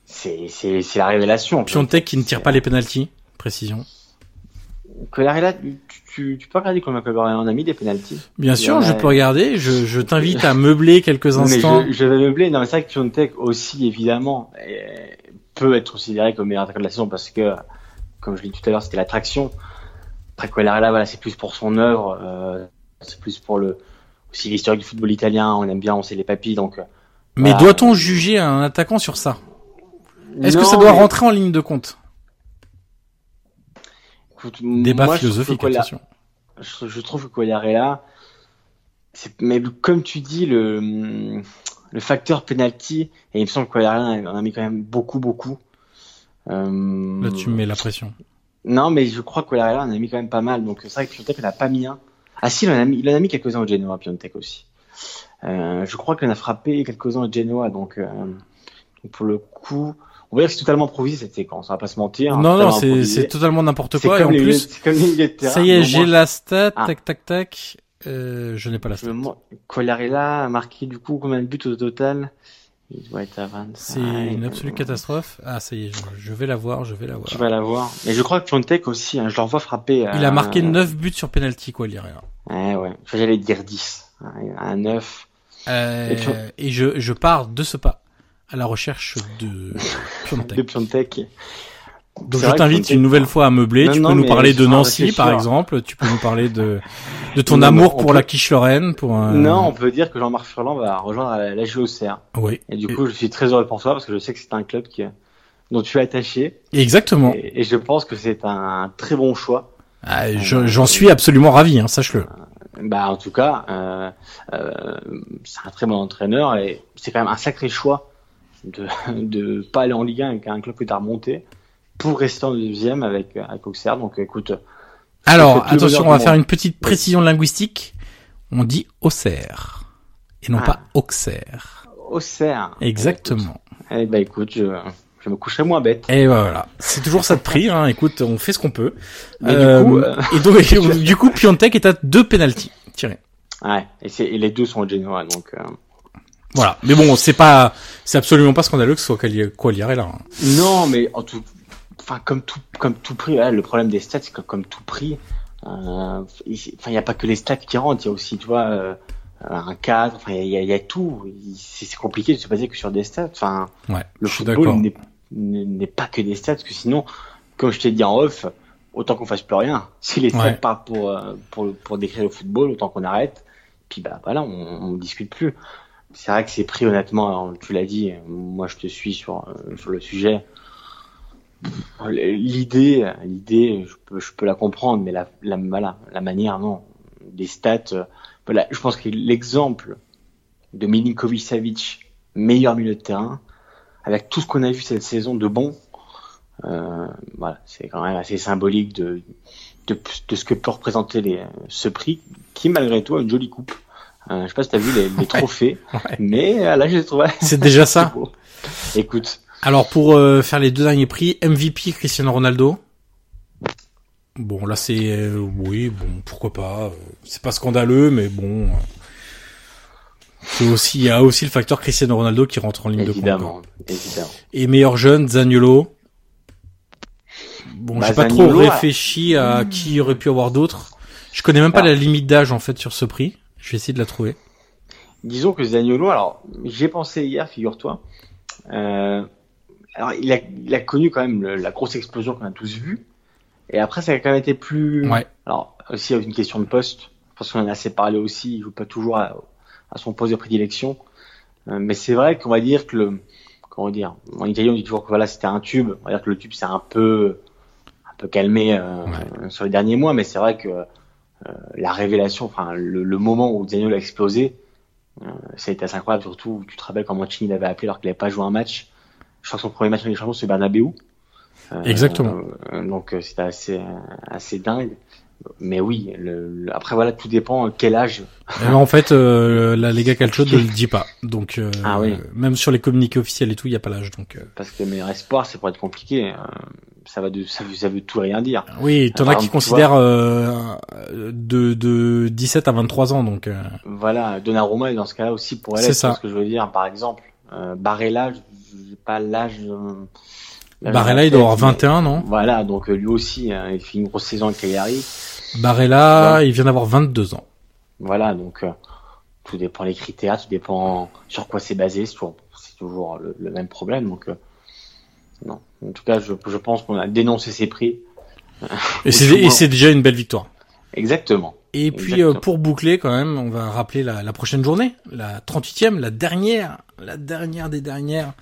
C'est c'est c'est la révélation. Piontek qui ne tire pas les penalties. Précision. Collarella, tu, tu, tu peux regarder combien Collarella a mis des penalties Bien sûr, en je peux regarder. Je, je t'invite à meubler quelques mais instants. je, je vais meubler. Non, mais c'est vrai que Piontek aussi, évidemment, peut être considéré comme meilleur attaquant de la saison parce que, comme je l'ai dit tout à l'heure, c'était l'attraction. Après, Quagliarella, voilà, c'est plus pour son œuvre, euh, c'est plus pour le, aussi l'historique du football italien, on aime bien, on sait les papilles, donc. euh, Mais Voilà. doit-on juger un attaquant sur ça? Est-ce que ça doit mais, rentrer en ligne de compte? Écoute, Débat moi, je philosophique, que Quagliar- attention. je, je trouve que c'est, mais comme tu dis, le, le facteur penalty, et il me semble que Quagliarella en a mis quand même beaucoup, beaucoup. Euh, Là, tu me mets la pression. Non, mais je crois que Quagliarella en a mis quand même pas mal, donc c'est vrai que Piontek, il en a pas mis un. Ah si, il en a mis, il en a mis quelques-uns au Genoa, Piontek aussi. Euh, je crois qu'il en a frappé quelques-uns au Genoa, donc, euh, donc pour le coup, on va dire que c'est totalement improvisé cette séquence, on va pas se mentir. non, non, totalement c'est totalement n'importe quoi. Et en les- plus, comme les terrain, ça y est, j'ai moins, la stat. Ah. Tac, tac, tac. Euh, je n'ai pas la stat. Quagliarella a marqué du coup combien de buts au total? Il doit être à 25. C'est une absolue catastrophe. Ah, ça y est, je, je vais la voir, je vais la voir. Tu vas la voir. Mais je crois que Piontek aussi, hein, je le revois frapper. Il a euh, marqué 9 buts sur penalty, quoi, Lirera. Ouais, ouais. J'allais dire 10. Ouais, Un 9. Euh, Et tu- et je, je pars de ce pas à la recherche de Piontek. De Piontek. Donc je t'invite une nouvelle fois à meubler. Non, tu non, peux nous parler de Nancy, par exemple. Tu peux nous parler de de ton Non, amour pour la quiche Lorraine, pour un... Non, on peut dire que Jean-Marc Furlan va rejoindre la, la JOCR. Oui. Et du coup, je suis très heureux pour toi parce que je sais que c'est un club qui, dont tu es attaché. Exactement. Et, et je pense que c'est un très bon choix. Ah, je- J'en suis absolument ravi, hein, sache-le. Bah, en tout cas, euh, euh, c'est un très bon entraîneur et c'est quand même un sacré choix de de pas aller en Ligue 1 avec un club que tu as remonté pour rester en deuxième avec avec Auxerre. Donc, écoute, Alors, attention, on va du faire une petite précision linguistique. On dit Auxerre et non Ah. pas Auxerre. Auxerre. Exactement. Eh ben, écoute, je, je me coucherai moins bête. Et voilà, c'est toujours ça de prix. Hein. Écoute, on fait ce qu'on peut. Mais Euh, du coup, euh, Et donc, du coup, Piontek est à deux penalties tirés. ouais, et, les deux sont au Genoa, donc. euh, Voilà. Mais bon, c'est pas, c'est absolument pas scandaleux que ce soit Quagliarella. hein. Non, mais en tout, enfin comme tout, comme tout prix. ouais, le problème des stats, c'est que comme tout prix, euh, enfin il n'y a pas que les stats qui rentrent, il y a aussi, tu vois, euh, un cadre. Enfin il y a, y a tout. C'est compliqué de se baser que sur des stats. Enfin Ouais. le football n'est- pas que des stats, parce que sinon, comme je t'ai dit en off, autant qu'on fasse plus rien. Si les stats Ouais. partent pour, euh, pour pour décrire le football, autant qu'on arrête. Puis bah voilà, on, on discute plus. C'est vrai que c'est pris honnêtement. alors, tu l'as dit, moi je te suis sur sur le sujet. L'idée, l'idée, je peux, je peux la comprendre, mais la, la, voilà, la manière, non. Des stats, euh, voilà, je pense que l'exemple de Milinkovic Savic, meilleur milieu de terrain, avec tout ce qu'on a vu cette saison de bon, euh, voilà, c'est quand même assez symbolique de, de, de ce que peut représenter les, ce prix, qui malgré tout a une jolie coupe. Euh, je sais pas si t'as vu les, les trophées, Ouais. mais euh, là je les trouve. C'est déjà ça. Écoute, Alors pour euh, faire les deux derniers prix, MVP Cristiano Ronaldo. Bon là c'est euh, oui bon pourquoi pas. euh, C'est pas scandaleux mais bon. C'est aussi il y a aussi le facteur Cristiano Ronaldo qui rentre en ligne de compte. évidemment. Et meilleur jeune Zaniolo. Bon Bah, j'ai pas trop réfléchi à qui aurait pu avoir d'autres. Je connais même pas Alors. la limite d'âge en fait sur ce prix. Je vais essayer de la trouver. Disons que Zaniolo, alors j'y ai pensé hier, figure-toi. Euh, alors il a, il a connu quand même le- la grosse explosion qu'on a tous vue. Et après, ça a quand même été plus. Ouais. Alors aussi une question de poste, parce qu'on en a assez parlé aussi. Il joue pas toujours à, à son poste de prédilection. Euh, mais c'est vrai qu'on va dire que le, comment dire, en italien on dit toujours que voilà c'était un tube. On va dire que le tube c'est un peu, un peu calmé euh, sur les derniers mois, mais c'est vrai que euh, la révélation, enfin le, le moment où Zaniolo a explosé, euh, ça a été assez incroyable, surtout tu te rappelles quand Mancini l'avait appelé alors qu'il n'avait pas joué un match. Je crois que son premier match en Ligue des Champions c'est Bernabeu. Euh, Exactement. euh, donc euh, c'était assez assez dingue. Mais oui, le, le- après voilà, tout dépend quel âge. Eh ben, en fait, euh, la Lega Calcio ne le dit pas. Donc, euh, Ah oui. même sur les communiqués officiels et tout, il n'y a pas l'âge. Donc, euh, Parce que le meilleur espoir, c'est pour être compliqué. ça va de, ça, veut- ça veut tout rien dire. oui, t'en as qui considèrent de, de 17 à 23 ans. Donc, Voilà, Donnarumma est dans ce cas-là aussi pour elle. C'est ça. Ce que je veux dire, par exemple, euh, Barella, je j'ai pas l'âge. euh, l'âge Barella, il doit avoir tête, mais 21, non Voilà, donc euh, lui aussi, hein, il fait une grosse saison avec Cagliari. Barella, il vient d'avoir 22 ans. Voilà, donc euh, tout dépend les critères, tout dépend sur quoi c'est basé, c'est toujours, le, le même problème. Donc, euh, non. En tout cas, je, je pense qu'on a dénoncé ces prix. Et c'est déjà une belle victoire. Exactement. Et puis euh, pour boucler quand même, on va rappeler la, la prochaine journée, la 38e, la dernière, la dernière des dernières.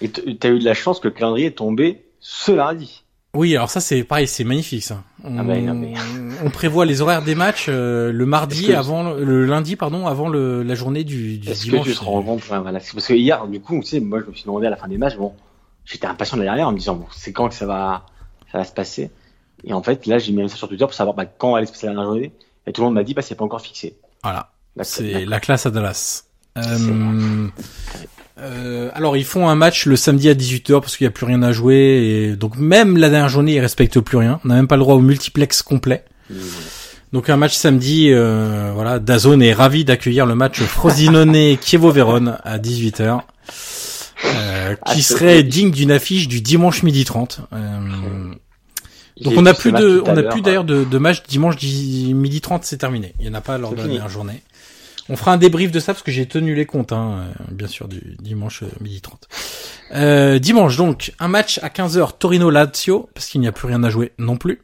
Et t'as eu de la chance que le calendrier est tombé ce lundi. Oui, alors ça c'est pareil, c'est magnifique ça. On, Ah bah, non, mais- on prévoit les horaires des matchs euh, le mardi Est-ce que- avant le lundi pardon avant le, la journée du, du Est-ce que dimanche. tu te rends compte voilà. Parce que hier, du coup, tu sais, moi, je me suis demandé à la fin des matchs, bon, j'étais impatient de la dernière en me disant, bon, c'est quand que ça va, ça va se passer? Et en fait, là, j'ai mis un message sur Twitter pour savoir bah, quand allait se passer la dernière journée. Et tout le monde m'a dit, bah, c'est pas encore fixé. Voilà, c'est la classe à Dallas. Euh, euh, alors ils font un match le samedi à 18h parce qu'il n'y a plus rien à jouer et donc même la dernière journée ils respectent plus rien. On n'a même pas le droit au multiplex complet. Donc un match samedi, euh, voilà, Dazone est ravi d'accueillir le match Frosinone Chievo Vérone à 18h, euh, Ah, qui c'est- serait digne d'une affiche du dimanche midi 30. Euh, donc on a vu ce plus de, on a l'heure. plus d'ailleurs de, de match dimanche di- midi 30, c'est terminé. Il y en a pas lors de la dernière journée. On fera un débrief de ça parce que j'ai tenu les comptes, hein, euh, bien sûr, du dimanche euh, midi 30. Euh, dimanche donc, un match à 15h Torino-Lazio, parce qu'il n'y a plus rien à jouer non plus.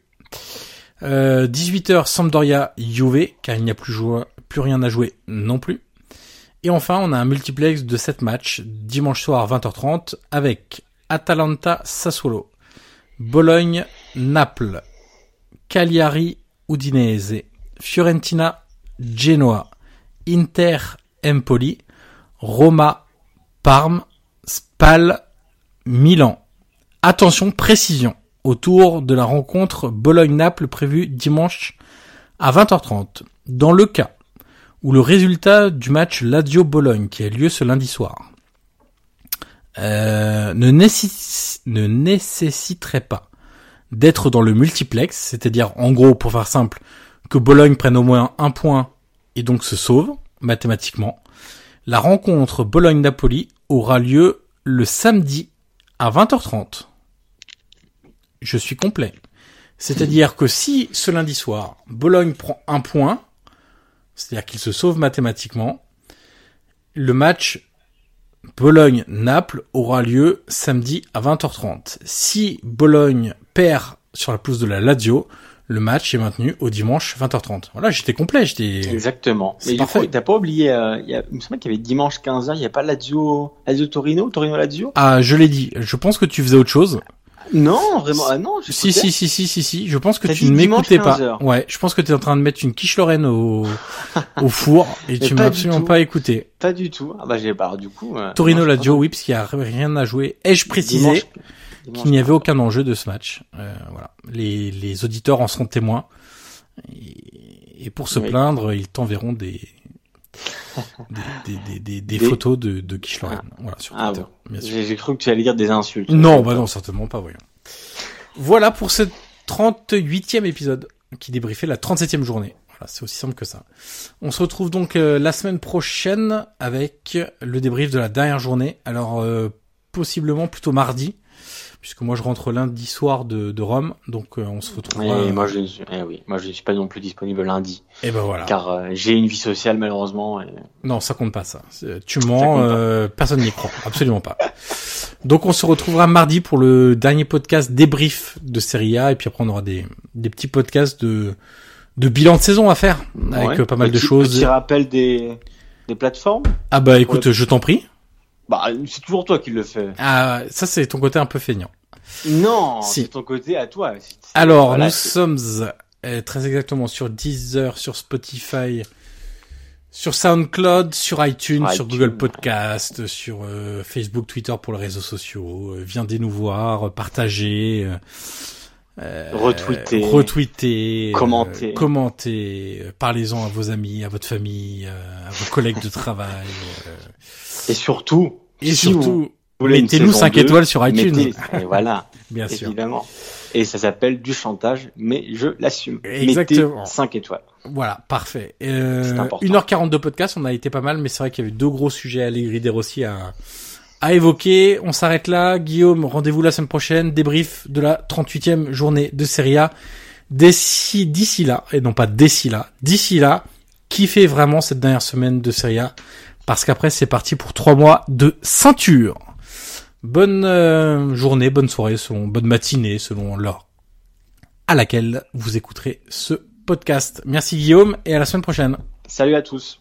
Euh, 18h Sampdoria Juve, car il n'y a plus, joie- plus rien à jouer non plus. Et enfin, on a un multiplex de 7 matchs, dimanche soir 20h30, avec Atalanta Sassuolo, Bologne Naples, Cagliari Udinese, Fiorentina Genoa, Inter Empoli, Roma Parme, Spal Milan. Attention, précision autour de la rencontre Bologne-Naples prévue dimanche à 20h30. Dans le cas où le résultat du match Lazio-Bologne qui a lieu ce lundi soir euh, ne, nécess- ne nécessiterait pas d'être dans le multiplex, c'est-à-dire en gros, pour faire simple, que Bologne prenne au moins un point et donc se sauve mathématiquement, la rencontre Bologne-Napoli aura lieu le samedi à 20h30. Je suis complet. C'est-à-dire que si ce lundi soir, Bologne prend un point, c'est-à-dire qu'il se sauve mathématiquement, le match Bologne-Naples aura lieu samedi à 20h30. Si Bologne perd sur la pelouse de la Lazio, le match est maintenu au dimanche 20h30. Voilà, j'étais complet, j'étais... Exactement. C'est Mais du coup, t'as pas oublié, euh, il y a, il me semble qu'il y avait dimanche 15h, il n'y a pas Lazio, Lazio Torino, Torino Lazio? Ah, je l'ai dit, je pense que tu faisais autre chose. Non, vraiment, ah non, je Si, si, si, si, si, si, je pense que tu ne m'écoutais pas. 15 Ouais, je pense que tu es en train de mettre une quiche Lorraine au, au four et tu m'as absolument pas écouté. Pas du tout. Ah bah j'ai pas, du coup. euh, Torino Lazio, oui, parce qu'il y a rien à jouer. Ai-je précisé qu'il n'y avait 15. aucun enjeu de ce match? Euh, Voilà, les, les auditeurs en seront témoins. Et, et pour se Oui. plaindre, ils t'enverront des des, des, des, des, des Des- photos de, de quiche Lorraine. Voilà, sur Ah Twitter. J'ai j'ai cru que tu allais dire des insultes. Non, bah non, certainement pas, voyons. Voilà pour ce 38e épisode qui débriefait la 37e journée. Voilà, c'est aussi simple que ça. On se retrouve donc euh, la semaine prochaine avec le débrief de la dernière journée. Alors, euh, possiblement plutôt mardi, puisque moi je rentre lundi soir de, de Rome, donc euh, on se retrouvera. Et moi je, ne suis- eh oui, moi je ne suis pas non plus disponible lundi, Et ben voilà. car euh, j'ai une vie sociale malheureusement. Et... Non, ça compte pas ça. C'est- Tu mens, euh, personne n'y croit, absolument pas. Donc on se retrouvera mardi pour le dernier podcast débrief de Serie A et puis après on aura des, des petits podcasts de de bilan de saison à faire avec Ouais. euh, pas mal de choses. Petit rappel des, des plateformes. Ah bah écoute, je t'en prie. Bah c'est toujours toi qui le fais. Ah ça c'est ton côté un peu feignant. Non, Si. c'est ton côté à toi. C'est- c'est- Alors voilà, nous sommes euh, très exactement sur Deezer, sur Spotify, sur SoundCloud, sur iTunes, Sur sur iTunes, Google. Podcast, sur euh, Facebook, Twitter pour les réseaux sociaux. Euh, viendez nous voir, partagez, euh, Retweeter. retweeter, euh, Commenter. euh, parlez-en à vos amis, à votre famille, euh, à vos collègues de travail. Et surtout, et si surtout, mettez-nous saison 5 deux, étoiles sur iTunes. mettez- et voilà, Bien sûr. évidemment. Et ça s'appelle du chantage, mais je l'assume. Exactement. Mettez 5 étoiles. Voilà, parfait. Euh, C'est important. 1h40 de podcast, on a été pas mal, mais c'est vrai qu'il y avait deux gros sujets Allegri De Rossi à, à évoquer. On s'arrête là. Guillaume, rendez-vous la semaine prochaine. Débrief de la 38e journée de Serie A. D'ici, d'ici là, et non pas d'ici là, d'ici là, kiffez vraiment cette dernière semaine de Serie A, parce qu'après c'est parti pour trois mois de ceinture. Bonne euh, journée, bonne soirée, selon, bonne matinée, selon l'heure à laquelle vous écouterez ce podcast. Merci Guillaume et à la semaine prochaine. Salut à tous.